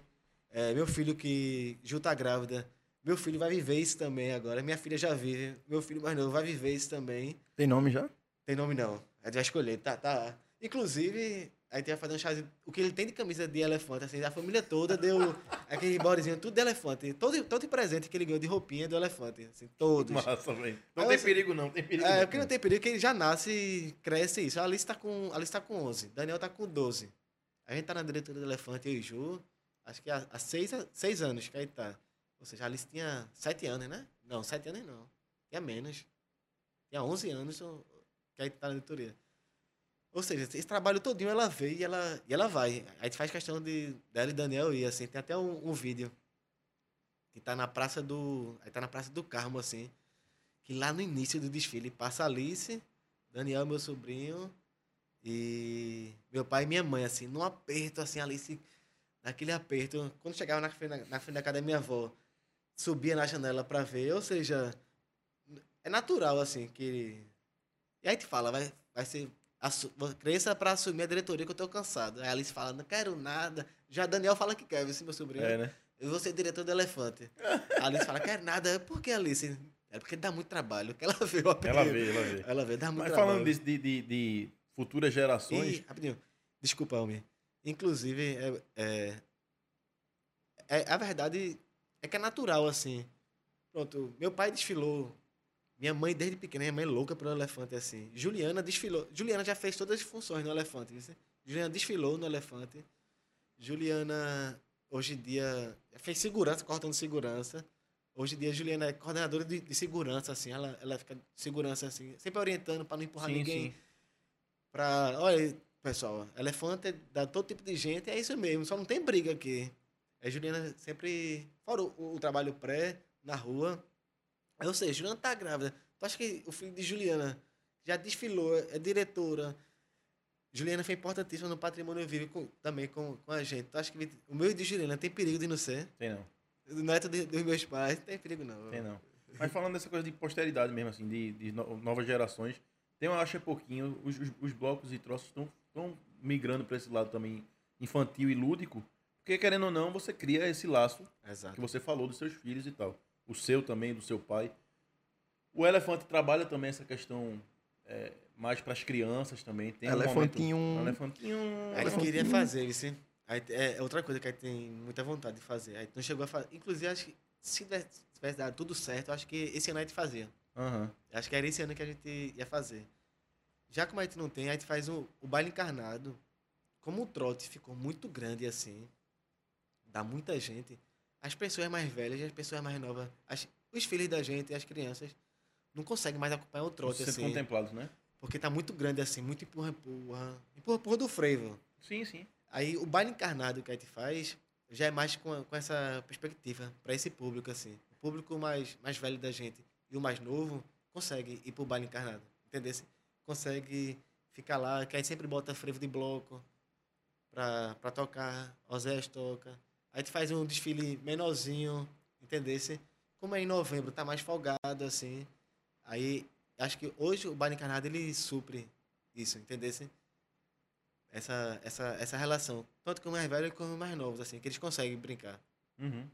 é, meu filho que Ju tá grávida, meu filho vai viver isso também agora. Minha filha já vive, meu filho mais novo vai viver isso também. Tem nome já? Tem nome não. A gente vai escolher, tá, tá. Inclusive, a gente vai fazer um chazinho. O que ele tem de camisa de elefante, assim, a família toda deu aquele bodezinho tudo de elefante. Todo, todo presente que ele ganhou de roupinha é do elefante, assim, todos. Massa, velho. Não Aí tem você- perigo, não. Tem perigo. É, não. porque não tem perigo, que ele já nasce e cresce isso. A Alice tá com, a Alice tá com 11, Daniel tá com 12. A gente tá na diretoria do Elefante, eu e Ju, acho que há, há seis, seis anos que a gente tá. Ou seja, a Alice tinha 7 anos, né? Não, 7 anos não. Tinha menos. Tinha 11 anos que a gente tá na diretoria. Ou seja, esse trabalho todinho ela vê e ela, e ela vai. A gente faz questão de dela e Daniel ir, assim. Tem até um, um vídeo que tá na praça do. Aí tá na praça do Carmo, assim. Que lá no início do desfile passa Alice, Daniel, meu sobrinho, e meu pai e minha mãe, assim, num aperto, assim, Alice, naquele aperto. Quando chegava na frente, na, na frente da casa da minha avó, subia na janela pra ver, ou seja, é natural, assim, que. E aí te fala, vai, vai ser. assu- Cresça pra assumir a diretoria que eu tô cansado. Aí a Alice fala, não quero nada. Já Daniel fala que quer, esse meu sobrinho. É, né? Eu vou ser diretor do Elefante. A Alice fala, quero nada. Por que, Alice? É porque dá muito trabalho. Que ela vê o apelido. Ela vê, ela vê. Ela vê, dá muito Mas trabalho. falando disso de, de, de futuras gerações. E, rapidinho, desculpa, Almir. Inclusive, é, é, é- a verdade é que é natural, assim. Pronto, meu pai desfilou. Minha mãe, desde pequena, minha mãe é louca pelo elefante, assim. Juliana desfilou. Juliana já fez todas as funções no elefante. viu? Juliana desfilou no elefante. Juliana, hoje em dia, fez segurança, cortando segurança. Hoje em dia, Juliana é coordenadora de, de segurança, assim. Ela, ela fica de segurança, assim, sempre orientando para não empurrar Sim, ninguém sim. pra. Olha, pessoal, elefante dá todo tipo de gente, é isso mesmo, só não tem briga aqui. A Juliana sempre. Fora o, o trabalho pré, na rua. Ou seja, Juliana tá grávida. Tu acha que o filho de Juliana já desfilou, é diretora. Juliana foi importantíssima no patrimônio vivo com- também com, com a gente. Tu acha que o meu e de Juliana tem perigo de não ser? Tem não. O neto de- dos meus pais, tem perigo não. Tem não. Mas falando dessa coisa de posteridade mesmo, assim, de, de no- novas gerações, tem, eu acho, é pouquinho, os, os, os blocos e troços estão migrando para esse lado também infantil e lúdico, porque querendo ou não, você cria esse laço Exato. que você falou dos seus filhos e tal. O seu também, do seu pai. O Elefante trabalha também essa questão é, mais para as crianças também. Tem um Elefantinho. momento- Elefantinho. A gente elefantinho. queria fazer isso. Aí, é outra coisa que a gente tem muita vontade de fazer. A gente não chegou a fazer. Inclusive, acho que se tivesse tivesse dado tudo certo, acho que esse ano a gente fazia. Aham. Acho que era esse ano que a gente ia fazer. Já como a gente não tem, a gente faz o, o baile encarnado. Como o trote ficou muito grande assim, dá muita gente, as pessoas mais velhas e as pessoas mais novas, as- os filhos da gente as crianças, não conseguem mais acompanhar o trote assim. contemplados, né? Porque tá muito grande assim, muito empurra, empurra. Empurra, empurra do frevo. Sim, sim. Aí o baile encarnado que a gente faz já é mais com, com essa perspectiva para esse público assim. O público mais mais velho da gente e o mais novo consegue ir pro baile encarnado, entendeu? Consegue ficar lá, que a gente sempre bota frevo de bloco pra, pra tocar, Osés toca. A gente faz um desfile menorzinho, entendesse? Como é em novembro, tá mais folgado assim. Aí acho que hoje o baile encarnado ele supre isso, entendesse? essa, essa, essa relação. Tanto com os mais velhos como os mais novos, assim, que eles conseguem brincar. Uhum.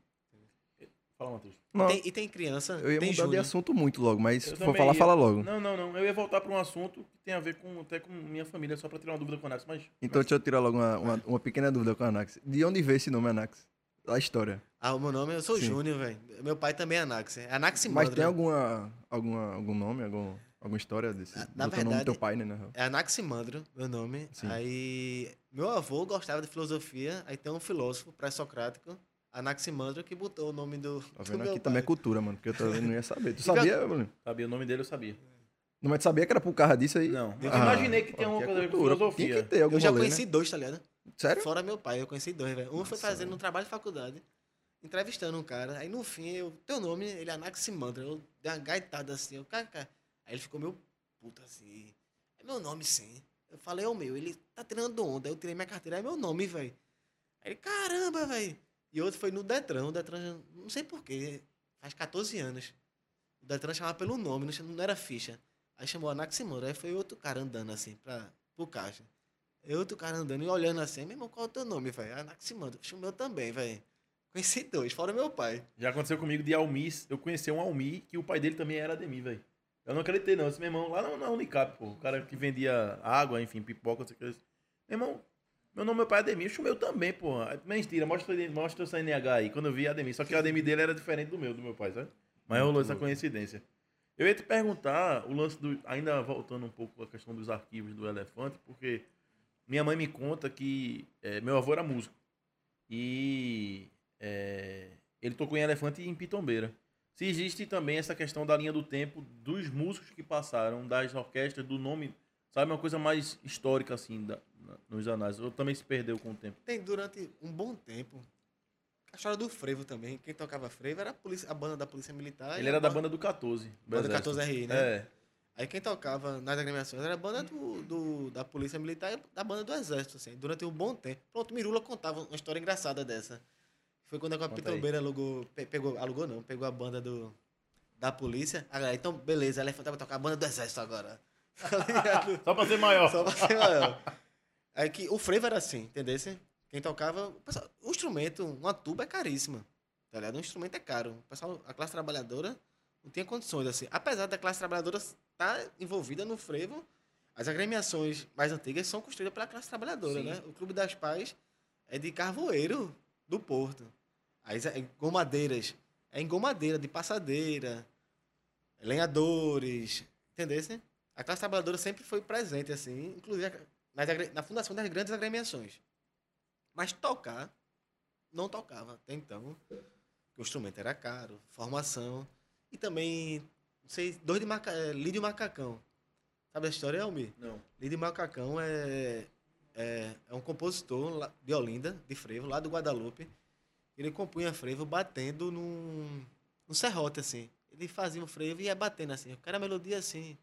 Fala, Matheus. Não, Tem- e tem criança, eu ia tem mudar de assunto muito logo, mas Eu se for falar, ia- fala logo. Não, não, não. Eu ia voltar para um assunto que tem a ver com, até com minha família, só para tirar uma dúvida com o Anax, mas. Então deixa eu tirar logo uma, uma, uma pequena dúvida com a Anax. De onde veio esse nome Anax? A história. Ah, o meu nome, eu sou Sim. Júnior, velho. Meu pai também é Anax. É Anax Mas tem alguma, alguma, algum nome, algum, alguma história desse? Na- do na teu nome do verdade- teu pai, né? na real? É Anaximandro, meu nome. Sim. Aí, meu avô gostava de filosofia, aí tem um filósofo pré-socrático, Anaximandro, que botou o nome do, Tá do vendo meu aqui também é cultura, mano, porque eu também não ia saber. Tu sabia, Bruno? Sabia o nome dele, eu sabia. Não, mas tu sabia que era por causa disso aí? Não. Eu Ah, imaginei que tinha alguma aqui é coisa a ver com cultura. filosofia. Que ter algum Eu já rolê, conheci né? dois, tá ligado? Sério? Fora meu pai, eu conheci dois, velho. Um foi Nossa, fazendo velho. um trabalho de faculdade, entrevistando um cara. Aí no fim, eu, teu nome, ele é Anaximandro. Eu dei uma gaitada assim, eu, cara, cara. Aí ele ficou meio puto assim. É meu nome, sim. Eu falei, é o meu. Ele tá tirando onda. Eu tirei minha carteira, é meu nome, velho. Aí ele, caramba, velho. E outro foi no Detran. O Detran, não sei porquê, faz 14 anos. O Detran chamava pelo nome, não, era ficha. Aí chamou Anaximandro. Aí foi outro cara andando assim pra, pro caixa. E outro cara andando e olhando assim, meu irmão, qual é o teu nome, velho? Anaximandro. O meu também, velho. Conheci dois, fora meu pai. Já aconteceu comigo de Almi. Eu conheci um Almi que o pai dele também era Ademir, velho. Eu não acreditei, não. Esse meu irmão, lá na, na Unicap, pô. O cara que vendia água, enfim, pipoca, não sei o que. Meu irmão, meu nome, meu pai é Ademir. O meu também, pô. Mentira, mostra, mostra o CNH aí. Quando eu vi Ademir. Só que o Ademir dele era diferente do meu, do meu pai, sabe? Mas rolou essa coincidência. Eu ia te perguntar o lance do. Ainda voltando um pouco a questão dos arquivos do elefante, porque minha mãe me conta que é, meu avô era músico. E é, ele tocou em elefante e em pitombeira. Se existe também essa questão da linha do tempo dos músicos que passaram, das orquestras, do nome, sabe? Uma coisa mais histórica, assim, da- nos anais. Ou também se perdeu com o tempo. Tem durante um bom tempo. A história do frevo também. Quem tocava frevo era a, polícia, a banda da Polícia Militar. Ele era da ba- banda do 14. do Banda Exército. 14RI, né? É. Aí quem tocava nas agremiações era a banda do, do- da Polícia Militar e da banda do Exército, assim, durante um bom tempo. Pronto, Mirula contava uma história engraçada dessa. Foi quando a. Pitombeira alugou, pe- pegou, alugou não, pegou a banda do, da polícia. Ah, galera, então, beleza, ela vai tocar a banda do Exército agora. Tá? Só pra ser maior. Só pra ser maior. Aí que o frevo era assim, entendeu? Quem tocava. O, instrumento, uma tuba é caríssima. Tá ligado? Um instrumento é caro. O pessoal, a classe trabalhadora não tinha condições, assim. Apesar da classe trabalhadora estar envolvida no frevo, as agremiações mais antigas são construídas pela classe trabalhadora, Sim. né? O Clube das Pais é de carvoeiro do Porto. Aí é gomadeiras. É engomadeira, de passadeira, lenhadores, entendeu? A classe trabalhadora sempre foi presente, assim, inclusive nas na fundação das grandes agremiações. Mas tocar, não tocava até então. O instrumento era caro, formação. E também, não sei, dois de maca, é, Lídio Macacão. Sabe a história, Almir? Não. Lídio Macacão é, é, é um compositor de Olinda, de frevo, lá do Guadalupe. Ele compunha frevo batendo num, num serrote, assim. Ele fazia o frevo e ia batendo assim. Eu quero a melodia assim.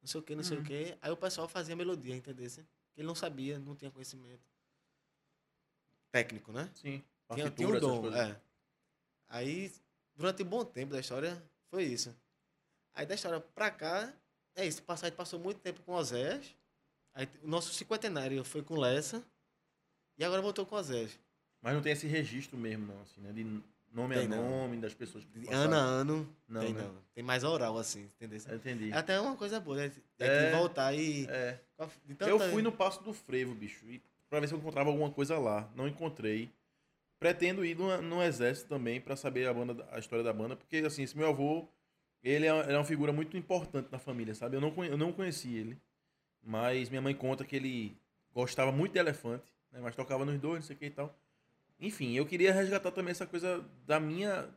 Não sei o que, não sei o que. Aí o pessoal fazia a melodia, entendeu? Ele não sabia, não tinha conhecimento técnico, né? Sim. Tinha, tinha um essas dom, é. Aí, durante um bom tempo da história, foi isso. Aí da história pra cá, é isso. Gente passou muito tempo com o Osés. Aí o nosso cinquentenário foi com Lessa. E agora voltou com o Osés. Mas não tem esse registro mesmo, não, assim, né? De nome Tem a não. nome, das pessoas que passaram. ano a ano. Não, tem né? não. Tem mais oral, assim, entendeu? Eu entendi. É até uma coisa boa, né? Tem É. que voltar e. É. Eu fui no Passo do Frevo, bicho, e pra ver se eu encontrava alguma coisa lá. Não encontrei. Pretendo ir no, no exército também pra saber a, banda, a história da banda, porque assim, esse meu avô, ele é, ele é uma figura muito importante na família, sabe? Eu não, eu não conheci ele, mas minha mãe conta que ele gostava muito de elefante, né? Mas tocava nos dois, não sei o que e tal. Enfim, eu queria resgatar também essa coisa da minha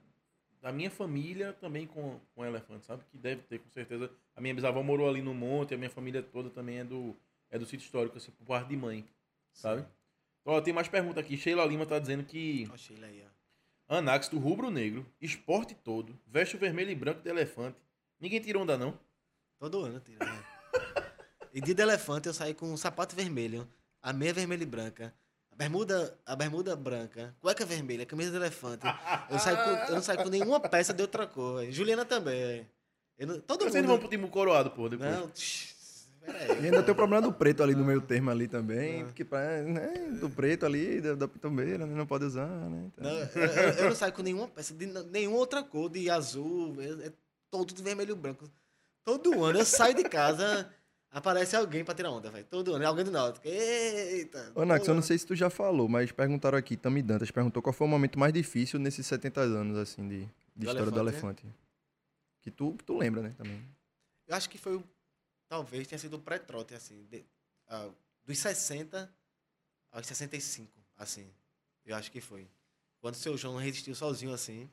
da minha família também com, com elefante, sabe? Que deve ter, com certeza. A minha bisavó morou ali no monte, a minha família toda também é do, é do sítio histórico, assim, por parte de mãe, sabe? Ó, tem mais pergunta aqui. Sheila Lima tá dizendo que Ó, Sheila aí, ó. Anax do rubro-negro, esporte todo, veste o vermelho e branco de elefante. Ninguém tirou onda, não? Todo ano tira, né? E dia de elefante eu saí com um sapato vermelho, a meia vermelha e branca, a bermuda, a bermuda branca, cueca vermelha, camisa de elefante. Eu, saí com, eu não saí com nenhuma peça de outra cor. Juliana também. Eu não- todo Vocês mundo. não vão pro time coroado, pô, depois. Não, E ainda tem o problema do preto ali no meio termo ali também, porque pra, né, do preto ali, da, da pitombeira, né, não pode usar, né? então. Não, eu, eu- não saio com nenhuma peça de nenhuma outra cor, de azul, é, é todo de vermelho e branco. Todo ano eu saio de casa, aparece alguém pra tirar onda, velho. Todo ano, alguém do Náutico. Eita! Ô, Nax, eu não sei se tu já falou, mas perguntaram aqui, Tami Dantas perguntou qual foi o momento mais difícil nesses 70 anos, assim, de, de história do elefante, elefante. Que tu, que tu lembra, né, também. Eu acho que foi, o- talvez tenha sido o pré-trote, assim, de- ah, dos 60 aos 65, assim. Eu acho que foi. Quando o seu João resistiu sozinho, assim,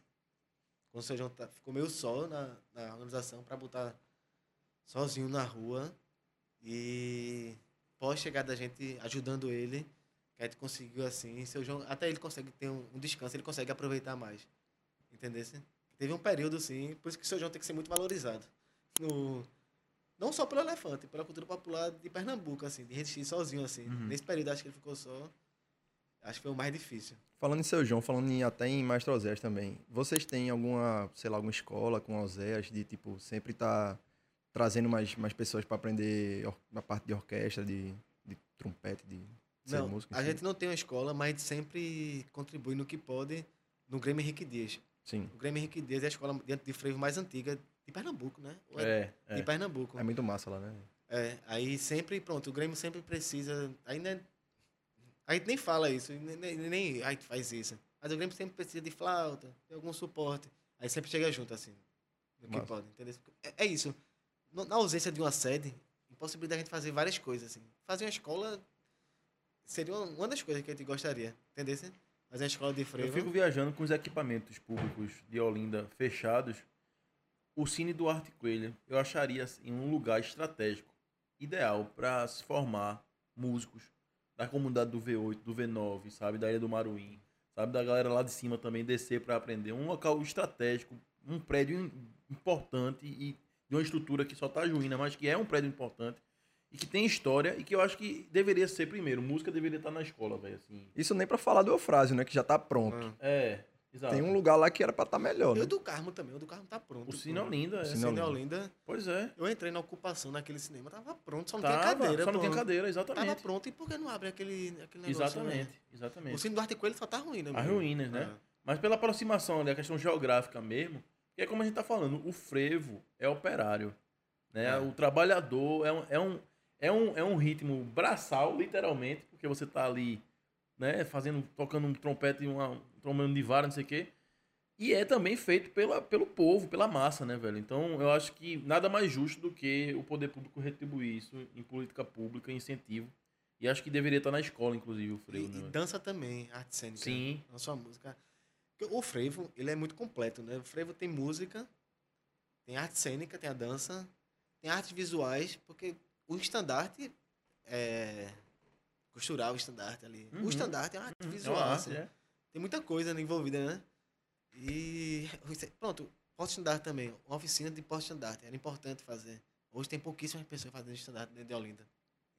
quando o seu João tá- ficou meio só na, na organização para botar sozinho na rua e pós chegada da gente ajudando ele, que a gente conseguiu, assim, seu João, até ele consegue ter um, um descanso, ele consegue aproveitar mais. Entendeu? Teve um período, assim, por isso que o seu João tem que ser muito valorizado no, Não só pelo elefante, pela cultura popular de Pernambuco, assim, de resistir sozinho, assim. Nesse período acho que ele ficou só. Acho que foi o mais difícil. Falando em seu João, falando em, até em Maestro Oséias também, vocês têm alguma, sei lá, alguma escola com Oséias de, tipo, sempre tá trazendo mais, mais pessoas para aprender na parte de orquestra, de, de trompete, de Não, músico? a gente não tem uma escola, mas a gente sempre contribui no que pode no Grêmio Henrique Dias. Sim, O Grêmio Henrique Dias é a escola dentro de frevo mais antiga de Pernambuco, né? É, De é. Pernambuco. é muito massa lá, né? É, aí sempre, pronto, o Grêmio sempre precisa. Ainda. A gente nem fala isso, nem, nem, nem a gente faz isso. Mas o Grêmio sempre precisa de flauta, de algum suporte. Aí sempre chega junto, assim. No que Massa. pode, entendeu? É, é isso. Na ausência de uma sede, impossibilidade da gente fazer várias coisas, assim. Fazer uma escola seria uma, das coisas que a gente gostaria, entendeu? Fazer uma escola de Eu frevo. fico viajando com os equipamentos públicos de Olinda fechados. O Cine Duarte Coelho, eu acharia assim, um lugar estratégico, ideal para se formar músicos da comunidade do V8, do V9, sabe, da Ilha do Maruim, sabe, da galera lá de cima também descer para aprender. Um local estratégico, um prédio im- importante e de uma estrutura que só tá ruína, mas que é um prédio importante e que tem história e que eu acho que deveria ser primeiro. Música deveria estar na escola, velho, assim. Isso nem pra falar do Eufrásio, né? Que já tá pronto. Ah. É, exato. Tem um lugar lá que era pra estar melhor, E né? o do Carmo também, o do Carmo tá pronto. O Cine Olinda, é. O Cine Cine Olinda. Olinda. Pois é. Eu entrei na ocupação naquele cinema, tava pronto, só não Tava, tinha cadeira. só não tinha cadeira, Tava exatamente. pronto, e por que não abre aquele, aquele negócio? né? Exatamente, exatamente. O Cine do Arte Coelho só tá ruim, né? As meu? ruínas, né? É. Mas pela aproximação ali, a questão geográfica mesmo, que é como a gente tá falando, o frevo é operário. Né? É. O trabalhador é um, é, um, é, um, é um ritmo braçal, literalmente, porque você tá ali, né, fazendo, tocando um trompete e uma, um trombone de vara, não sei o quê. E é também feito pela, pelo povo, pela massa, né, velho? Então, eu acho que nada mais justo do que o poder público retribuir isso em política pública, em incentivo. E acho que deveria estar na escola, inclusive, o E, frevo, e né? velho? dança também, arte cênica. Sim. Não só música. Porque O frevo, ele é muito completo, né? O frevo tem música, tem arte cênica, tem a dança, tem artes visuais, porque o estandarte é... Costurar o estandarte ali. Uhum. O estandarte é uma arte Hum, visual, arte, assim. é. Tem muita coisa né, envolvida, né? E. Pronto, porte-estandarte também. Uma oficina de porte-estandarte. Era importante fazer. Hoje tem pouquíssimas pessoas fazendo estandarte dentro de Olinda.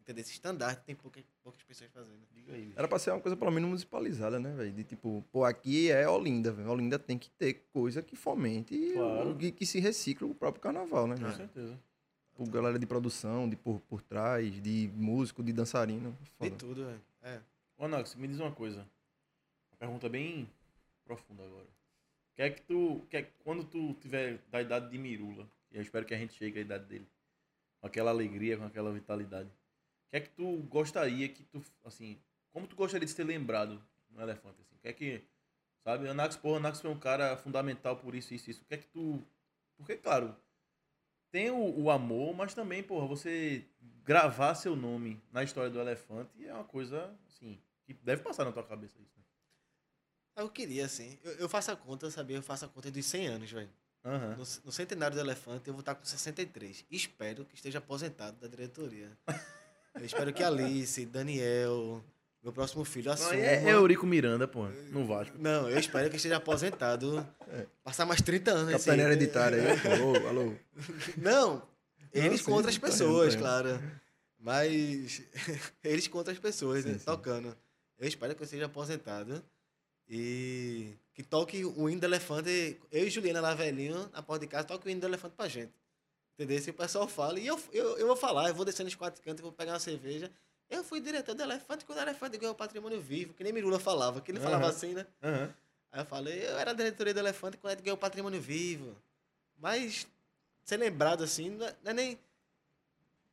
Entendeu? Esse estandarte tem poucas, poucas pessoas fazendo. Diga aí, bicho. Era pra ser uma coisa pelo menos municipalizada, né, velho? De tipo, pô, aqui é Olinda, velho. Olinda tem que ter coisa que fomente Claro. o que, que se recicla o próprio carnaval, né, Com velho? certeza. Por galera de produção, de por, por trás, de músico, de dançarino. De Foda. tudo, velho. É. Ô, Anax, me diz uma coisa. Uma pergunta bem profunda agora. Quer que tu. Quer, quando tu tiver da idade de Mirula, e eu espero que a gente chegue à idade dele, com aquela alegria, com aquela vitalidade. Que é que tu gostaria que tu. Assim. Como tu gostaria de ser lembrado no elefante? Assim? O que é que. Sabe? Anax, porra, Anax foi um cara fundamental por isso, isso, isso. O que é que tu. Porque, claro, tem o, o amor, mas também, porra, você gravar seu nome na história do elefante é uma coisa, assim, que deve passar na tua cabeça isso, né? Eu queria, assim. Eu, eu faço a conta, sabia? Eu faço a conta dos 100 anos, velho. Aham. No, no centenário do elefante, eu vou estar com 63. Espero que esteja aposentado da diretoria. Eu espero que Alice, Daniel, meu próximo filho, Não, assuma. é, é Eurico Miranda, pô, no Vasco. Não, eu espero que esteja aposentado. Passar mais 30 anos. nesse- Capitania hereditária aí. Alô, alô. Não, eles sim, com outras tá pessoas, tá claro. Mas eles com outras pessoas, Sim, né, sim. tocando. Eu espero que eu seja aposentado e que toque o hino do elefante. Eu e Juliana lá velhinho, na porta de casa, toque o hino do elefante pra gente. Entendeu? Se o pessoal fala, e eu, eu, eu vou falar, eu vou descer nos quatro cantos, vou pegar uma cerveja. Eu fui diretor do elefante quando o elefante ganhou o patrimônio vivo, que nem Mirula falava, que ele falava Aham. assim, né? Aham. Aí eu falei, eu era diretoria do Elefante quando gente ganhou o patrimônio vivo. Mas ser lembrado assim, não é, não é nem.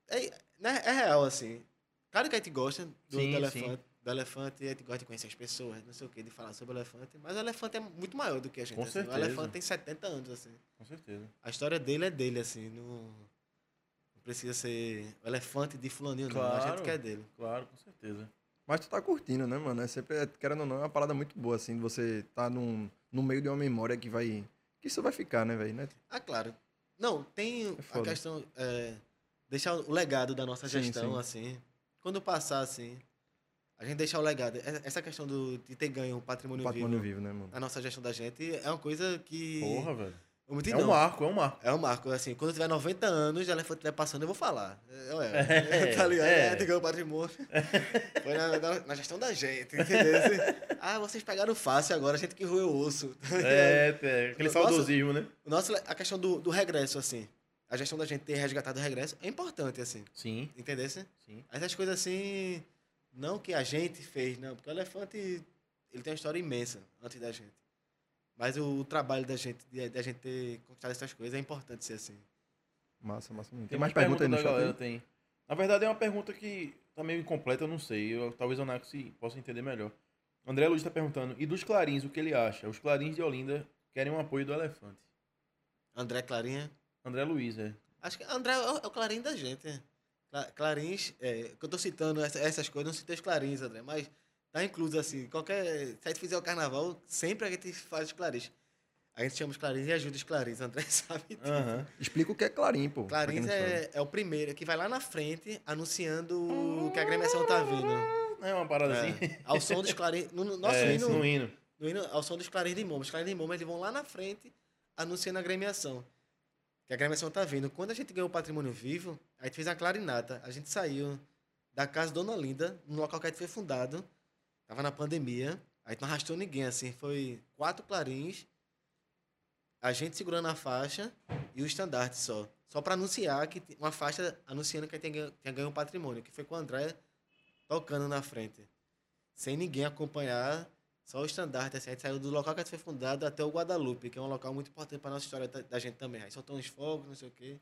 É, é, é real, assim. Claro que a gente gosta do, Sim, do elefante, do elefante, e a gente gosta de conhecer as pessoas, não sei o que, de falar sobre o elefante. Mas o elefante é muito maior do que a gente. Com assim. certeza. O elefante tem 70 anos, assim. Com certeza. A história dele é dele, assim. Não, não precisa ser o elefante de fulaninho, não. A Claro. gente quer dele. Claro, com certeza. Mas tu tá curtindo, né, mano? É sempre, é, querendo ou não, é uma parada muito boa, assim, de você tá num, no meio de uma memória que vai. Que isso vai ficar, né, velho? Né? Ah, claro. Não, tem a foda. questão. É, deixar o legado da nossa Sim, gestão, sim. assim. Quando passar, assim. A gente deixar o legado. Essa questão do, de ter ganho o O patrimônio, patrimônio vivo vivo, né, mano? na nossa gestão da gente é uma coisa que. Porra, velho. É um marco, é um marco. É um marco, assim, quando eu tiver 90 anos, elefante estiver passando, eu vou falar. É, É, tá ligado? é. É, o patrimônio. Foi na, na- na gestão da gente, entendeu? Ah, vocês pegaram fácil agora, a gente que roeu o osso. tá É, é, aquele Nossa. saudosismo, né? O nosso, a questão do, do regresso, assim, a gestão da gente ter resgatado o regresso é importante, assim, Sim, entendeu? sim. Essas coisas assim, não que a gente fez, não, porque o elefante, ele tem uma história imensa antes da gente. Mas o, trabalho da gente, de, de a gente ter conquistado essas coisas é importante ser assim. Massa, massa. Tem, Tem mais perguntas aí no da chat? galera, aí? tem. Na verdade, é uma pergunta que tá meio incompleta, eu não sei. Eu, talvez o Nax possa entender melhor. André Luiz está perguntando, e dos Clarins, o que ele acha? Os Clarins de Olinda querem um apoio do Elefante. André Clarinha. André Luiz, é. Acho que André é o, é o Clarim da gente. Cla- Clarins, é, que eu tô citando essa- essas coisas, não citei os Clarins, André, mas tá incluso assim. Qualquer. Se a gente fizer o carnaval, sempre a gente faz os Clarins. A gente chama os Clarins e ajuda os Clarins, André sabe disso. Aham. Explica o que é Clarim, pô. Clarins não é, é o primeiro que vai lá na frente anunciando que a agremiação tá vindo. É uma parada É, assim. ao som dos Clarins. No, no nosso é, hino, no hino. no hino, ao som dos Clarins de Momas. Os Clarins de Momas eles vão lá na frente anunciando a agremiação. Que a agremiação tá vindo. Quando a gente ganhou o patrimônio vivo, a gente fez a clarinata. A gente saiu da casa Dona Linda, no local que a gente foi fundado. Tava na pandemia. A gente não arrastou ninguém, assim. Foi quatro clarins, a gente segurando a faixa e o estandarte só. Só para anunciar que uma faixa anunciando que a gente tinha ganho, um patrimônio, que foi com o André tocando na frente. Sem ninguém acompanhar, só o estandarte. Assim, a gente saiu do local que a gente foi fundado até o Guadalupe, que é um local muito importante para nossa história da gente também. Aí soltou uns fogos, não sei o quê.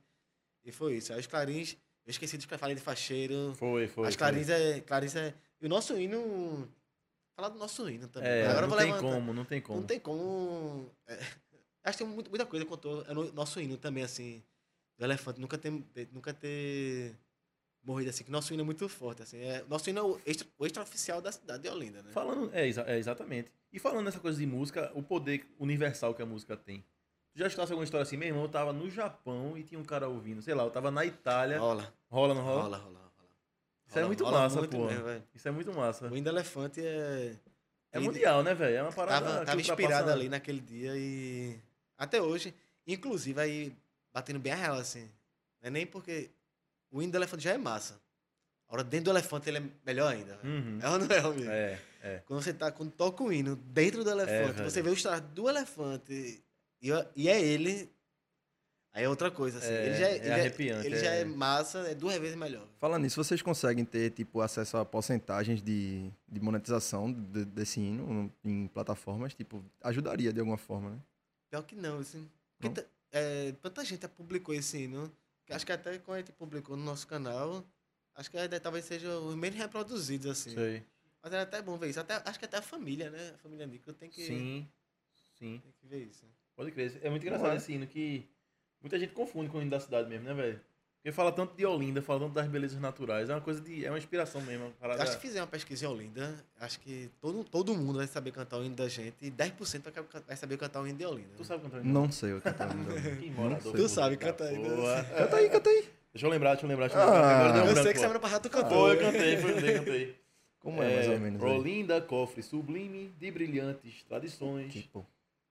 E foi isso. Aí os clarins, eu esqueci de falar de facheiro. Foi, foi. As foi. clarins é, clarins é. E o nosso hino. Falar do nosso hino também. É, Agora não tem levantar. como, não tem como. Não tem como. é, acho que tem muita coisa contou. É no nosso hino também, assim. Do elefante. Nunca ter, nunca ter morrido assim. Que nosso hino é muito forte, assim. É, nosso hino é o, extra, o extraoficial da cidade de Olinda, né? Falando, é, é, exatamente. E falando nessa coisa de música, o poder universal que a música tem. Já escutasse alguma história assim? Meu irmão, eu tava no Japão e tinha um cara ouvindo. Sei lá, eu tava na Itália. Rola, Rola, não rola? rola, rola, rola. Isso é muito massa, muito pô. mesmo. Isso é muito massa. O hino do elefante é. É mundial, né, velho? É uma parada Tava, tava inspirado ali naquele dia e. Até hoje. Inclusive, aí, batendo bem a real, assim. Não é nem porque. O hino do elefante já é massa. Agora, dentro do elefante, ele é melhor ainda. Uhum. É ou não é, amigo? É, é. Quando você tá, quando toca o hino dentro do elefante, velho. você vê o estado do elefante e, e é ele, aí é outra coisa, assim. É, ele já é arrepiante, ele já é. é massa, é duas vezes melhor. Falando nisso, vocês conseguem ter, tipo, acesso a porcentagens de, de monetização de- desse hino em plataformas? Tipo, ajudaria de alguma forma, né? Pior que não, assim. Porque Não? é, tanta gente publicou esse hino, acho que até quando a gente publicou no nosso canal, acho que ainda talvez seja os menos reproduzidos, assim. Sei. Mas é até bom ver isso. Até, acho que até a família, né? A família Nico tem que, Sim. Sim. tem que ver isso. Pode crer. É muito engraçado Ué. esse hino que muita gente confunde com o hino da cidade mesmo, né, velho? Porque fala tanto de Olinda, fala tanto das belezas naturais. É uma coisa de. É uma inspiração mesmo. Parada... Acho que se fizer uma pesquisa em Olinda, acho que todo, todo mundo vai saber cantar o hino da gente e 10% vai, saber cantar o hino de Olinda. Tu sabe cantar o hino? Não sei o que tá ainda. Que morador. Tu sabe puta cantar ainda. porra. Canta aí, canta aí. Deixa eu lembrar, deixa eu lembrar, deixa eu Ah, lembrar. Um eu branco, sei que semana passada tu cantou. Foi, eu cantei, foi, cantei, cantei. Como é, mais ou menos? aí? Olinda, cofre sublime de brilhantes tradições. Tipo,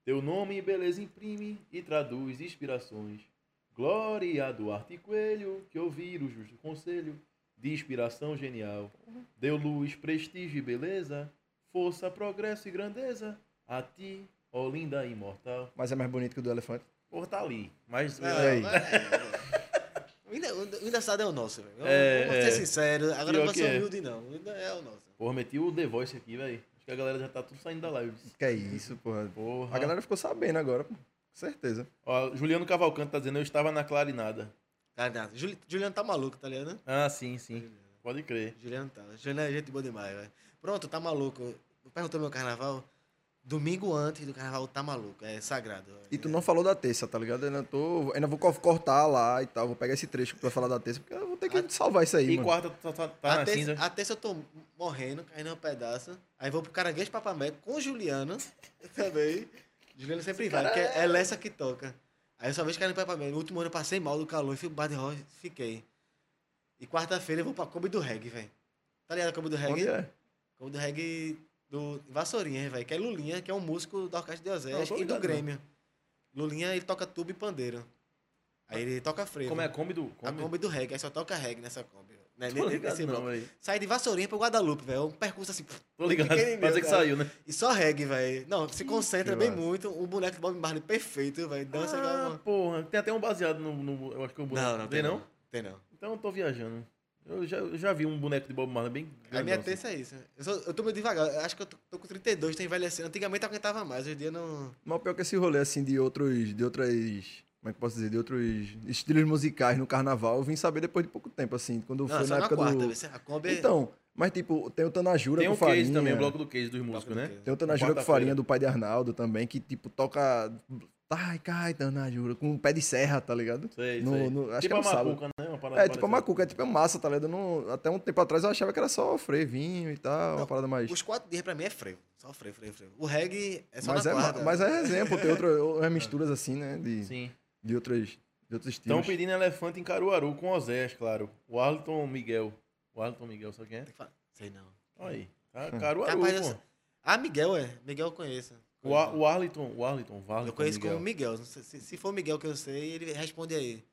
Teu nome e beleza imprime e traduz inspirações. Glória do Arte Coelho, que ouvir o justo conselho de inspiração genial. Deu luz, prestígio e beleza, força, progresso e grandeza a ti, ó linda imortal. mas é mais bonito que o do elefante? Porra, tá ali. Mas. Não, Ei. mas- O hino- o engraçado é o nosso, velho. Vamos- É, Vamos é. ser sinceros. Agora Pior não que ser é. humilde, não. É o nosso. Porra, meti o The Voice aqui, velho. Acho que a galera já tá tudo saindo da live. Que é isso, porra. Porra. A galera ficou sabendo agora, pô. Com certeza. Ó, Juliano Cavalcante tá dizendo, eu estava na clarinada. Tá, nada. Juli- Juliano tá maluco, tá ligado? Ah, sim, sim. Pode crer. Juliano tá. Juliano é gente boa demais, velho. Pronto, tá maluco. Perguntou meu carnaval. Domingo antes do carnaval tá maluco. É sagrado. E tu não falou da terça, tá ligado? Eu ainda, tô, ainda vou co- cortar lá e tal. Vou pegar esse trecho pra falar da terça, porque eu vou ter que salvar isso aí, E mano. quarta tá, tá, tá a, na terça, cinza. a terça eu tô morrendo, caindo um pedaço. Aí vou pro Caranguejo Papamé com o Juliano também. Juliano sempre vai, porque é Lessa que toca. Aí eu só vejo caindo Papamé. No último ano eu passei mal do calor, fui Bar de Rocha fiquei. E quarta-feira eu vou pra Kombi do Reggae, velho. Tá ligado a Kombi do Reggae? Onde é? Kombi do Reggae do Vassourinha, velho. Que é Lulinha, que é um músico da Orquestra de Não, Osés e do Grêmio. Lulinha, ele toca tubo e pandeiro. Aí ele toca frevo. Como é a Kombi do. A Kombi do reggae, aí só toca reggae nessa Kombi. Né? Nesse- não, velho. Sai de Vassourinha pro Guadalupe, velho. Um percurso assim. Tô ligado. Parece que cara. saiu, né? E só reggae, velho. Não, se concentra que bem massa. muito. O boneco do Bob Marley perfeito, velho. Dança igual Ah, uma... porra. Tem até um baseado no. no- eu acho que é o boneco. Não, não tem, não? Tem não. Então eu tô viajando. Eu já, eu já vi um boneco de Bob Marley bem A grandão, minha assim. terça é isso. Eu, sou- eu tô meio devagar. Eu acho que eu tô, tô com 32, tô envelhecendo. Antigamente eu aguentava mais, hoje em dia não. Mas o pior que esse rolê, assim, de outros. De outras. Como é que eu posso dizer? De outros estilos musicais no carnaval, eu vim saber depois de pouco tempo, assim. Quando Não, foi só na na época quarta. do. A Kombi é- Então, mas tipo, tem o Tanajura Tem com um case farinha. também, o bloco do case dos músicos, do né? case. Tem o Tanajura com farinha do pai de Arnaldo também, que tipo toca. Ai, cai, Tanajura, com um pé de serra, tá ligado? Sei, No- sei. no- acho tipo que é no a sábado. macuca, né? Uma parada É, tipo a macuca, é tipo massa, tá ligado? Não- até um tempo atrás eu achava que era só frevinho e tal, uma Não, parada mais. Os quatro dias pra mim é freio. Só freio, freio, freio. O reggae é só Mas na é, quarta. mas é exemplo, tem outra, outras misturas assim, né? De, Sim. de, outras, de outros Estão estilos. pedindo elefante em Caruaru com Osés, claro. O Arlton Miguel. O Arlton Miguel, sabe quem é? Sei não. Olha aí. Tá, Hum. Caruaru, Capaz pô. Ah, Miguel é. Miguel eu conheço. O, Ar- o Arlton, o Arlton, Varlton Eu conheço Miguel. como Miguel. Se, se for o Miguel que eu sei, ele responde aí.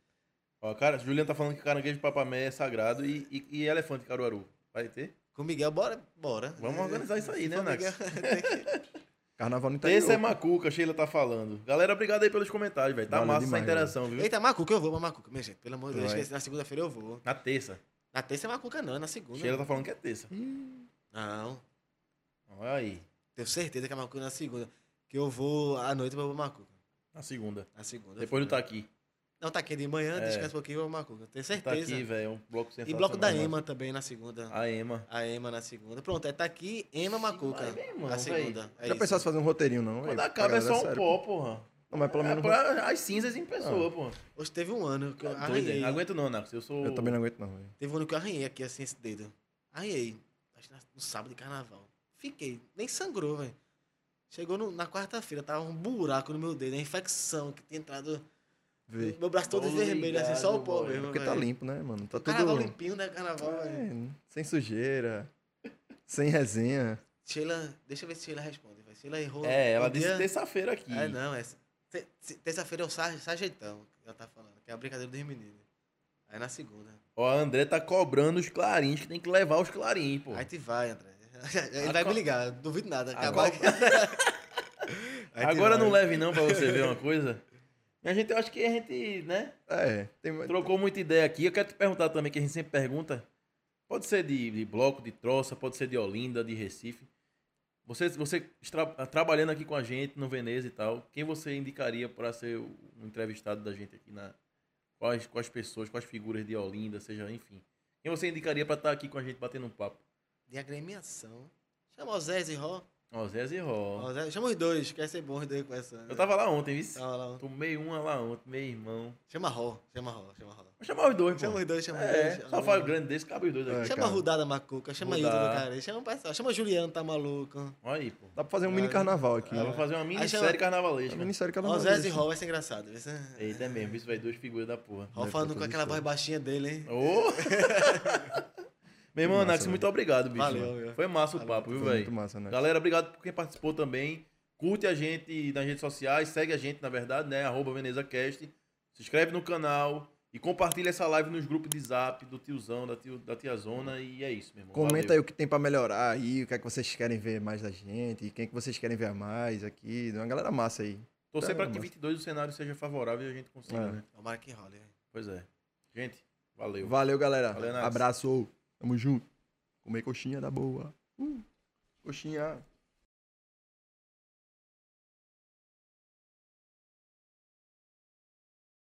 Ó, cara, Juliano tá falando que caranguejo de papamé é sagrado e, e, e elefante Caruaru. Vai ter? Com o Miguel, bora, bora. Vamos organizar isso aí, Se né, Nax? Miguel, Carnaval no interior. Esse é Macuca, Sheila tá falando. Galera, obrigado aí pelos comentários, velho. Tá Valeu massa demais, essa interação, viu? Eita, Macuca, eu vou pra Macuca, minha gente. Pelo amor de Deus, na segunda-feira eu vou. Na terça. Na terça é Macuca não, é na segunda. Sheila tá falando que é terça. Não, Olha aí. tenho certeza que é Macuca na segunda. Que eu vou à noite pra Macuca. Na segunda. Na segunda. Depois do Tá Aqui. Não, tá aqui de manhã, É. descansa um pouquinho e vou pra Macuca. Tenho Tá certeza. Aqui, velho. Um bloco e bloco da nossa. Ema também na segunda. A Ema. A Ema na segunda. Pronto, é tá aqui, Ema Macuca. vai, irmão, a segunda. É Já isso. pensasse fazer um roteirinho, não? Quando acaba é só um sério. pó, porra. Não, mas pelo É menos. pra as cinzas em pessoa, Ah. porra. Hoje teve um ano que eu Doido, arranhei. hein? Não aguento não, Nax. Eu sou... Eu também não aguento, não. velho. Teve um ano que eu arranhei aqui assim esse dedo. Arranhei. Acho que na- no sábado de carnaval. Fiquei. Nem sangrou, velho. Chegou no- na quarta-feira, tava um buraco no meu dedo, a infecção que tinha entrado. Vê. Meu braço todo Tô vermelho, assim, só o pó mesmo. Porque tá velho. limpo, né, mano? Tá tudo. Carnaval limpinho, né? Carnaval. É, sem sujeira. sem resenha. Sheila, deixa eu ver se Sheila responde. velho. Sheila errou. É, ela um disse dia- terça-feira aqui. É, não, é. te- te- Terça-feira é o sar- sargentão, que ela tá falando, que é a brincadeira dos meninos. Aí na segunda. Ó, a André tá cobrando os clarins, que tem que levar os clarins, pô. Aí te vai, André. Ele A vai co- me ligar, duvido nada. A Acabar Agora não leve não pra você ver uma coisa. Minha gente, eu acho que a gente, né, É, tem. trocou muita ideia aqui. Eu quero te perguntar também, que a gente sempre pergunta. Pode ser de, de bloco, de troça, pode ser de Olinda, de Recife. Você, você tra- trabalhando aqui com a gente no Veneza e tal, quem você indicaria para ser o um entrevistado da gente aqui na quais quais pessoas, quais figuras de Olinda, seja, enfim. Quem você indicaria para estar aqui com a gente batendo um papo? De agremiação. Chama o Zé e Ró. Ó, Zé e Ró. Chama os dois, quer ser bom os dois conversando. Eu tava lá ontem, viu? Tava lá. Tomei uma lá ontem, meu irmão. Chama Ró, chama Ró, chama Ró. Vou chamar os dois, pô. Chama os dois, chama os É, dois. só fala grande desse, cabe os dois aqui. É, Chama cara. Rudada Macuca, chama Hilton Rudá. do cara. Chama o pessoal. Chama o Juliano, tá maluco. Olha aí, pô. Dá pra fazer um mini carnaval aqui. Dá pra né? fazer uma minissérie chama- carnavalesca. É minissérie Ó, carnaval. Zé e Ró vai ser engraçado. Vai ser... Eita, é mesmo, isso vai duas figuras da porra. Ró falando com aquela voz baixinha dele, hein? Ô! Meu irmão, Massa, Nax, velho. muito obrigado, bicho. Valeu. Foi massa o Valeu, papo, viu, Foi muito velho? massa, né? Galera, obrigado por quem participou também. Curte a gente nas redes sociais, segue a gente, na verdade, né? Arroba VenezaCast. Se inscreve no canal e compartilha essa live nos grupos de zap do tiozão, da, tio, da tiazona. E é isso, meu irmão. Comenta Valeu. aí o que tem pra melhorar aí, o que é que vocês querem ver mais da gente, quem é que vocês querem ver a mais aqui. Uma galera massa aí. Torcer É, pra que massa. 22 o cenário seja favorável e a gente consiga, É. né? Tomara que role. Pois é. Gente, valeu. Valeu, galera. Valeu. Abraço. Tamo junto. Comer coxinha da boa. Uh, coxinha.